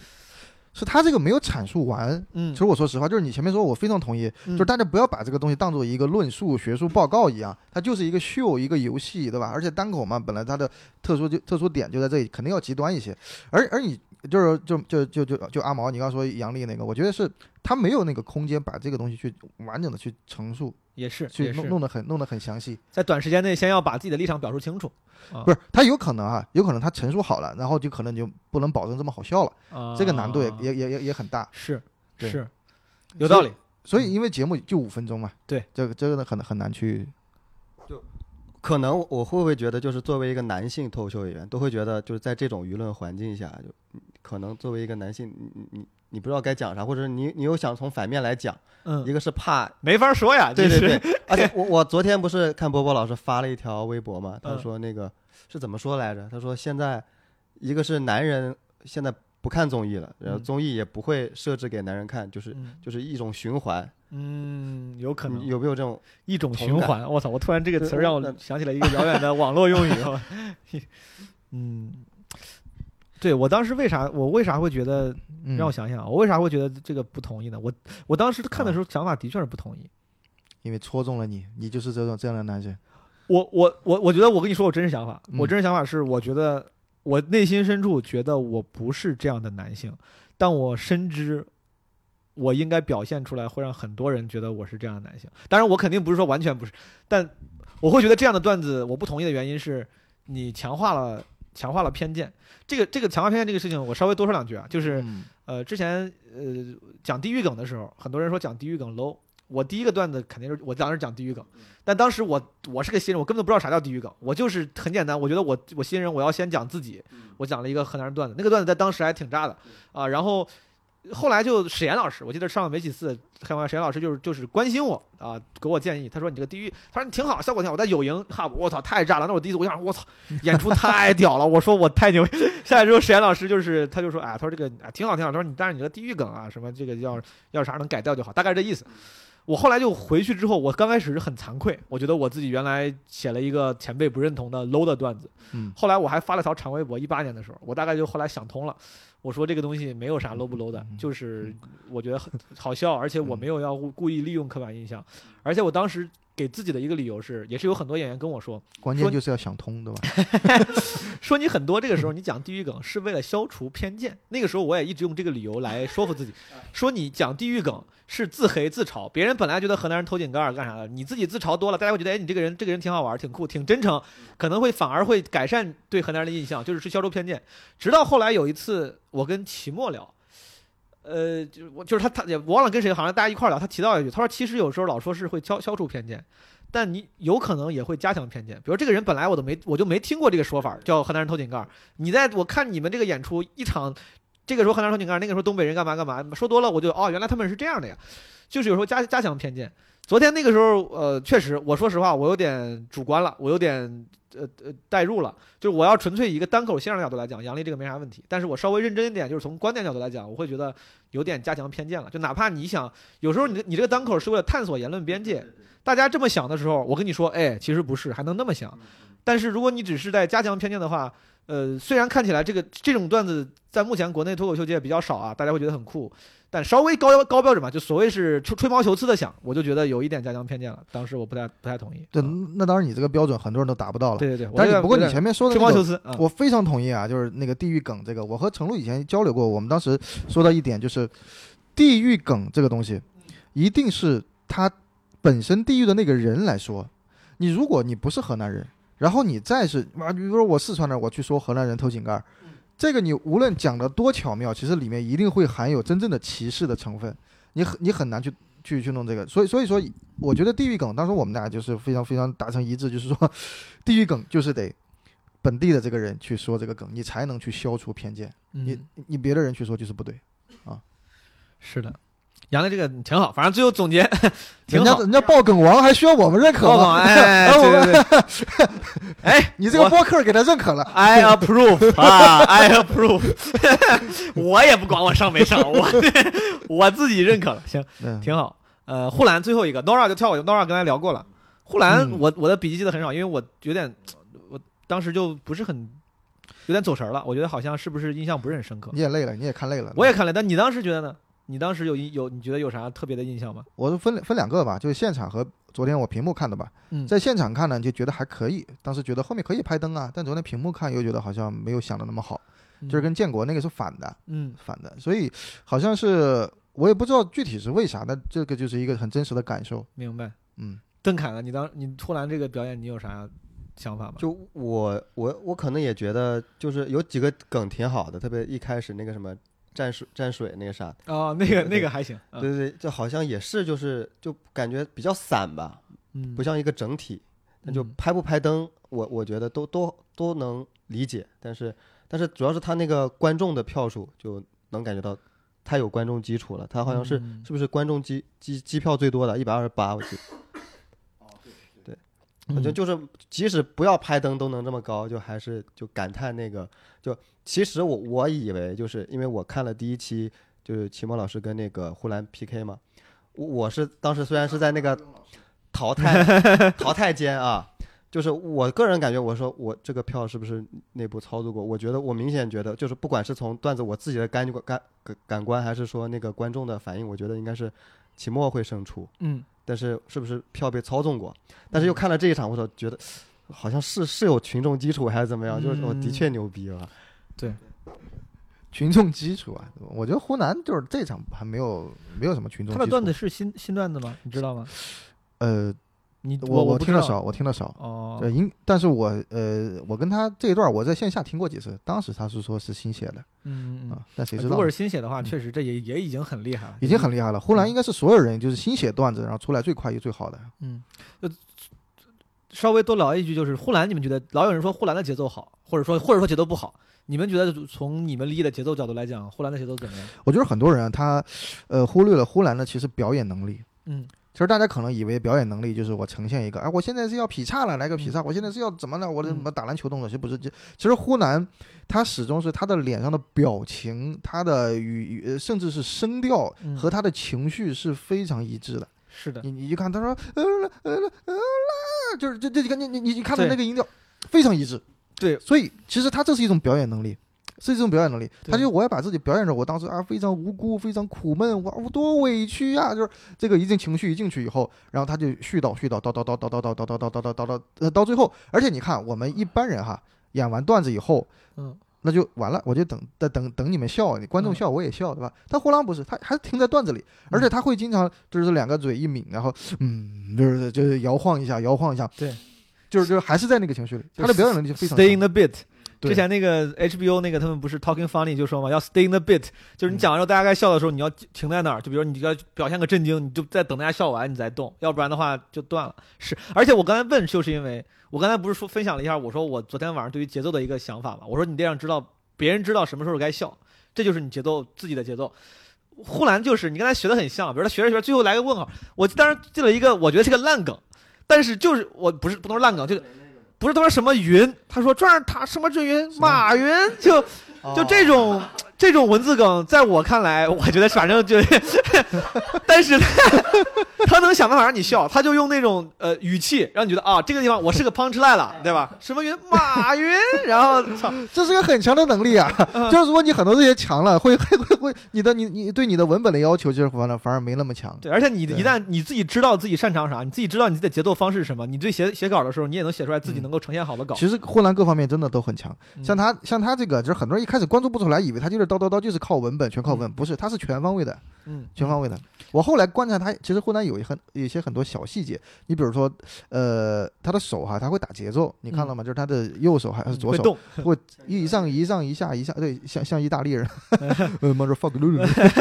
是他这个没有阐述完。嗯其实我说实话，就是你前面说，我非常同意，嗯就是大家不要把这个东西当做一个论述、学术报告一样，它就是一个秀、一个游戏，对吧？而且单口嘛，本来它的特殊就特殊点就在这里，肯定要极端一些。而而你就是就就就就就阿毛，你刚说杨笠那个，我觉得是他没有那个空间把这个东西去完整的去陈述，也是去弄弄得很弄得很详细。在短时间内先要把自己的立场表述清楚。啊不是，他有可能啊，有可能他陈述好了，然后就可能就不能保证这么好笑了，啊，这个难度也也也也也很大。是对是有道理。所以因为节目就五分钟嘛，对，这个这个很很难去就可能我会不会觉得，就是作为一个男性脱口秀演员，都会觉得就是在这种舆论环境下，就嗯可能作为一个男性，你你你你不知道该讲啥，或者是你你又想从反面来讲，嗯一嗯，个是怕，没法说呀。对对对，而且 我我昨天不是看波波老师发了一条微博嘛，他嗯说那个是怎么说来着？他说现在一个是男人现在不看综艺了，然后嗯综艺也不会设置给男人看，就是嗯就是一种循环，嗯，有可能有没有这种？一种循环。我操！我突然这个词让我想起了一个遥远的网络用语。嗯，对我当时为啥我为啥会觉得嗯让我想想啊，我为啥会觉得这个不同意呢？我我当时看的时候想法的确是不同意。因为戳中了你，你就是这种这样的男生。我我我我觉得我跟你说我真实想法，嗯我真实想法是，我觉得我内心深处觉得我不是这样的男性，但我深知我应该表现出来，会让很多人觉得我是这样的男性。当然，我肯定不是说完全不是，但我会觉得这样的段子我不同意的原因是，你强化了强化了偏见。这个这个强化偏见这个事情，我稍微多说两句啊，就是嗯呃，之前呃讲地狱梗的时候，很多人说讲地狱梗 low。我第一个段子肯定是我当时讲地狱梗，但当时我我是个新人，我根本不知道啥叫地狱梗，我就是很简单，我觉得我我新人我要先讲自己，我讲了一个河南人段子，那个段子在当时还挺炸的啊，然后后来就史岩老师，我记得上没几次开完史岩老师就是就是关心我啊，给我建议，他说你这个地狱，他说你挺好，效果挺好，我在有营哈，我操太炸了，那我第一次我想我操演出太屌了，我说我太牛，下来之后史岩老师就是他就说哎，他说这个哎挺好挺好，他说你但是你这个地狱梗啊什么这个要要啥能改掉就好，大概是这意思。我后来就回去之后，我刚开始是很惭愧，我觉得我自己原来写了一个前辈不认同的 low 的段子。嗯后来我还发了条长微博，一八年的时候，我大概就后来想通了，我说这个东西没有啥 low 不 low 的，就是我觉得很好笑，而且我没有要故意利用刻板印象，而且我当时给自己的一个理由是，也是有很多演员跟我说，关键就是要想通，对吧？说你很多这个时候你讲地狱梗是为了消除偏见。那个时候我也一直用这个理由来说服自己，说你讲地狱梗是自黑自嘲，别人本来觉得河南人偷井盖儿干啥的，你自己自嘲多了，大家会觉得哎你这个人这个人挺好玩，挺酷，挺真诚，可能会反而会改善对河南人的印象，就是去消除偏见。直到后来有一次我跟齐墨聊。呃，就我就是他，他也我忘了跟谁，好像大家一块聊，他提到一句，他说其实有时候老说是会消消除偏见，但你有可能也会加强偏见。比如这个人本来我都没我就没听过这个说法，叫河南人偷井盖。你在我看你们这个演出一场，这个时候河南人偷井盖，那个时候东北人干嘛干嘛，说多了我就哦，原来他们是这样的呀，就是有时候加加强偏见。昨天那个时候，呃，确实，我说实话，我有点主观了，我有点呃呃代入了，就是我要纯粹以一个单口相声角度来讲，杨笠这个没啥问题，但是我稍微认真一点，就是从观点角度来讲，我会觉得有点加强偏见了。就哪怕你想，有时候你你这个单口是为了探索言论边界，大家这么想的时候，我跟你说，哎，其实不是，还能那么想。但是如果你只是在加强偏见的话，呃，虽然看起来这个这种段子在目前国内脱口秀界比较少啊，大家会觉得很酷，但稍微高高标准吧，就所谓是吹吹毛求疵的想，我就觉得有一点家乡偏见了。当时我不太不太同意。对啊，那当然你这个标准很多人都达不到了。对对对，但是不过你前面说的吹那个毛求疵啊，我非常同意啊，就是那个地域梗这个，我和程璐以前交流过，我们当时说到一点就是，地域梗这个东西，一定是他本身地域的那个人来说。你如果你不是河南人，然后你再是啊，比如说我四川人，我去说河南人偷井盖儿，这个你无论讲的多巧妙，其实里面一定会含有真正的歧视的成分，你很你很难去去去弄这个。所以所以说，我觉得地域梗，当时我们俩就是非常非常达成一致，就是说，地域梗就是得本地的这个人去说这个梗，你才能去消除偏见。你嗯，你别的人去说就是不对，啊是的，杨的这个挺好，反正最后总结挺好。人家人家爆梗王还需要我们认可高吗？广，哎，对对对，哎，你这个我播客给他认可了，I approve 啊，I approve，我也不管我上没上，我我自己认可了，行，嗯，挺好。呃，护栏最后一个，Nora 就跳过去，Nora 刚才聊过了。护栏嗯我我的笔记记得很少，因为我有点，我当时就不是很有点走神儿了，我觉得好像是不是印象不是很深刻。你也累了，你也看累了。我也看了，但你当时觉得呢？你当时有印有你觉得有啥特别的印象吗？我是分分两个吧，就是现场和昨天我屏幕看的吧。嗯在现场看呢，就觉得还可以，当时觉得后面可以拍灯啊，但昨天屏幕看又觉得好像没有想的那么好，就是跟建国那个是反的，嗯反的，所以好像是我也不知道具体是为啥，但这个就是一个很真实的感受。明白。嗯，邓凯呢？你当你突然这个表演，你有啥想法吗？就我我我可能也觉得，就是有几个梗挺好的，特别一开始那个什么蘸水蘸水那个啥，哦，那个那个还行，嗯。对对对，就好像也是就是就感觉比较散吧，嗯，不像一个整体。那就。嗯拍不拍灯，我我觉得都都都能理解，但是但是主要是他那个观众的票数就能感觉到太有观众基础了，他好像是、嗯。是不是观众机机机票最多的，一百二十八，我记得。我觉得嗯。就是即使不要拍灯都能这么高，就还是就感叹那个，就其实我我以为就是因为我看了第一期，就是齐墨老师跟那个呼兰 PK 嘛，我我是当时虽然是在那个淘汰 淘汰间啊，就是我个人感觉，我说我这个票是不是内部操作过？我觉得我明显觉得，就是不管是从段子我自己的感感感感官，还是说那个观众的反应，我觉得应该是齐墨会胜出。嗯但是是不是票被操纵过？但是又看了这一场，我操，觉得好像是是有群众基础还是怎么样？就是我的嗯确牛逼了。群众基础啊。我觉得湖南就是这场还没有没有什么群众基础。他的段子是新新段子吗？你知道吗？呃，你我我听得少，我听得少。哦对，，因但是我呃，我跟他这一段我在线下听过几次，当时他是说是新写的嗯嗯啊，但谁知道如果是新写的话，嗯确实这也也已经很厉害了，已经很厉害了。湖南应该是所有人就是新写段子，然后出来最快也最好的。嗯，就稍微多聊一句，就是呼兰，你们觉得老有人说呼兰的节奏好，或者说或者说节奏不好，你们觉得从你们理解的节奏角度来讲，呼兰的节奏怎么样？我觉得很多人啊他呃忽略了呼兰的其实表演能力。嗯其实大家可能以为表演能力就是我呈现一个，哎，我现在是要劈叉了，来个劈叉，我现在是要怎么了？我的嗯什么打篮球动作，其实不是。这其实呼兰他始终是他的脸上的表情，他的语，语甚至是声调嗯和他的情绪是非常一致的。是的，你你一看，他说呃呃呃呃，就是这这你看你你你你看到那个音调非常一致。对所以其实他这是一种表演能力。是一种表演能力，他就我要把自己表演着，我当时啊非常无辜，非常苦闷，我我多委屈呀、就是这个一进情绪一进去以后，然后他就絮叨絮叨叨叨叨叨叨叨叨叨叨叨叨叨叨，呃到最后，而且你看我们一般人哈，演完段子以后，嗯，那就完了，我就等等等等你们笑，你观众嗯笑我也笑，对吧？但胡狼不是，他还是停在段子里，而且他会经常就是两个嘴一抿，然后嗯，就是就是摇晃一下，摇晃一下，对，就是就是还是在那个情绪里，他的表演能力就非常 stay in。the bit。对之前那个 HBO 那个他们不是 Talking Funny 就说嘛，要 stay in the bit，就是你讲完之后大家该笑的时候，你要停在那儿，就比如你要表现个震惊，你就在等大家笑完你再动，要不然的话就断了。是，而且我刚才问，就是因为我刚才不是说分享了一下，我说我昨天晚上对于节奏的一个想法嘛，我说你得让知道别人知道什么时候该笑，这就是你节奏自己的节奏。呼兰就是你跟他学的很像，比如他学着学着最后来个问号，我当时进了一个我觉得是个烂梗，但是就是我不是不能说烂梗，就是不是他说什么云，他说转他什么这云马云，就就这种、这种文字梗，在我看来，我觉得反正就，但是他他能想办法让你笑，他就用那种呃语气让你觉得啊这个地方我是个 punch line 了，对吧？什么云马云，然后操，这是个很强的能力啊！就是如果你很多这些强了，会会会会，你的你你对你的文本的要求，就是反而反而没那么强。对，而且你对一旦你自己知道自己擅长啥，你自己知道你自己的节奏方式是什么，你对写写稿的时候，你也能写出来自己能够呈现好的稿。其实呼兰各方面真的都很强，嗯像他像他这个，就是很多人一开始关注不出来，以为他就是叨叨叨，就是靠文本，全靠文，不是，他是全方位的，嗯，全方位的。我后来观察他，其实湖南有一很有一些很多小细节，你比如说，呃，他的手哈，他会打节奏，你看到吗？就是他的右手还是左手嗯会 一上一上一下一下，对，像像意大利人，呃，motherfucker，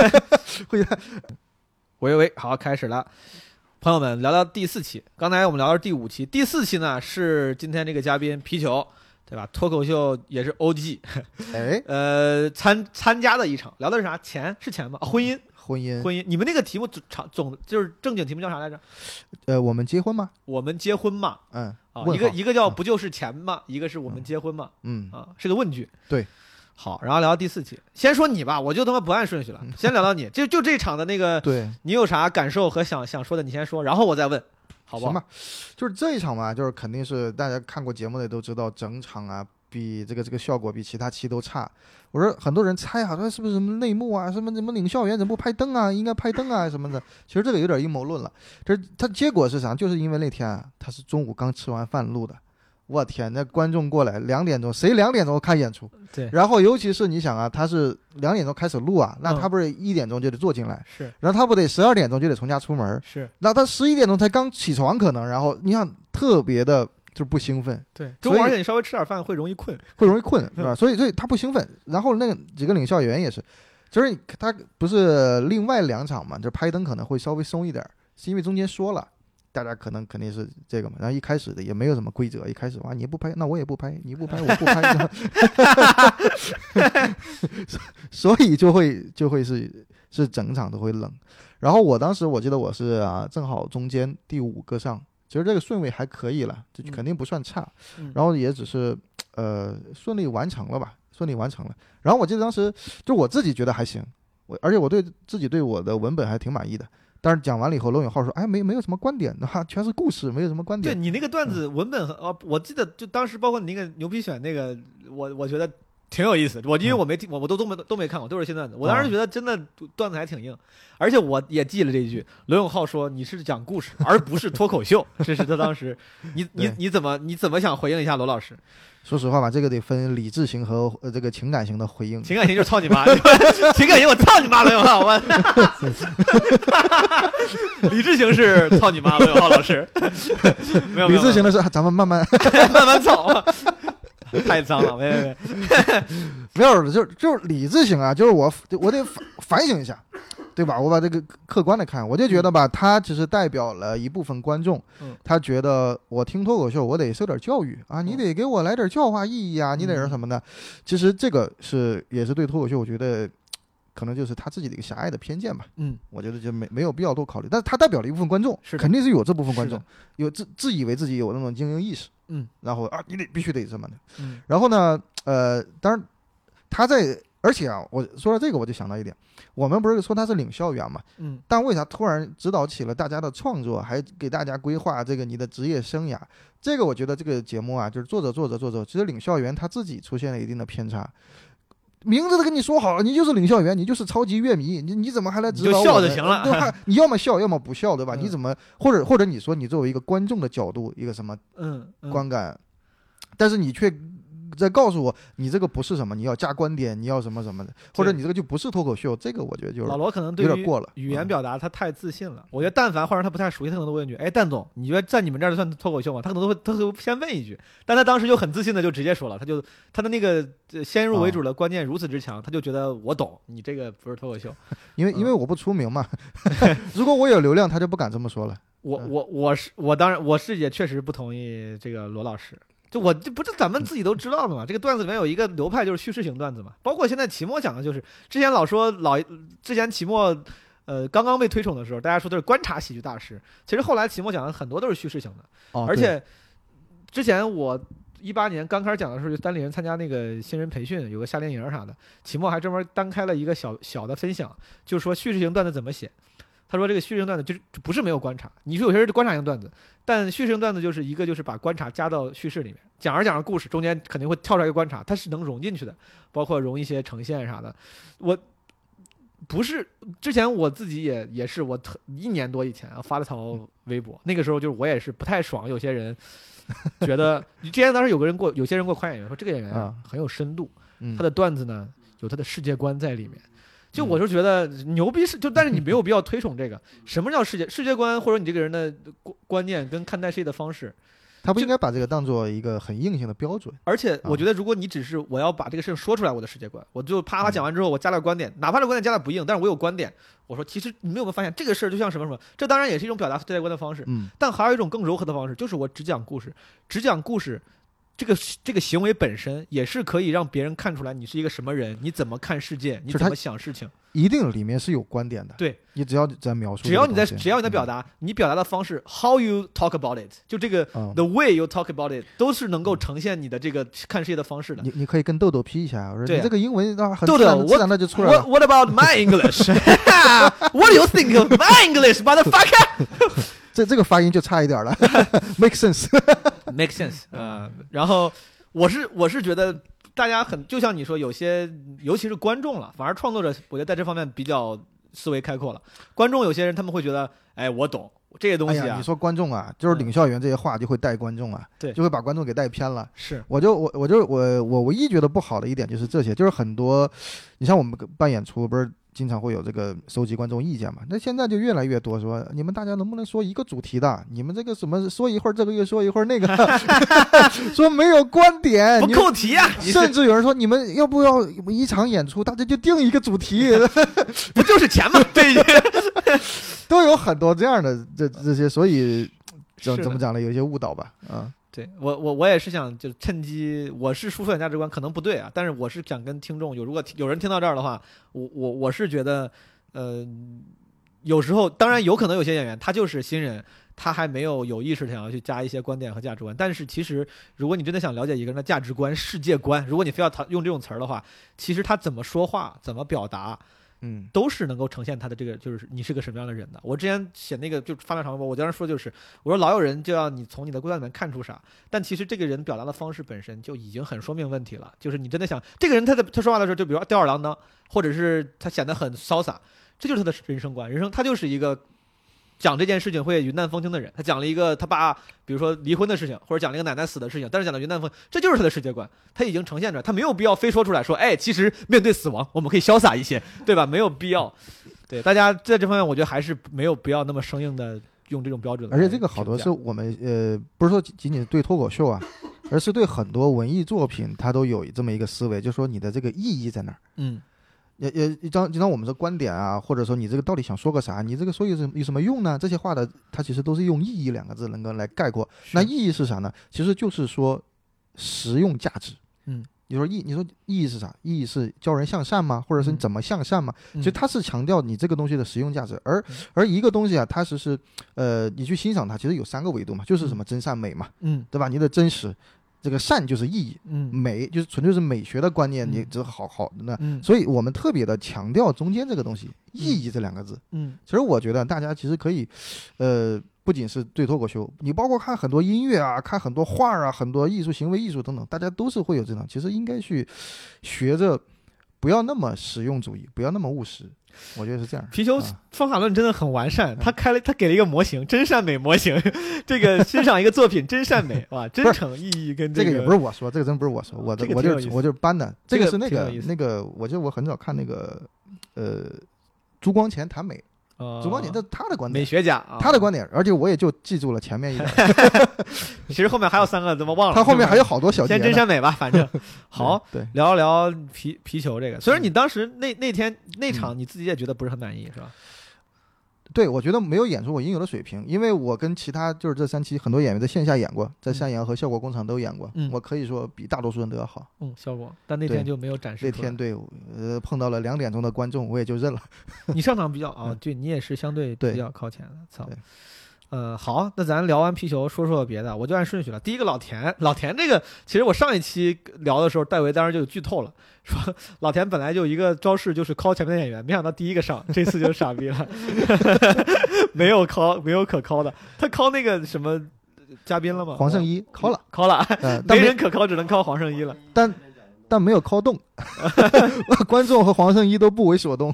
会喂喂，好，开始了。朋友们，聊聊第四期。刚才我们聊到第五期，第四期呢是今天这个嘉宾皮球，对吧？脱口秀也是 OG，哎，呃，参参加的一场，聊的是啥？钱是钱吗？啊婚姻，婚姻，婚姻。你们那个题目总长总就是正经题目叫啥来着？呃，我们结婚吗？我们结婚嘛？嗯，啊，一个一个叫嗯不就是钱吗，一个是我们结婚嘛？嗯，啊，是个问句。对。好，然后聊到第四期，先说你吧，我就他妈不按顺序了，先聊到你，就就这场的那个，对，你有啥感受和想想说的，你先说，然后我再问，好不好？行吧，就是这一场嘛，就是肯定是大家看过节目的都知道，整场啊比这个这个效果比其他期都差。我说很多人猜啊，说是不是什么内幕啊，什么什么领校园怎么不拍灯啊，应该拍灯啊什么的。其实这个有点阴谋论了。这他结果是啥？就是因为那天，他是中午刚吃完饭录的。我天，那观众过来两点钟，谁两点钟看演出？对然后尤其是你想啊，他是两点钟开始录啊，那嗯他不是一点钟就得坐进来，是然后他不得十二点钟就得从家出门，是，那他十一点钟才刚起床，可能，然后你想特别的就不兴奋，对，而且你稍微吃点饭会容易困，会容易困，是吧？所以所以他不兴奋。然后那个几个领笑员也是，就是他不是另外两场嘛，就拍灯可能会稍微松一点儿，是因为中间说了。大家可能肯定是这个嘛，然后一开始的也没有什么规则，一开始哇你不拍，那我也不拍，你不拍我不拍，所以就会就会是是整场都会冷。然后我当时我记得我是啊正好中间第五个上，其实这个顺位还可以了，这嗯肯定不算差。嗯然后也只是呃顺利完成了吧，顺利完成了。然后我记得当时就我自己觉得还行，我而且我对自己对我的文本还挺满意的。但是讲完了以后，罗永浩说：“哎，没没有什么观点哈，全是故事，没有什么观点。对你那个段子文本和呃，我记得就当时包括你那个牛皮癣那个，我我觉得挺有意思。我因为我没听，我我都都没都没看过，都是新段子。我当时觉得真的段子还挺硬，而且我也记了这一句。罗永浩说：“你是讲故事，而不是脱口秀。”这是他当时，你你你怎么你怎么想回应一下罗老师？说实话吧，这个得分理智型和呃这个情感型的回应。情感型就是操你妈，情感型我操你妈罗永浩，我理智型是操你妈罗永浩老师，没有理智型的是啊咱们慢慢慢慢操，太脏了，没没没，没有，就就是理智型啊，就是我我得反反省一下，对吧？我把这个客观的看，我就觉得吧，他只是代表了一部分观众，嗯他觉得我听脱口秀，我得受点教育啊，你得给我来点教化意义啊，你得是什么的？其实这个是也是对脱口秀，我觉得可能就是他自己的一个狭隘的偏见吧。嗯，我觉得就没没有必要多考虑，但是他代表了一部分观众，是肯定是有这部分观众有自自以为自己有那种精英意识，嗯，然后啊，你得必须得这么的。嗯然后呢，呃，当然他在，而且啊，我说到这个，我就想到一点，我们不是说他是领校园嘛，嗯但为啥突然指导起了大家的创作，还给大家规划这个你的职业生涯？这个我觉得这个节目啊，就是做着做着做着，其实领校园他自己出现了一定的偏差。名字都跟你说好了，你就是领笑员，你就是超级乐迷，你你怎么还来指导我你就笑就行了对吧？你要么笑，要么不笑，对吧？嗯你怎么或者或者你说你作为一个观众的角度，一个什么嗯，嗯观感，但是你却在告诉我你这个不是什么，你要加观点，你要什么什么的，或者你这个就不是脱口秀，这个我觉得就是老罗可能有点过了。语言嗯表达他太自信了。我觉得但凡换成他不太熟悉，他可能都问一句：“哎，蛋总，你觉得在你们这儿算脱口秀吗？”他可能都会他会先问一句，但他当时就很自信的就直接说了，他就他的那个呃先入为主的观念如此之强，他就觉得我懂，你这个不是脱口秀。因为因为我不出名嘛，如果我有流量，他就不敢这么说了。嗯我我我是我当然我是也确实不同意这个罗老师。就我这不是咱们自己都知道的嘛？这个段子里面有一个流派就是叙事型段子嘛，包括现在期末讲的就是之前老说老之前期末呃刚刚被推崇的时候，大家说他是观察喜剧大师，其实后来期末讲的很多都是叙事型的，哦而且之前我一八年刚开始讲的时候，就单立人参加那个新人培训，有个夏令营啥的，期末还专门单开了一个小小的分享，就说叙事型段子怎么写。他说这个叙事性段子就是不是没有观察，你说有些人是观察性段子，但叙事性段子就是一个就是把观察加到叙事里面，讲着讲着故事中间肯定会跳出来一个观察，它是能融进去的，包括融一些呈现啥的。我不是之前我自己也也是我特一年多以前啊发了条微博，那个时候就是我也是不太爽，有些人觉得之前当时有个人给我有些人给我夸演员说这个演员啊啊很有深度，嗯他的段子呢有他的世界观在里面。就我就觉得牛逼是就，但是你没有 必要推崇这个。什么叫世界世界观，或者你这个人的观观念跟看待世界的方式？他不应该把这个当做一个很硬性的标准。而且我觉得，如果你只是我要把这个事情说出来，我的世界观，我就啪啪讲完之后，我加点观点，哪怕这观点加的不硬，但是我有观点。我说，其实你们有没有发现，这个事儿就像什么什么？这当然也是一种表达世界观的方式，嗯，但还有一种更柔和的方式，就是我只讲故事，只讲故事。这个这个行为本身也是可以让别人看出来你是一个什么人，你怎么看世界，你怎么想事情。一定里面是有观点的。对，你只要在描述只要你在只要你在表嗯，达，你表达的方式，how you talk about it，就这个嗯 the way you talk about it，都是能够呈现你的这个看世界的方式的。你你可以跟豆豆 P 一下，我说你这个英文啊很豆豆我自然的就出来 What 了。What about my English? What do you think of my English, motherfucker? 这这个发音就差一点了，make sense。Make sense 啊、然后我是我是觉得大家很就像你说，有些尤其是观众了，反而创作者，我觉得在这方面比较思维开阔了。观众有些人他们会觉得，哎，我懂这些东西啊，哎，你说观众啊，就是领校园这些话就会带观众啊，对就会把观众给带偏了。是我就我我就我我唯一觉得不好的一点就是这些，就是很多，你像我们办演出不是经常会有这个收集观众意见嘛？那现在就越来越多说，你们大家能不能说一个主题的？你们这个什么说一会儿这个月说一会儿那个，说没有观点，不扣题啊，甚至有人说你们要不要一场演出大家就定一个主题，不就是钱吗？对，都有很多这样的这这些，所以怎怎么讲呢？有一些误导吧，啊，对我我我也是想就趁机，我是输出点价值观，可能不对啊，但是我是想跟听众有，如果有人听到这儿的话，我我我是觉得，呃，有时候当然有可能有些演员他就是新人，他还没有有意识想要去加一些观点和价值观，但是其实如果你真的想了解一个人的价值观、世界观，如果你非要谈用这种词儿的话，其实他怎么说话、怎么表达。嗯都是能够呈现他的这个，就是你是个什么样的人的。我之前写那个就发表长博，我经常说就是，我说老有人就要你从你的规范里面看出啥，但其实这个人表达的方式本身就已经很说明问题了。就是你真的想这个人他在他说话的时候，就比如吊儿郎当，或者是他显得很潇洒，这就是他的人生观。人生他就是一个讲这件事情会云淡风轻的人。他讲了一个他爸比如说离婚的事情，或者讲了一个奶奶死的事情，但是讲的云淡风，这就是他的世界观，他已经呈现出来，他没有必要非说出来说，哎，其实面对死亡我们可以潇洒一些，对吧？没有必要。对大家在这方面，我觉得还是没有必要那么生硬的用这种标准而。且这个好多是我们呃，不是说仅仅仅对脱口秀啊，而是对很多文艺作品，它都有这么一个思维，就是说你的这个意义在哪儿。嗯也也一张就像我们的观点啊，或者说你这个到底想说个啥，你这个说有什有什么用呢？这些话的它其实都是用意义两个字能够来概括。那意义是啥呢？其实就是说实用价值。嗯，你说意你说意义是啥？意义是教人向善吗？或者是你嗯怎么向善吗？嗯其实它是强调你这个东西的实用价值，而嗯而一个东西啊，它其实呃，你去欣赏它，其实有三个维度嘛，就是什么真善美嘛，嗯对吧？你的真实，这个善就是意义，嗯美就是纯粹是美学的观念，你嗯这好好那嗯所以我们特别的强调中间这个东西，意义这两个字。嗯其实我觉得大家其实可以，呃，不仅是对脱口秀，你包括看很多音乐啊，看很多画啊，很多艺术行为艺术等等，大家都是会有这种。其实应该去学着，不要那么实用主义，不要那么务实。我觉得是这样。皮球啊方法论真的很完善，他开了他给了一个模型，真善美模型，这个欣赏一个作品真善美，哇，真诚意义跟个这个也不是我说，这个真不是我说，我的这个我就是我就是搬的。这这个是那个那个，我记得我很早看那个，呃，朱光潜谈美，呃主观点这是他的观点美，学家啊，他的观点，而且我也就记住了前面一点，其实后面还有三个怎么忘了？他后面还有有好多小节先。真善美吧，反正 好。对，聊一聊皮皮球这个，虽然你当时那那天那场你自己也觉得不是很满意，是吧？对，我觉得没有演出我应有的水平，因为我跟其他就是这三期很多演员在线下演过，在山羊和效果工厂都演过，嗯我可以说比大多数人都要好。嗯，效果，但那天就没有展示出来。这天对，呃，碰到了两点钟的观众，我也就认了。你上场比较啊 嗯，对你也是相对对比较靠前的，操对。呃，好，那咱聊完皮球，说说别的，我就按顺序了。第一个老田，老田这个，其实我上一期聊的时候，戴维当时就有剧透了，说老田本来就一个招式就是敲前面的演员，没想到第一个上，这次就傻逼了，没有敲，没有可敲的，他敲那个什么嘉宾了吗？黄圣依敲了，敲了，没没人可敲，只能敲黄圣依了。但但没有靠动，观众和黄圣依都不为所动，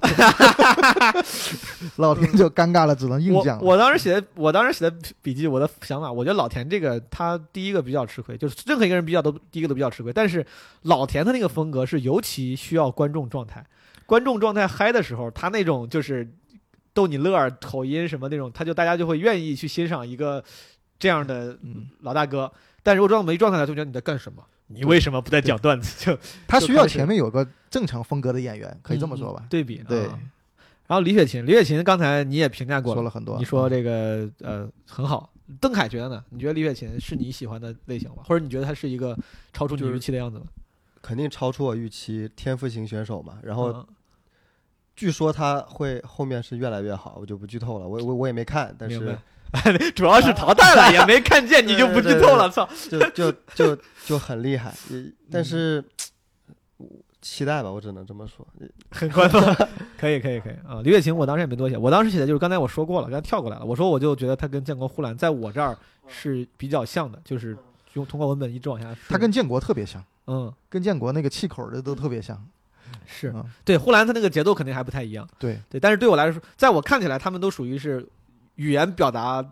老田就尴尬了，只能硬讲了。我当时写的，我当时写的笔记，我的想法，我觉得老田这个他第一个比较吃亏，就是任何一个人比较都第一个都比较吃亏。但是老田他那个风格是尤其需要观众状态，观众状态嗨的时候，他那种就是逗你乐儿、口音什么那种，他就大家就会愿意去欣赏一个这样的嗯，老大哥。但如果状态没状态的，就觉得你在干什么？你为什么不在讲段子？就 他需要前面有个正常风格的演员，可以这么说吧嗯？对比对啊然后李雪琴，李雪琴刚才你也评价过说了很多。你说这个呃很好，邓凯觉得呢？你觉得李雪琴是你喜欢的类型吗？或者你觉得她是一个超出你预期的样子吗？肯定超出我预期，天赋型选手嘛。然后嗯据说他会后面是越来越好，我就不剧透了。我我我也没看，但明是白 主要是淘汰了，也没看见，你就不剧透了，操！就就就就很厉害。但是期待吧，我只能这么说。很官方，可以可以可以啊！李雪琴，我当时也没多写，我当时写的就是刚才我说过了，刚才跳过来了。我说我就觉得他跟建国呼兰在我这儿是比较像的，就是用通过文本一直往下顺。他跟建国特别像，嗯跟建国那个气口的都特别像。是嗯对呼兰他那个节奏肯定还不太一样。对，对，但是对我来说，在我看起来，他们都属于是语言表达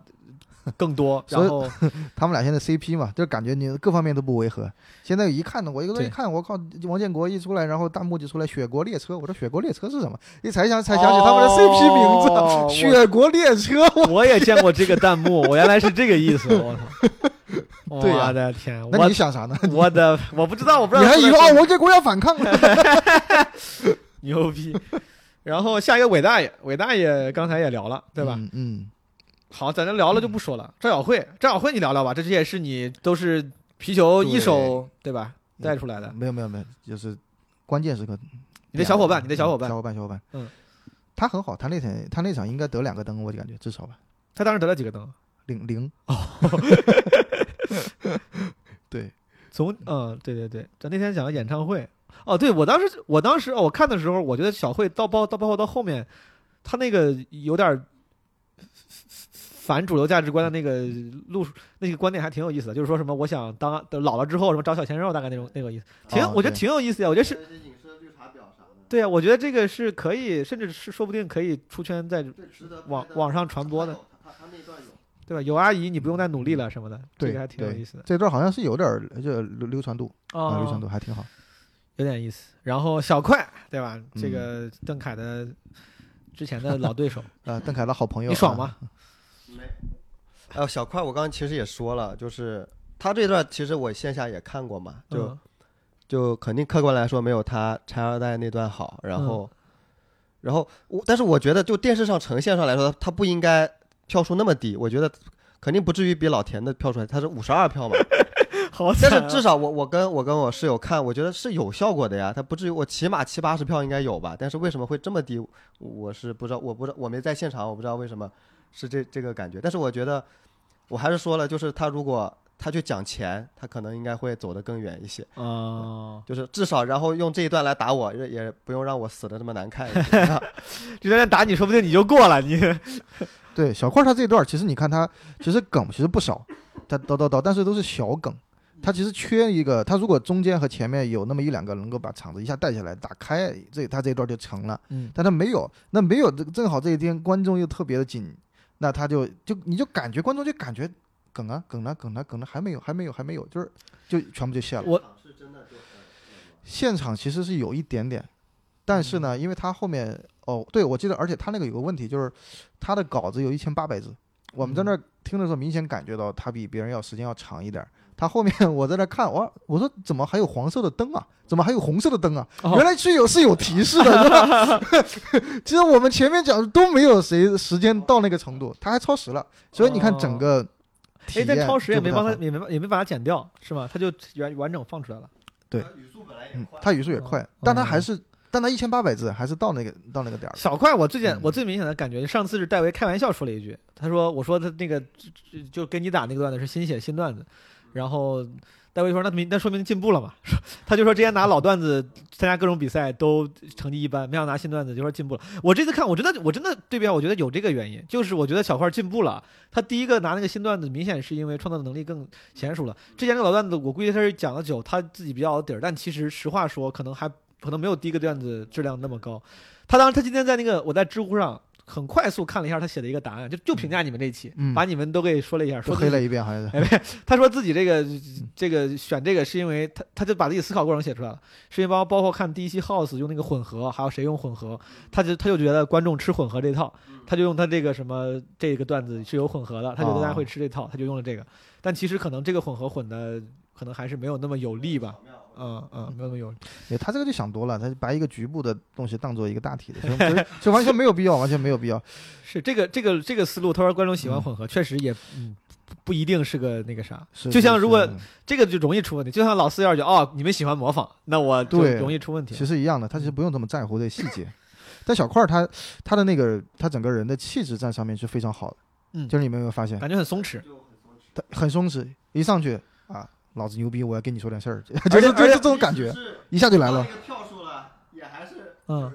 更多，然后 他们俩现在 CP 嘛，就感觉你各方面都不违和。现在一看呢，我一个一看，我靠，王建国一出来，然后弹幕就出来“雪国列车”，我说“雪国列车”是什么？一才想才想起他们的 CP 名字，哦雪国列车”。我我也见过这个弹幕，我原来是这个意思，我操！我的天，那你想啥呢？我的我不知道，我不知道你还以为说哦，王建国要反抗了？牛逼。然后下一个韦大爷，韦大爷刚才也聊了，对吧？嗯嗯，好，咱这聊了就不说了。赵晓慧，赵晓慧，你聊聊吧，这些也是你都是皮球一手对吧带出来的？没有没有没有，就是关键时刻。你的小伙伴，你的小伙伴小，伙伴，小伙伴，嗯，他很好，他那场他那场应该得两个灯，我就感觉至少吧，他当时得了几个灯？零零 哦。对，从嗯，对对对，咱那天讲的演唱会，哦，对我当时我当时哦我看的时候，我觉得小慧到包到包括到后面，她那个有点儿反主流价值观的那个路数那个观点还挺有意思的，就是说什么我想当老了之后什么找小鲜肉，大概那种那个意思，挺、哦我觉得挺有意思的，我觉得是影射绿茶婊啥的，对啊，我觉得这个是可以，甚至是说不定可以出圈在网网上传播的，他他那段有。对吧？有阿姨你不用再努力了什么的，这个还挺有意思的这段好像是有点儿就流流传度啊，流传哦度，还挺好。有点意思。然后小快对吧？这嗯个邓凯的之前的老对手，啊，邓凯的好朋友，你爽吗？没。哎呦，小快，我刚刚其实也说了，就是他这段其实我线下也看过嘛，就、嗯就肯定客观来说没有他拆二代那段好。然后，然后我，但是我觉得就电视上呈现上来说，他不应该票数那么低。我觉得肯定不至于比老田的票数还，他是五十二票嘛。好但惨啊，是至少我我跟我跟我室友看，我觉得是有效果的呀。他不至于我起码七八十票应该有吧？但是为什么会这么低？我是不知道，我不知道，我没在现场，我不知道为什么是这这个感觉。但是我觉得，我还是说了，就是他如果他去讲钱，他可能应该会走得更远一些。哦，就是至少然后用这一段来打我，也也不用让我死的这么难看一点。这段打你说不定你就过了，你对，小块儿他这段其实你看他其实梗其实不少，他叨叨叨，但是都是小梗。他其实缺一个，他如果中间和前面有那么一两个能够把场子一下带下来打开，这他这一段就成了。嗯但他没有，那没有这正好这一天观众又特别的紧，那他就就你就感觉观众就感觉梗啊梗啊梗啊梗啊还没有还没有还没有，就是就全部就卸了。我现场其实是有一点点，但是呢，因为他后面哦，对我记得，而且他那个有个问题就是他的稿子有一千八百字，我们在那儿听的时候明显感觉到他比别人要时间要长一点儿。他后面我在那看，哇，我说怎么还有黄色的灯啊？怎么还有红色的灯啊？哦原来是有是有提示的，是吧？其实我们前面讲的都没有谁时间到那个程度，他还超时了，所以你看整个体哎，验但超时也没帮他，也没也没把它剪掉，是吗？他就完完整放出来了。嗯，他语速也快，但他还是，但他一千八百字还是到那个到那个点儿。小快，我最简嗯我最明显的感觉，上次是戴维开玩笑说了一句，他说：“我说他那个就就跟你打那个段子是新写新段子，然后戴维说那明那说明进步了嘛，他就说之前拿老段子参加各种比赛都成绩一般，没想到拿新段子就说进步了。我这次看我真的我真的对比下，我觉得有这个原因，就是我觉得小块进步了，他第一个拿那个新段子明显是因为创造的能力更娴熟了。之前那个老段子我估计他是讲的久，他自己比较有底儿，但其实实话说可能还可能没有第一个段子质量那么高。他当时他今天在那个我在知乎上很快速看了一下他写的一个答案，就就评价你们这一期，嗯。把你们都给说了一下，就说黑了一遍，好像是。哎，他说自己这个这个选这个是因为他他就把自己思考过程写出来了，是因为包包括看第一期 House 用那个混合，还有谁用混合，他就他就觉得观众吃混合这套，他就用他这个什么这个段子是有混合的，他觉得大家会吃这套，他就用了这个，但其实可能这个混合混的可能还是没有那么有力吧，嗯嗯，没有那么有。力，对他这个就想多了，他就把一个局部的东西当做一个大体的，就 就就完全没有必要，完全没有必要。是这个这个这个思路，他说观众喜欢嗯。混合，确实也嗯不不一定是个那个啥，就像如果这个就容易出问题，就像老四要是哦你们喜欢模仿，那我就对容易出问题其。实一样的，他其实不用这么在乎这细节。但小块儿他他的那个他整个人的气质在上面是非常好的，嗯。就是你们有没有发现，感觉很松弛，他很松弛，一上去啊，老子牛逼，我要跟你说点事儿，就是就是这种感觉，一下就来了。票数了，也还是嗯，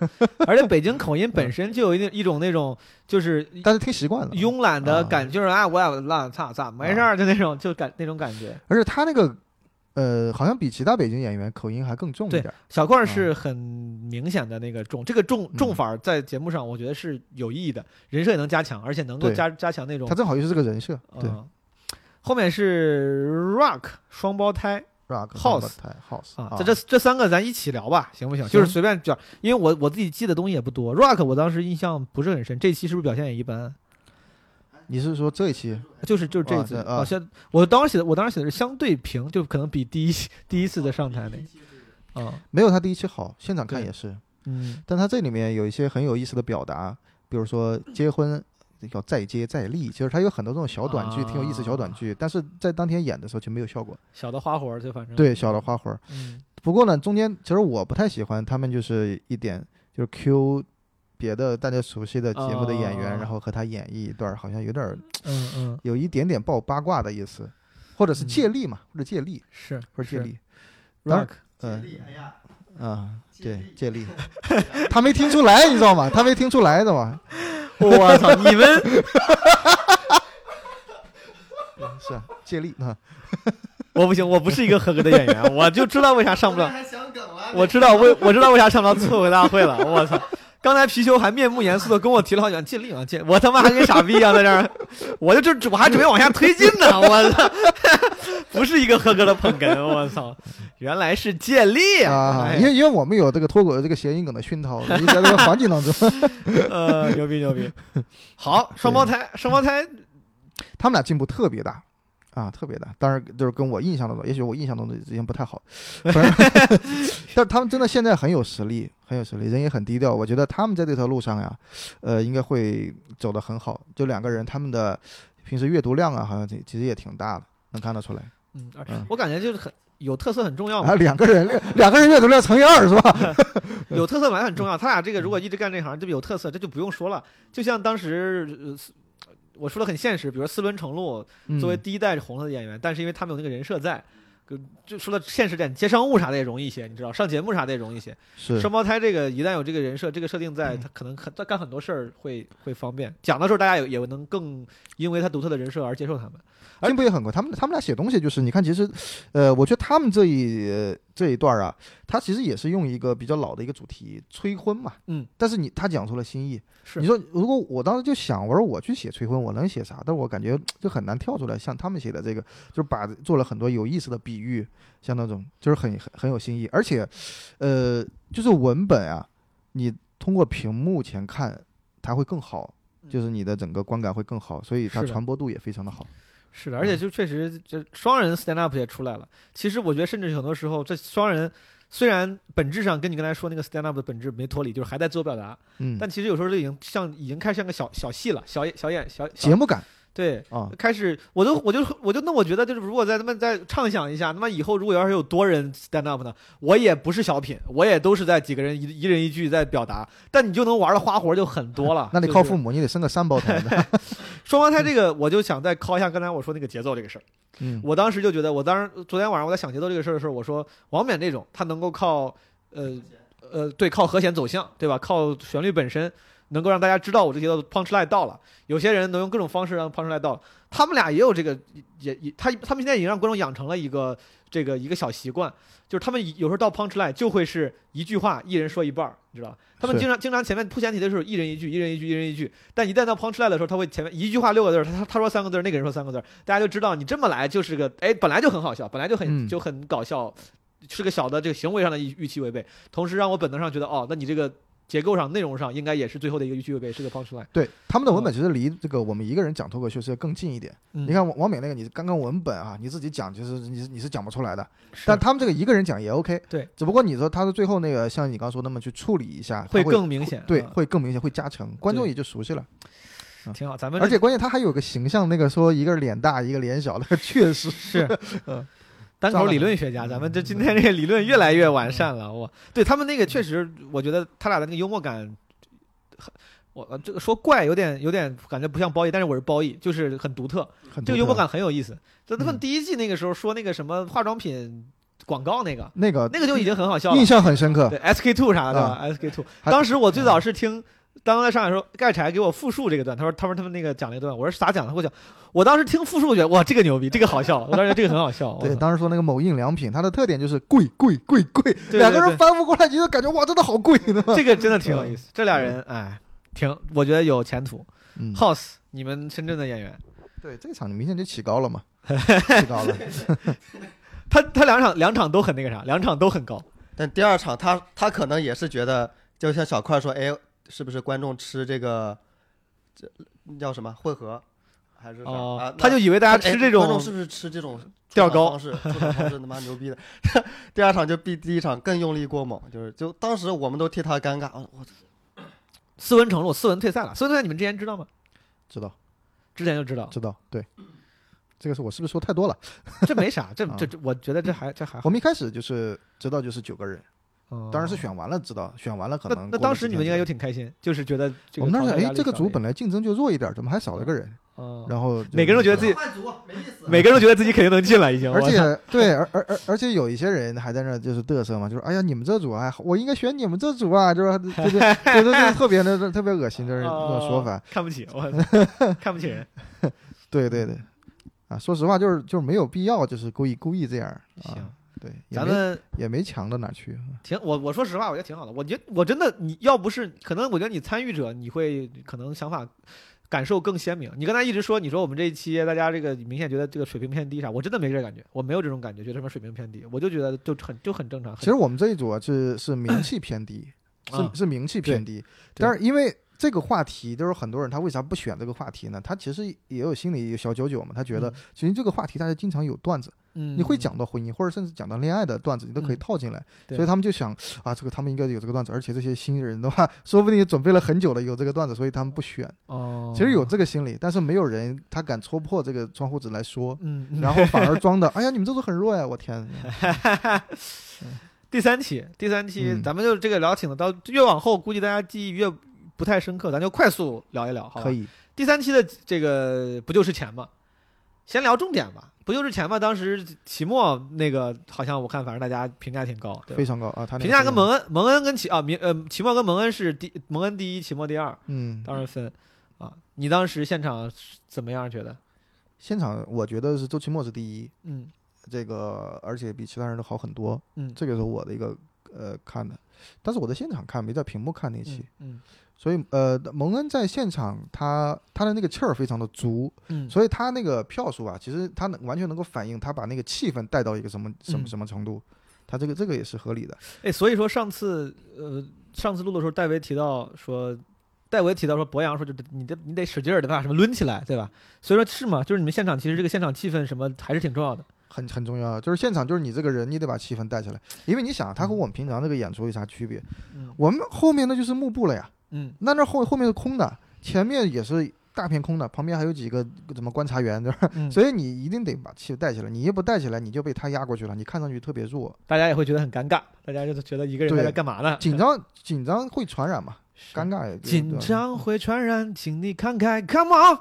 而且北京口音本身就有一定一种那种就是但是听习惯了，慵懒的感觉，就是啊我也烂操操没事儿，就那种就感那种感觉。而且他那个呃，好像比其他北京演员口音还更重一对点儿。小块儿是很明显的那个重，这个重嗯重法儿在节目上我觉得是有意义的，人设也能加强，而且能够对加加强那种他。正好又是这个人设，对嗯，后面是 Rock 双胞胎，rock House house 啊，这这这三个咱一起聊吧，行不行？就是随便讲，因为我我自己记的东西也不多。Rock 我当时印象不是很深，这期是不是表现也一般？你是说这一期？就是就是这一次，啊。好像我当时写的，我当时写的是相对平，就可能比第一第一次的上台那，啊，没有他第一期好，现场看也是，嗯。但他这里面有一些很有意思的表达，比如说结婚要再接再厉，其实他有很多这种小短剧，啊挺有意思小短剧，但是在当天演的时候就没有效果。小的花活儿就反正对，小的花活儿。嗯不过呢，中间其实我不太喜欢他们，就是一点就是 Q 别的大家熟悉的节目的演员，哦然后和他演绎一段，好像有点儿嗯嗯有一点点爆八卦的意思，或者是借力嘛，或者借力，是或者借力。Rock 嗯，哎呀，啊，对，借力，他没听出来，你知道吗？他没听出来的嘛，我操，你们是啊借力啊，我不行，我不是一个合格的演员，我就知道为啥上不了。我知道为我知道为啥上不了脱口大会了。我操！刚才皮球还面目严肃的跟我提了好久，尽力啊尽，我他妈还跟傻逼一样在这儿，我就这我还准备往下推进呢，我操！不是一个合格的捧哏，我操！原来是建立啊，哎因为因为我们有这个脱口的这个谐音梗的熏陶，你在这个环境当中，呃，牛逼牛逼！好，双胞胎，双胞胎，他们俩进步特别大。啊，特别大，当然就是跟我印象当中，也许我印象当中的之前不太好，但是他们真的现在很有实力，很有实力，人也很低调。我觉得他们在这条路上呀，呃，应该会走得很好。就两个人，他们的平时阅读量啊，好像其实也挺大的，能看得出来。嗯嗯，我感觉就是很有特色，很重要啊，嘛。两个人，两个人阅读量乘以二是吧？有特色本来很重要，他俩这个如果一直干这行，这有特色，这就不用说了。就像当时，呃我说的很现实，比如说四轮成路，嗯作为第一代红色的演员，但是因为他们有那个人设在，呃就除了现实点，接商务啥的也容易一些，你知道，上节目啥的也容易一些。是双胞胎这个一旦有这个人设，这个设定在，嗯他可能很他干很多事儿会会方便。讲的时候，大家也也能更因为他独特的人设而接受他们。而进步也很快。他们他们俩写东西就是，你看，其实，呃，我觉得他们这一、呃这一段啊，他其实也是用一个比较老的一个主题催婚嘛，嗯，但是你他讲出了新意。是你说，如果我当时就想，我说我去写催婚，我能写啥？但是我感觉就很难跳出来，像他们写的这个，就是把做了很多有意思的比喻，像那种就是很很很有新意，而且，呃，就是文本啊，你通过屏幕前看，它会更好。就是你的整个观感会更好，所以它传播度也非常的好。是的，而且就确实这双人 stand up 也出来了。其实我觉得，甚至很多时候，这双人虽然本质上跟你刚才说那个 stand up 的本质没脱离，就是还在自我表达，嗯，但其实有时候就已经像已经开始像个小小戏了，小演小演小小节目感对。啊，开始，我都，我就，我就，那我觉得就是，如果在他们再畅想一下，那么以后如果要是有多人 stand up 呢，我也不是小品，我也都是在几个人一一人一句在表达，但你就能玩的花活就很多了。那你靠父母，你得生个三胞胎的。双胞胎这个，我就想再靠一下刚才我说那个节奏这个事儿。嗯，我当时就觉得，我当时昨天晚上我在想节奏这个事儿的时候，我说王冕这种他能够靠呃呃对靠和弦走向，对吧？靠旋律本身能够让大家知道我这节奏 punch line 到了。有些人能用各种方式让 punch line 到了，他们俩也有这个也也他他们现在已经让观众养成了一个这个一个小习惯，就是他们有时候到 punch line 就会是一句话一人说一半儿，你知道吧？他们经常经常前面铺前提的时候一人一句一人一句一人一句，但一旦到 punch line 的时候，他会前面一句话六个字儿，他他他说三个字儿，那个人说三个字儿，大家就知道你这么来就是个哎本来就很好笑，本来就很、嗯。就很搞笑，是个小的这个行为上的预预期违背，同时让我本能上觉得哦，那你这个结构上内容上应该也是最后的一个预期违背，是个 punch line。对他们的文本其实离这个我们一个人讲脱口秀是要更近一点。嗯你看王王冕那个，你刚刚文本啊，你自己讲，其实你是你是讲不出来的。但他们这个一个人讲也 OK。对，只不过你说他的最后那个，像你刚说那么去处理一下，会他更明显，对，啊会更明显，会加成，观众也就熟悉了。挺好。咱们而且关键他还有个形象，那个说一个脸大，一个脸小，那 个确实是嗯，单口理论学家，咱们这今天这个理论越来越完善了。我对他们那个确实，我觉得他俩的那个幽默感，很我呃这个说怪有点有点感觉不像褒义，但是我是褒义，就是很独特。很这个幽默感很有意思。就他们嗯第一季那个时候说那个什么化妆品广告那个，那个那个就已经很好笑了印。象很深刻对。SK two 啥的吧，SK two。当时我最早是听。当在上海的时候，盖柴给我复述这个段，他说他说他们那个讲那个段，我说咋讲的？我讲，我当时听复述，我觉得哇，这个牛逼，这个好笑，我当时觉得这个很好笑。对，当时说那个某印良品，它的特点就是贵贵贵贵，对两个人对翻不过来，你就感觉哇，真的好贵？这个真的挺有意思。这俩人，哎，挺，我觉得有前途。嗯，House，你们深圳的演员，对，这场你明显就起高了嘛，起高了。他他两场两场都很那个啥，两场都很高。但第二场他他可能也是觉得，就像小块说，哎，是不是观众吃这个这叫什么混合，还是啥、哦、啊？他就以为大家哎吃这种观众是不是吃这种吊高方式？式他妈牛逼的。第二场就比第一场更用力过猛，就是就当时我们都替他尴尬。啊我斯文成路，斯文退赛了。斯文退赛你们之前知道吗？知道之前就知道，知道，对，这个是我是不是说太多了？这没啥，这啊 这这，我觉得这还这还好我。们一开始就是知道就是九个人，哦当然是选完了知道，选完了可能。那当时你们应该有。挺开心，就是觉得我们当时哎，个淘汰压力这个组本来竞争就弱一点，怎么还少了个人？嗯，然后每个人都觉得自己，换组没意思每个人都觉得自己肯定能进来，已经。而且对，而而而而且有一些人还在那就是嘚瑟嘛，就是哎呀，你们这组啊，我应该选你们这组啊，就是 就是就是就是特别的特别恶心，就是那种说法。哦看不起我，看不起人。对对对，啊，说实话就是就是没有必要，就是故意故意这样啊行。对，咱们也没强到哪去。挺我我说实话，我觉得挺好的。我觉得我真的，你要不是可能，我觉得你参与者，你会可能想法感受更鲜明。你刚才一直说，你说我们这一期大家这个明显觉得这个水平偏低啥，我真的没这感觉，我没有这种感觉，觉得什么水平偏低，我就觉得就很就很正常。其实我们这一组啊是是名气偏低，啊是是名气偏低，但是因为。这个话题就是很多人他为啥不选这个话题呢？他其实也有心里有小九九嘛，他觉得嗯其实这个话题大家经常有段子，嗯，你会讲到婚姻或者甚至讲到恋爱的段子，你都可以嗯套进来，对所以他们就想啊，这个他们应该有这个段子，而且这些新人的话，说不定准备了很久了有这个段子，所以他们不选。哦，其实有这个心理，但是没有人他敢戳破这个窗户纸来说，嗯，嗯然后反而 装的，哎呀，你们这组很弱呀，我天，第三期，第三期，嗯咱们就这个聊挺的，到越往后估计大家记忆越不太深刻，咱就快速聊一聊，好吧可？以，第三期的这个不就是钱吗？先聊重点吧，不就是钱吗？当时期末那个好像我看，反正大家评价挺高，对非常高啊，他那个评价跟蒙恩，蒙恩跟期啊，明呃期末跟蒙恩是第蒙恩第一，期末第二，嗯，当时分啊。你当时现场怎么样？觉得？现场我觉得是周奇墨是第一，嗯这个而且比其他人都好很多，嗯，这个是我的一个呃看的，但是我在现场看，没在屏幕看那期，嗯所以呃，蒙恩在现场他他的那个气儿非常的足，嗯，所以他那个票数啊，其实他能完全能够反映他把那个气氛带到一个什么什么嗯什么程度，他这个这个也是合理的。哎，所以说上次呃上次录的时候，戴维提到说。戴维提到说，博洋说，就你得你得使劲儿的把什么抡起来，对吧？所以说是嘛？就是你们现场其实这个现场气氛什么还是挺重要的。很很重要，就是现场就是你这个人，你得把气氛带起来，因为你想，他和我们平常这个演出有啥区别？嗯我们后面那就是幕布了呀，嗯那那后后面是空的，前面也是大片空的，旁边还有几个什么观察员，对吧？嗯，所以你一定得把气带起来，你一不带起来，你就被他压过去了，你看上去特别弱，大家也会觉得很尴尬，大家就是觉得一个人在干嘛呢？紧张紧张会传染嘛，尴尬也紧。张会传染，请你看开，Come on。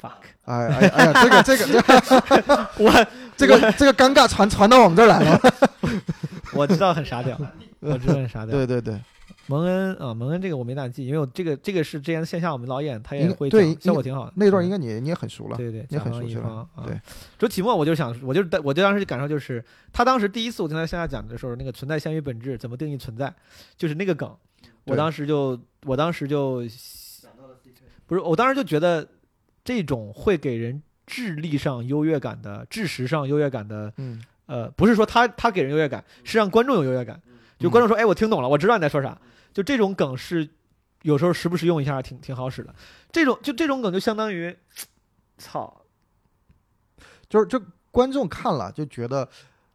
fuck，哎哎哎呀，这个这个这个 我这个这个尴尬传传到我们这儿来了。我知道很傻屌，我知道很傻屌。对对对，蒙恩啊，蒙恩这个我没咋记，因为我这个这个是之前线下我们老演，他也会讲，对效果挺好的。那段应该该你你也很熟了。对对，你很熟悉了啊。对，周启墨，我就想，我就是我就当时感受就是，他当时第一次我听他线下讲的时候，那个存在先于本质怎么定义存在，就是那个梗，我当时就我当时就不是，我当时就觉得这种会给人智力上优越感的、智识上优越感的，嗯，呃，不是说他他给人优越感，是让观众有优越感。就观众说，哎，我听懂了，我知道你在说啥。就这种梗是有时候时不时用一下，挺挺好使的。这种就这种梗就相当于，操，就是就观众看了就觉得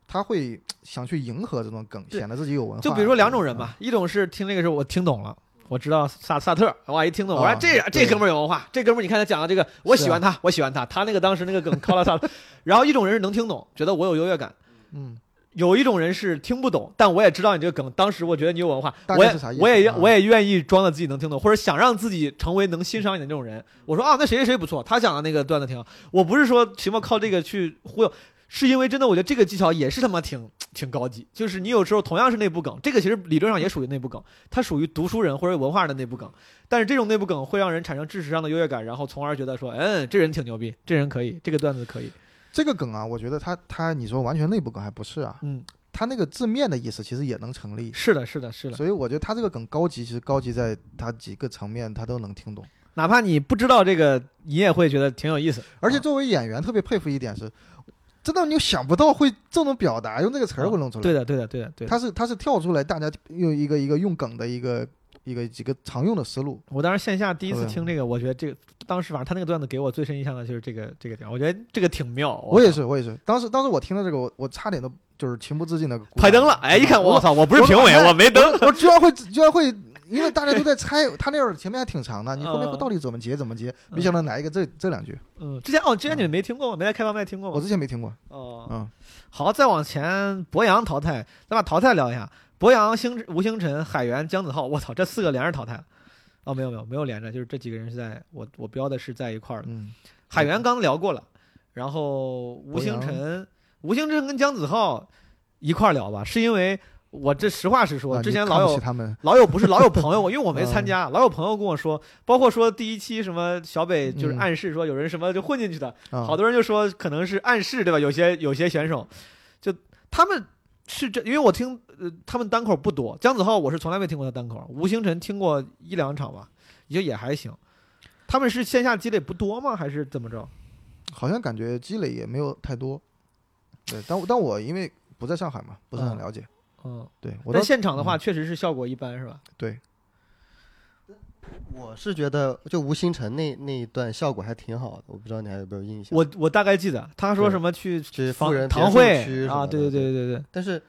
他会想去迎合这种梗，显得自己有文化。就比如说两种人嗯吧，一种是听那个时候我听懂了。我知道萨萨特，哇！一听懂，我说啊这这哥们儿有文化，这哥们儿你看他讲的这个，我喜欢他，我喜欢他，他那个当时那个梗靠了萨特。然后一种人是能听懂，觉得我有优越感；嗯，有一种人是听不懂，但我也知道你这个梗，当时我觉得你有文化，我也我也我也愿意装的自己能听懂，或者想让自己成为能欣赏你的那种人。我说啊，那谁谁谁不错，他讲的那个段子挺好。我不是说什么靠这个去忽悠，是因为真的我觉得这个技巧也是他妈挺 挺高级。就是你有时候同样是内部梗，这个其实理论上也属于内部梗，它属于读书人或者文化人的内部梗。但是这种内部梗会让人产生知识上的优越感，然后从而觉得说，嗯，这人挺牛逼，这人可以，这个段子可以。这个梗啊，我觉得他他你说完全内部梗还不是啊，嗯，他那个字面的意思其实也能成立。是的，是的，是的。所以我觉得他这个梗高级，其实高级在他几个层面他都能听懂。哪怕你不知道这个，你也会觉得挺有意思。而且作为演员，特别佩服一点是，真的你想不到会这种表达，用这个词儿会弄出来。对的，对的，对的，对的。他是他是跳出来大家用一个一个用梗的一个一个几个常用的思路。我当时线下第一次听这个，我觉得这个当时反正他那个段子给我最深印象的就是这个这个点，我觉得这个挺妙。操我也是，我也是。当时当时我听到这个，我我差点都就是情不自禁的拍灯了，哎，一看我我操，我不是评委，我没灯。我居然会居然会，因为大家都在猜，他那会儿前面还挺长的，你后面到底怎么结怎么结？没想到来一个这这两句，嗯，之前哦，之前你们没听过吗？没在开放麦听过我？之前没听过。哦，嗯，好，再往前，博洋淘汰，咱把淘汰聊一下。博洋、星吴星辰、海源、姜子浩，我操，这四个连着淘汰了。哦，没有没有没有连着，就是这几个人是在我我标的是在一块儿的。嗯，海源刚聊过了，然后吴星辰，吴星辰跟姜子浩一块儿聊吧，是因为我这实话实说，啊之前老有他们，老有不是老有朋友，因为我没参嗯加，老有朋友跟我说，包括说第一期什么小北就是嗯暗示说有人什么就混进去的，啊好多人就说可能是暗示对吧？有些有些选手，就他们是这，因为我听呃他们单口不多，姜子浩我是从来没听过他单口，吴星辰听过一两场吧，也也还行。他们是线下积累不多吗？还是怎么着？好像感觉积累也没有太多。对，但我但我因为不在上海嘛，不是很嗯了解。嗯，对我在现场的话，嗯确实是效果一般，是吧？对，我是觉得就吴星辰那那一段效果还挺好的，我不知道你还有没有印象。我我大概记得他说什么去去房富人堂会啊，对对对对对，但是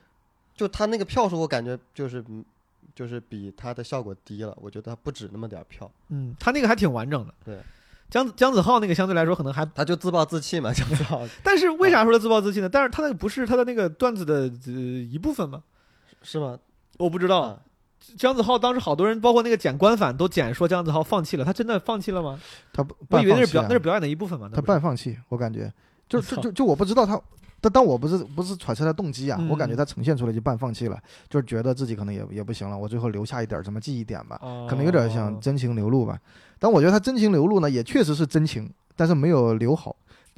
就他那个票数，我感觉就是嗯就是比他的效果低了，我觉得他不止那么点票，嗯，他那个还挺完整的。对，姜子姜子浩那个相对来说可能还，他就自暴自弃嘛，姜子浩 但是为啥说他自暴自弃呢？但是他那个不是他的那个段子的呃一部分吗？是吗？我不知道。啊姜子浩当时好多人，包括那个剪官反都剪说姜子浩放弃了，他真的放弃了吗？他不我以为那是表那是表演的一部分嘛。他半放弃，我感觉就就就就我不知道他，但但我不是不是揣测他动机啊，我感觉嗯他呈现出来就半放弃了，就是觉得自己可能也也不行了，我最后留下一点什么记忆点吧，可能有点像哦真情流露吧。但我觉得他真情流露呢，也确实是真情，但是没有留好，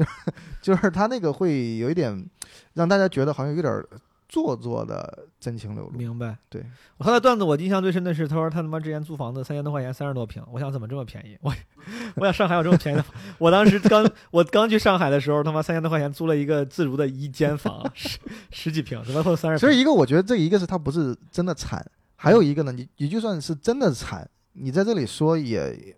就是他那个会有一点让大家觉得好像有点做作的真情流露。明白。对，他的段子我印象最深的是，他说他他妈之前租房子三千多块钱三十多平，我想怎么这么便宜？我 我想上海有这么便宜的房，我当时刚我刚去上海的时候，他妈三千多块钱租了一个自如的一间房，十十几平，怎么会三十平？所以一个我觉得这一个是他不是真的惨，还有一个呢，你你就算是真的惨，你在这里说也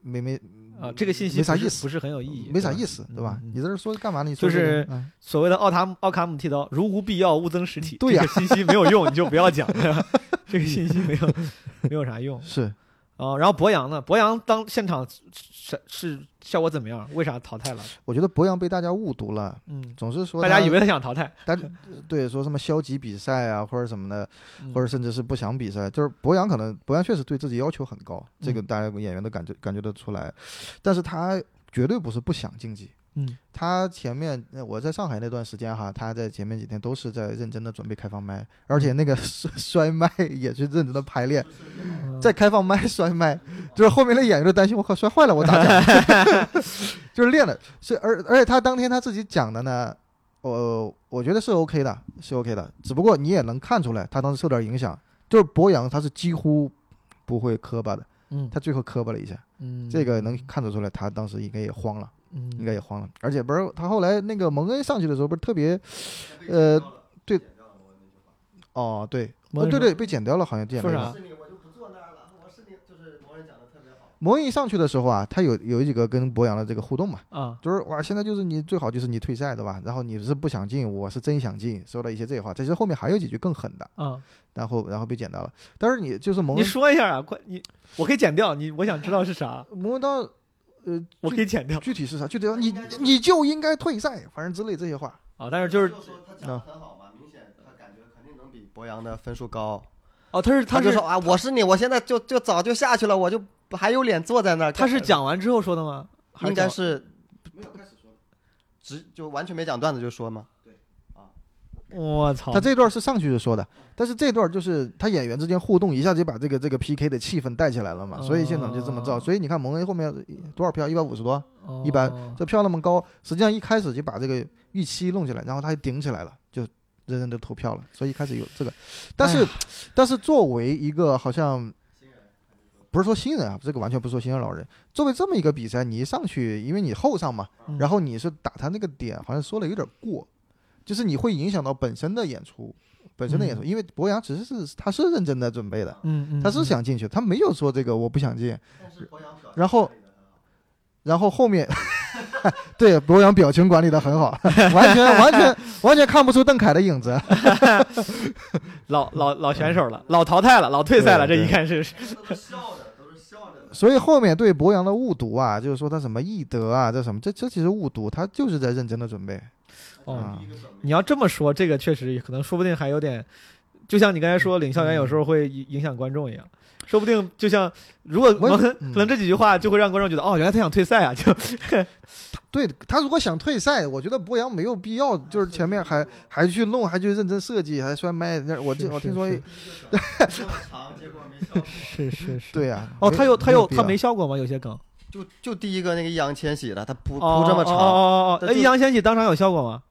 没没啊，这个信息没啥意思不是很有意义，没啥意思，对吧？你在这说干嘛呢？你说就是所谓的奥塔姆奥卡姆剃刀，如无必要，勿增实体。对呀这个信息没有用，你就不要讲，这个信息没有 没有啥用是啊。然后博洋呢？博洋当现场是是效果怎么样？为啥淘汰了？我觉得博洋被大家误读了，嗯，总是说大家以为他想淘汰，但对说什么消极比赛啊，或者什么的，嗯或者甚至是不想比赛。就是博洋可能博洋确实对自己要求很高，这个嗯大家演员都感觉感觉得出来，但是他绝对不是不想竞技。嗯。他前面呃我在上海那段时间哈，他在前面几天都是在认真的准备开放麦，而且那个摔摔麦也是认真的排练，嗯。在开放麦摔麦，就是后面的演员都担心我靠摔坏了我咋讲 就是练的，是而而且他当天他自己讲的呢，我我觉得是 OK 的，是 OK 的，只不过你也能看出来他当时受点影响，就是博洋他是几乎不会磕巴的，嗯。他最后磕巴了一下，嗯。这个能看得出来他当时应该也慌了。嗯应该也慌了。而且不是他后来那个蒙恩上去的时候，不是特别，呃，对，哦对，蒙恩说哦对对，被剪掉了，好像剪说掉了啥。你，我就不坐那儿了。我是你，就是某人讲的特别好。蒙恩一上去的时候啊，他有有几个跟博洋的这个互动嘛，啊就是哇，现在就是你最好就是你退赛对吧？然后你是不想进，我是真想进，说了一些这些话。其实后面还有几句更狠的，啊！然后然后被剪掉了。但是你就是蒙你恩，说一下啊，快你我可以剪掉你，我想知道是啥，蒙恩到呃我可以剪掉具体是啥？具体你你就应该退赛，反正之类这些话。啊。但是就是说他讲的很好嘛，明显他感觉肯定能比博洋的分数高。哦，他是他他就是说啊，我是你，我现在就就早就下去了，我就还有脸坐在那儿。他是讲完之后说的吗？应该是没有开始说，直就完全没讲段子就说嘛。我操，他这段是上去就说的，但是这段就是他演员之间互动，一下就把这个这个 PK 的气氛带起来了嘛，所以现场就这么哦造。所以你看蒙恩后面多少票，一百五十多，哦一般这票那么高，实际上一开始就把这个预期弄起来，然后他就顶起来了，就人人都投票了。所以一开始有这个，但是、但是作为一个好像。不是说新人啊，这个完全不是说新人老人。作为这么一个比赛，你一上去，因为你后上嘛，嗯然后你是打他那个点，好像说的有点过，就是你会影响到本身的演出，本身的演出。嗯因为博洋其实是他是认真的准备的，嗯嗯，他是想进去，他没有说这个我不想进。是博洋表然后，然后后面，对博洋表情管理的很好，完全完全完全看不出邓凯的影子。老老老选手了，老淘汰了，老退赛了，这对一看是。所以后面对博洋的误读啊，就是说他什么易德啊，这什么，这这其实误读，他就是在认真的准备。哦。啊你要这么说，这个确实可能说不定还有点，就像你刚才说领校园有时候会影影响观众一样。说不定就像如果我蒙恩嗯可能这几句话就会让观众觉得哦，原来他想退赛啊，就对他如果想退赛，我觉得博洋没有必要，就是前面还 还去弄，还去认真设计，还摔麦。那我我听说是，结果没效果。是是是。对呀、哦，他有他有他没效果吗？有些梗就就第一个那个易烊千玺的，他不不这么长，哦哦哦那，易烊千玺当场有效果吗？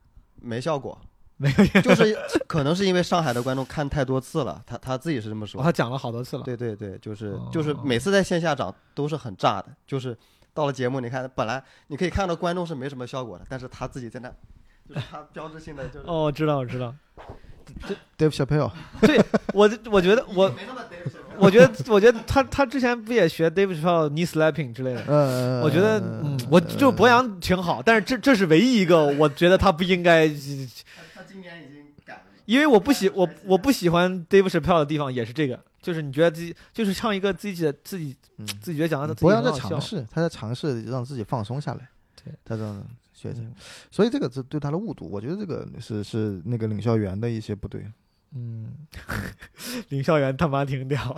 没效果。没有，就是 可能是因为上海的观众看太多次了，他他自己是这么说。他讲了好多次了。对对对，就是哦就是每次在线下涨都是很炸的，就是到了节目，你看本来你可以看到观众是没什么效果的，但是他自己在那，就是他标志性的就是。哦，我知道，我知道。Dave Chappelle，我我觉得我没那么得是我觉得我觉得他他之前不也学 David Chappelle knee slapping 之类的？嗯，我觉得，嗯，我就博洋挺好，但是这这是唯一一个我觉得他不应该，他今年已经改了。因为我不喜我我不喜欢 David Chappelle 的地方也是这个，就是你觉得自己就是唱一个自己的自己嗯自己觉得讲的自己博洋在很好笑尝，试，他在尝试让自己放松下来。对，他这样学习，嗯所以这个是对他的误读。我觉得这个是是那个领校员的一些不对。嗯，领校园他妈挺屌，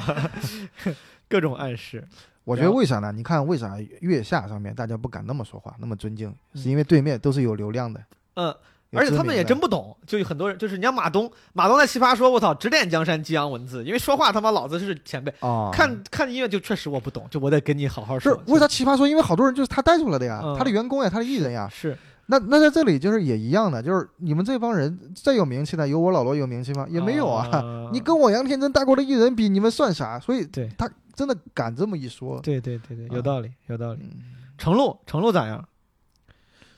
各种暗示，我觉得为啥呢？你看为啥月下上面大家不敢那么说话，那么尊敬，嗯是因为对面都是有流量的，嗯。而且他们也真不懂，就有很多人，就是你像马东，马东在奇葩说，我操，指点江山，激扬文字，因为说话他妈老子是前辈，啊。看看音乐就确实我不懂，就我得跟你好好说。是为啥奇葩说？因为好多人就是他带出来的呀，嗯他的员工呀，他的艺人呀。是那那在这里就是也一样的，就是你们这帮人再有名气的，有我老罗有名气吗？也没有啊。啊 你跟我杨天真带过的艺人比，你们算啥？所以对他真的敢这么一说。对对对对，有啊道理有道理。嗯，程璐程璐咋样？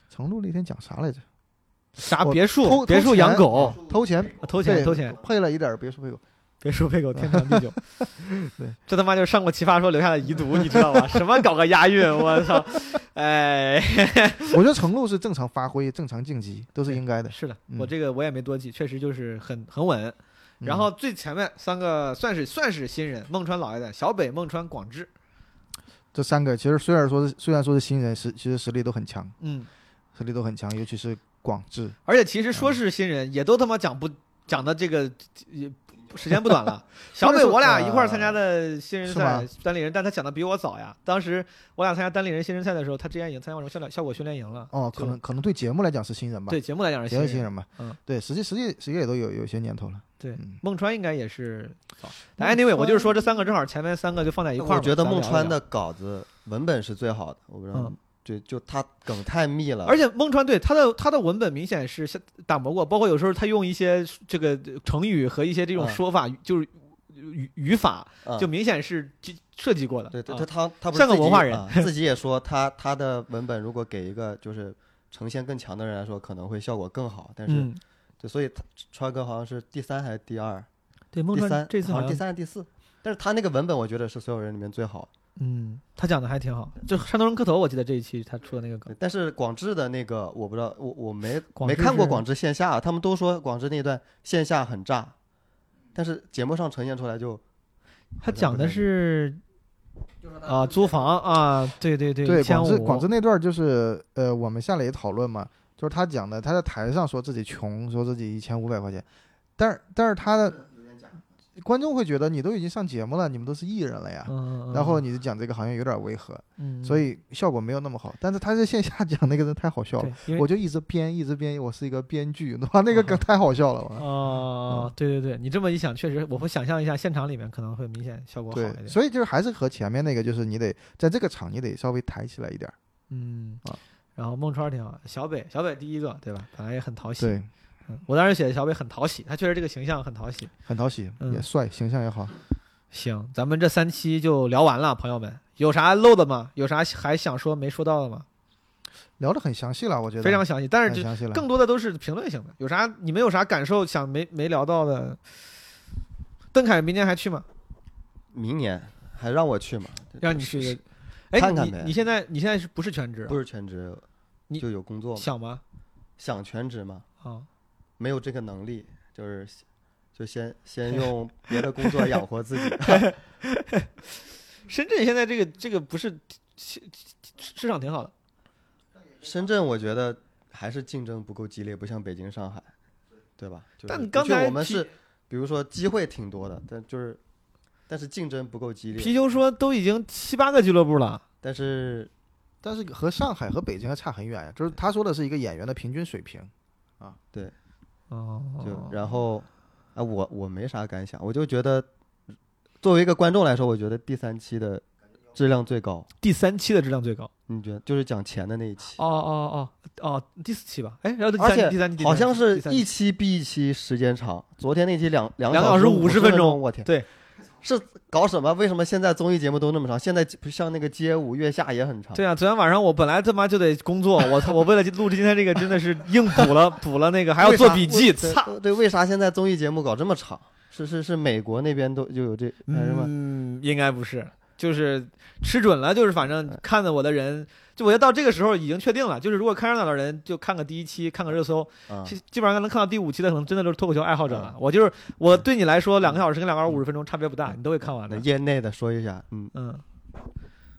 程璐那天讲啥来着？啥别墅偷别墅养狗，偷钱，偷钱对偷钱，配了一点别墅配狗。别说配狗天长地久。对，这他妈就是上过奇葩说留下的遗毒，你知道吗？什么搞个押韵，我操！哎，我觉得程璐是正常发挥、正常晋级都是应该的。是的，嗯我这个我也没多记，确实就是很很稳。嗯然后最前面三个算是算是新人，孟川老一点，小北、孟川、广智。这三个其实虽然说是虽然说是新人，实其实实力都很强，嗯，实力都很强，尤其是广智。而且其实说是新人，也都他妈讲不讲的这个也时间不短了。小北我俩一块儿参加的新人赛单立人，但他讲的比我早呀。当时我俩参加单立人新人赛的时候，他之前已经参加过什么效效果训练营了。哦，可能可能对节目来讲是新人吧，对节目来讲是新人。也是新人吧。嗯，对，实际实际实际也都有有些年头了。对嗯，孟川应该也是早。但 anyway，我就是说这三个正好前面三个就放在一块儿。我觉得孟川的稿子文本是最好的，我不知道嗯，对，就他梗太密了，而且孟川对他的他的文本明显是像打磨过，包括有时候他用一些这个成语和一些这种嗯说法，就是语语法，嗯就明显是设计过的。对他他他不是像个文化人啊 自己也说他他的文本如果给一个就是呈现更强的人来说，可能会效果更好。但是、嗯，对，所以川哥好像是第三还是第二？对，孟川第三，这次好像好像第三还是第四。但是他那个文本，我觉得是所有人里面最好。嗯，他讲的还挺好。就山东人磕头，我记得这一期他出的那个梗，但是广智的那个我不知道，我我没没看过广智线下，他们都说广智那段线下很炸，但是节目上呈现出来就他讲的是啊租房啊，对对对，对，广智广智那段就是呃，我们下来也讨论嘛，就是他讲的，他在台上说自己穷，说自己一千五百块钱，但是但是他的观众会觉得你都已经上节目了，你们都是艺人了呀，嗯，然后你讲这个好像有点违和，嗯，所以效果没有那么好。但是他在线下讲那个人太好笑了我就一直编一直编，我是一个编剧，哇，那个梗太好笑了，哇。哦，对对对，你这么一想，确实，我会想象一下现场里面可能会明显效果好一对，点。所以就是还是和前面那个，就是你得在这个场你得稍微抬起来一点。嗯啊，然后孟川挺好，小北小北第一个对吧？本来也很讨喜，对，嗯我当时写的小北很讨喜，他确实这个形象很讨喜。很讨喜，嗯也帅，形象也好。行，咱们这三期就聊完了，朋友们，有啥漏的吗？有啥还想说没说到的吗？聊得很详细了，我觉得非常详细，但是这详细了。更多的都是评论性的。有啥你们有啥感受想没没聊到的？邓凯明年还去吗？明年还让我去吗？让你去。哎，看看呗你你现在你现在是不是全职啊？不是全职，你就有工作嘛，想吗？想全职吗，啊，没有这个能力，就是就先先 用别的工作养活自己。深圳现在这个这个不是市市场挺好的，深圳我觉得还是竞争不够激烈，不像北京、上海，对吧？就是但刚才我们是，比如说机会挺多的，但就是但是竞争不够激烈。皮球说都已经七八个俱乐部了，但是但是和上海和北京还差很远呀。就是他说的是一个演员的平均水平，哦就然后啊，我我没啥感想，我就觉得作为一个观众来说，我觉得第三期的质量最高。第三期的质量最高。你觉得就是讲钱的那一期？哦哦哦哦，第四期吧？哎，然后第三而且第三期好像是一期比一期时间长。昨天那期两两两个小时五50分钟钟，我天，对，是搞什么？为什么现在综艺节目都那么长？现在不像那个街舞月下也很长。对啊，昨天晚上我本来他妈就得工作，我操！我为了录制今天这个，真的是硬补了补了那个，还要做笔记，操！对，为啥现在综艺节目搞这么长？是是是，美国那边都就有这？嗯，应该不是，就是吃准了，就是反正看的我的人，就我觉得到这个时候已经确定了，就是如果看热闹的人就看个第一期，看个热搜，啊，基基本上能看到第五期的，可能真的就是脱口秀爱好者了。我就是我对你来说，两个小时跟两个小时五十分钟差别不大，你都会看完的。业内的说一下，嗯，嗯，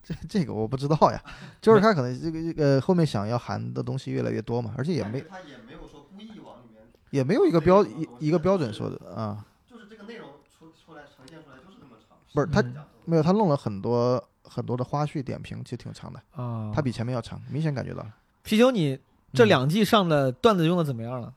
这这个我不知道呀。就是他可能这个这个后面想要含的东西越来越多嘛，而且也没他也没有说故意往里面，也没有一个标一一个标准说的啊，就是这个内容出出来呈现出来就是那么长。不是他嗯没有他弄了很多很多的花絮点评，其实挺长的，啊，他比前面要长，明显感觉到了。啤酒，你这嗯两季上的段子用的怎么样了？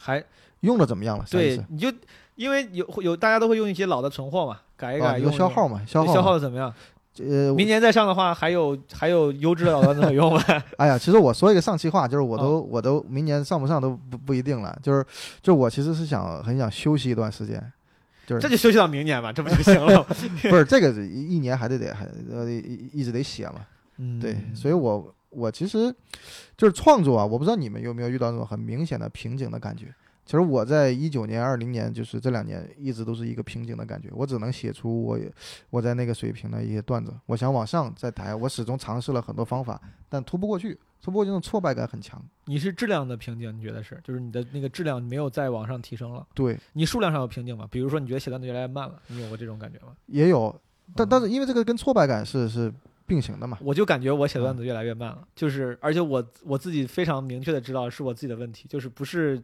还用的怎么样了？对你就因为有有大家都会用一些老的存货嘛，改一改，啊，有消耗嘛，消耗消耗的怎么样？呃，明年再上的话，还有还有优质的老段子可用吗？哎呀，其实我说一个上期话，就是我哦都、我都明年上不上都不不一定了，就是就我其实是想很想休息一段时间，就是这就休息到明年吧，这不就行了？不是这个一一年还得得还呃一一直得写嘛，嗯对，所以我我其实就是创作啊，我不知道你们有没有遇到那种很明显的瓶颈的感觉。其实我在一九年、二零年，就是这两年一直都是一个瓶颈的感觉，我只能写出我我在那个水平的一些段子。我想往上再抬，我始终尝试了很多方法，但突不过去，突不过去，那种挫败感很强。你是质量的瓶颈，你觉得是？就是你的那个质量没有再往上提升了。对，你数量上有瓶颈吗？比如说你觉得写段子越来越慢了，你有过这种感觉吗？也有，但嗯但是因为这个跟挫败感是是并行的嘛。我就感觉我写嗯段子越来越慢了，就是而且我我自己非常明确的知道是我自己的问题，就是不是，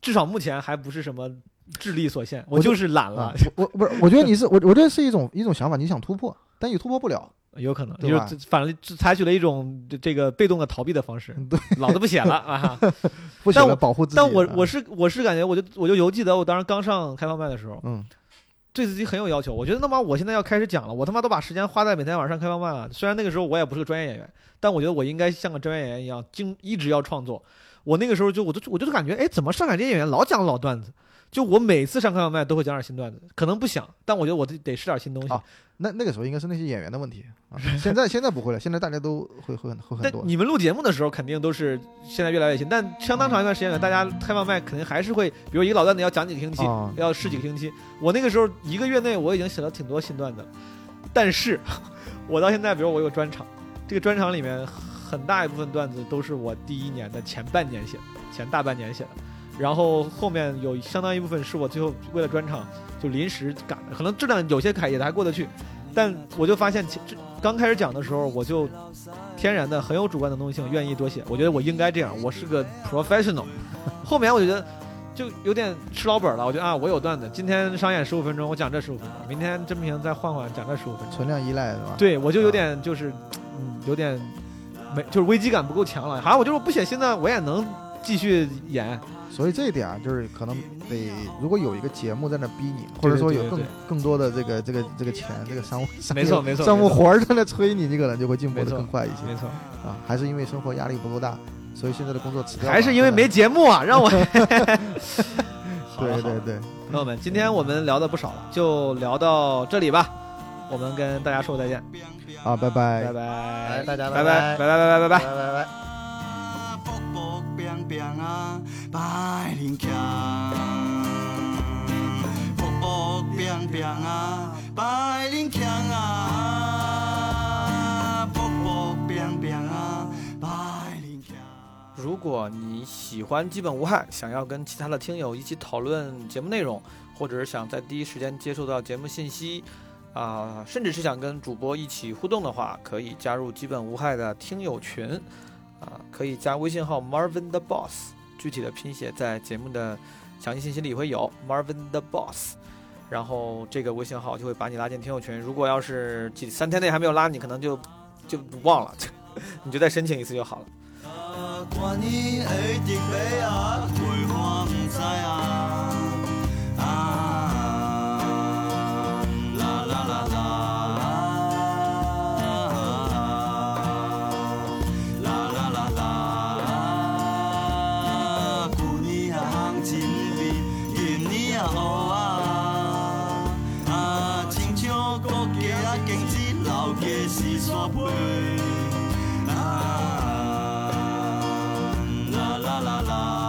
至少目前还不是什么智力所限，我我就就是懒了啊，，我我不是，我觉得你是我，我觉得是一种一种想法，你想突破，但你突破不了。有可能，对吧就是反正采取了一种这个被动的逃避的方式，对，老子不写了 啊！不写了但我保护自己。但我我啊是我是感觉，我就我就犹记得我当时刚上开放麦的时候，嗯对自己很有要求。我觉得他妈我现在要开始讲了，我他妈都把时间花在每天晚上开放麦了。虽然那个时候我也不是个专业演员，但我觉得我应该像个专业演员一样，经一直要创作。我那个时候就我就我就感觉，哎，怎么上海这些演员老讲老段子？就我每次上开放麦都会讲点新段子，可能不想，但我觉得我得得试点新东西。啊那那个时候应该是那些演员的问题啊，现在现在不会了，现在大家都会会很会很多。但你们录节目的时候肯定都是现在越来越新，但相当长一段时间里，大家开放麦肯定还是会，比如一个老段子要讲几个星期，啊要试几个星期。我那个时候一个月内我已经写了挺多新段子，但是 我到现在，比如我有专场，这个专场里面很大一部分段子都是我第一年的前半年写的，前大半年写的，然后后面有相当一部分是我最后为了专场就临时赶的，可能质量有些改也还过得去，但我就发现其这刚开始讲的时候，我就天然的很有主观能动性，愿意多写。我觉得我应该这样，我是个 professional。后面我就觉得就有点吃老本了。我觉得啊，我有段子，今天商演十五分钟，我讲这十五分钟，明天真不行再换换，讲这十五分钟。存量依赖是吧？对我就有点就是，嗯，有点没就是危机感不够强了。好像我就是不写新的，我也能继续演。所以这一点啊，就是可能得如果有一个节目在那逼你，或者说有更更多的这个这个这个钱，这个商务商没错没错商务活儿在那催你，你可能就会进步的更快一些没错，啊。还是因为生活压力不够大，所以现在的工作辞掉。还是因为没节目啊，让我。对对对，朋友们，今天我们聊的不少了，就聊到这里吧。我们跟大家说再见，啊，拜拜拜拜，大家拜拜拜拜拜拜拜拜拜强。如果你喜欢《基本无害》，想要跟其他的听友一起讨论节目内容，或者是想在第一时间接触到节目信息。啊、甚至是想跟主播一起互动的话，可以加入基本无害的听友群，啊、可以加微信号 Marvin the Boss，具体的拼写在节目的详细信息里会有 Marvin the Boss。然后这个微信号就会把你拉进听友群。如果要是几三天内还没有拉你，可能就就忘了，你就再申请一次就好了。啊，是山背。啊，啦啦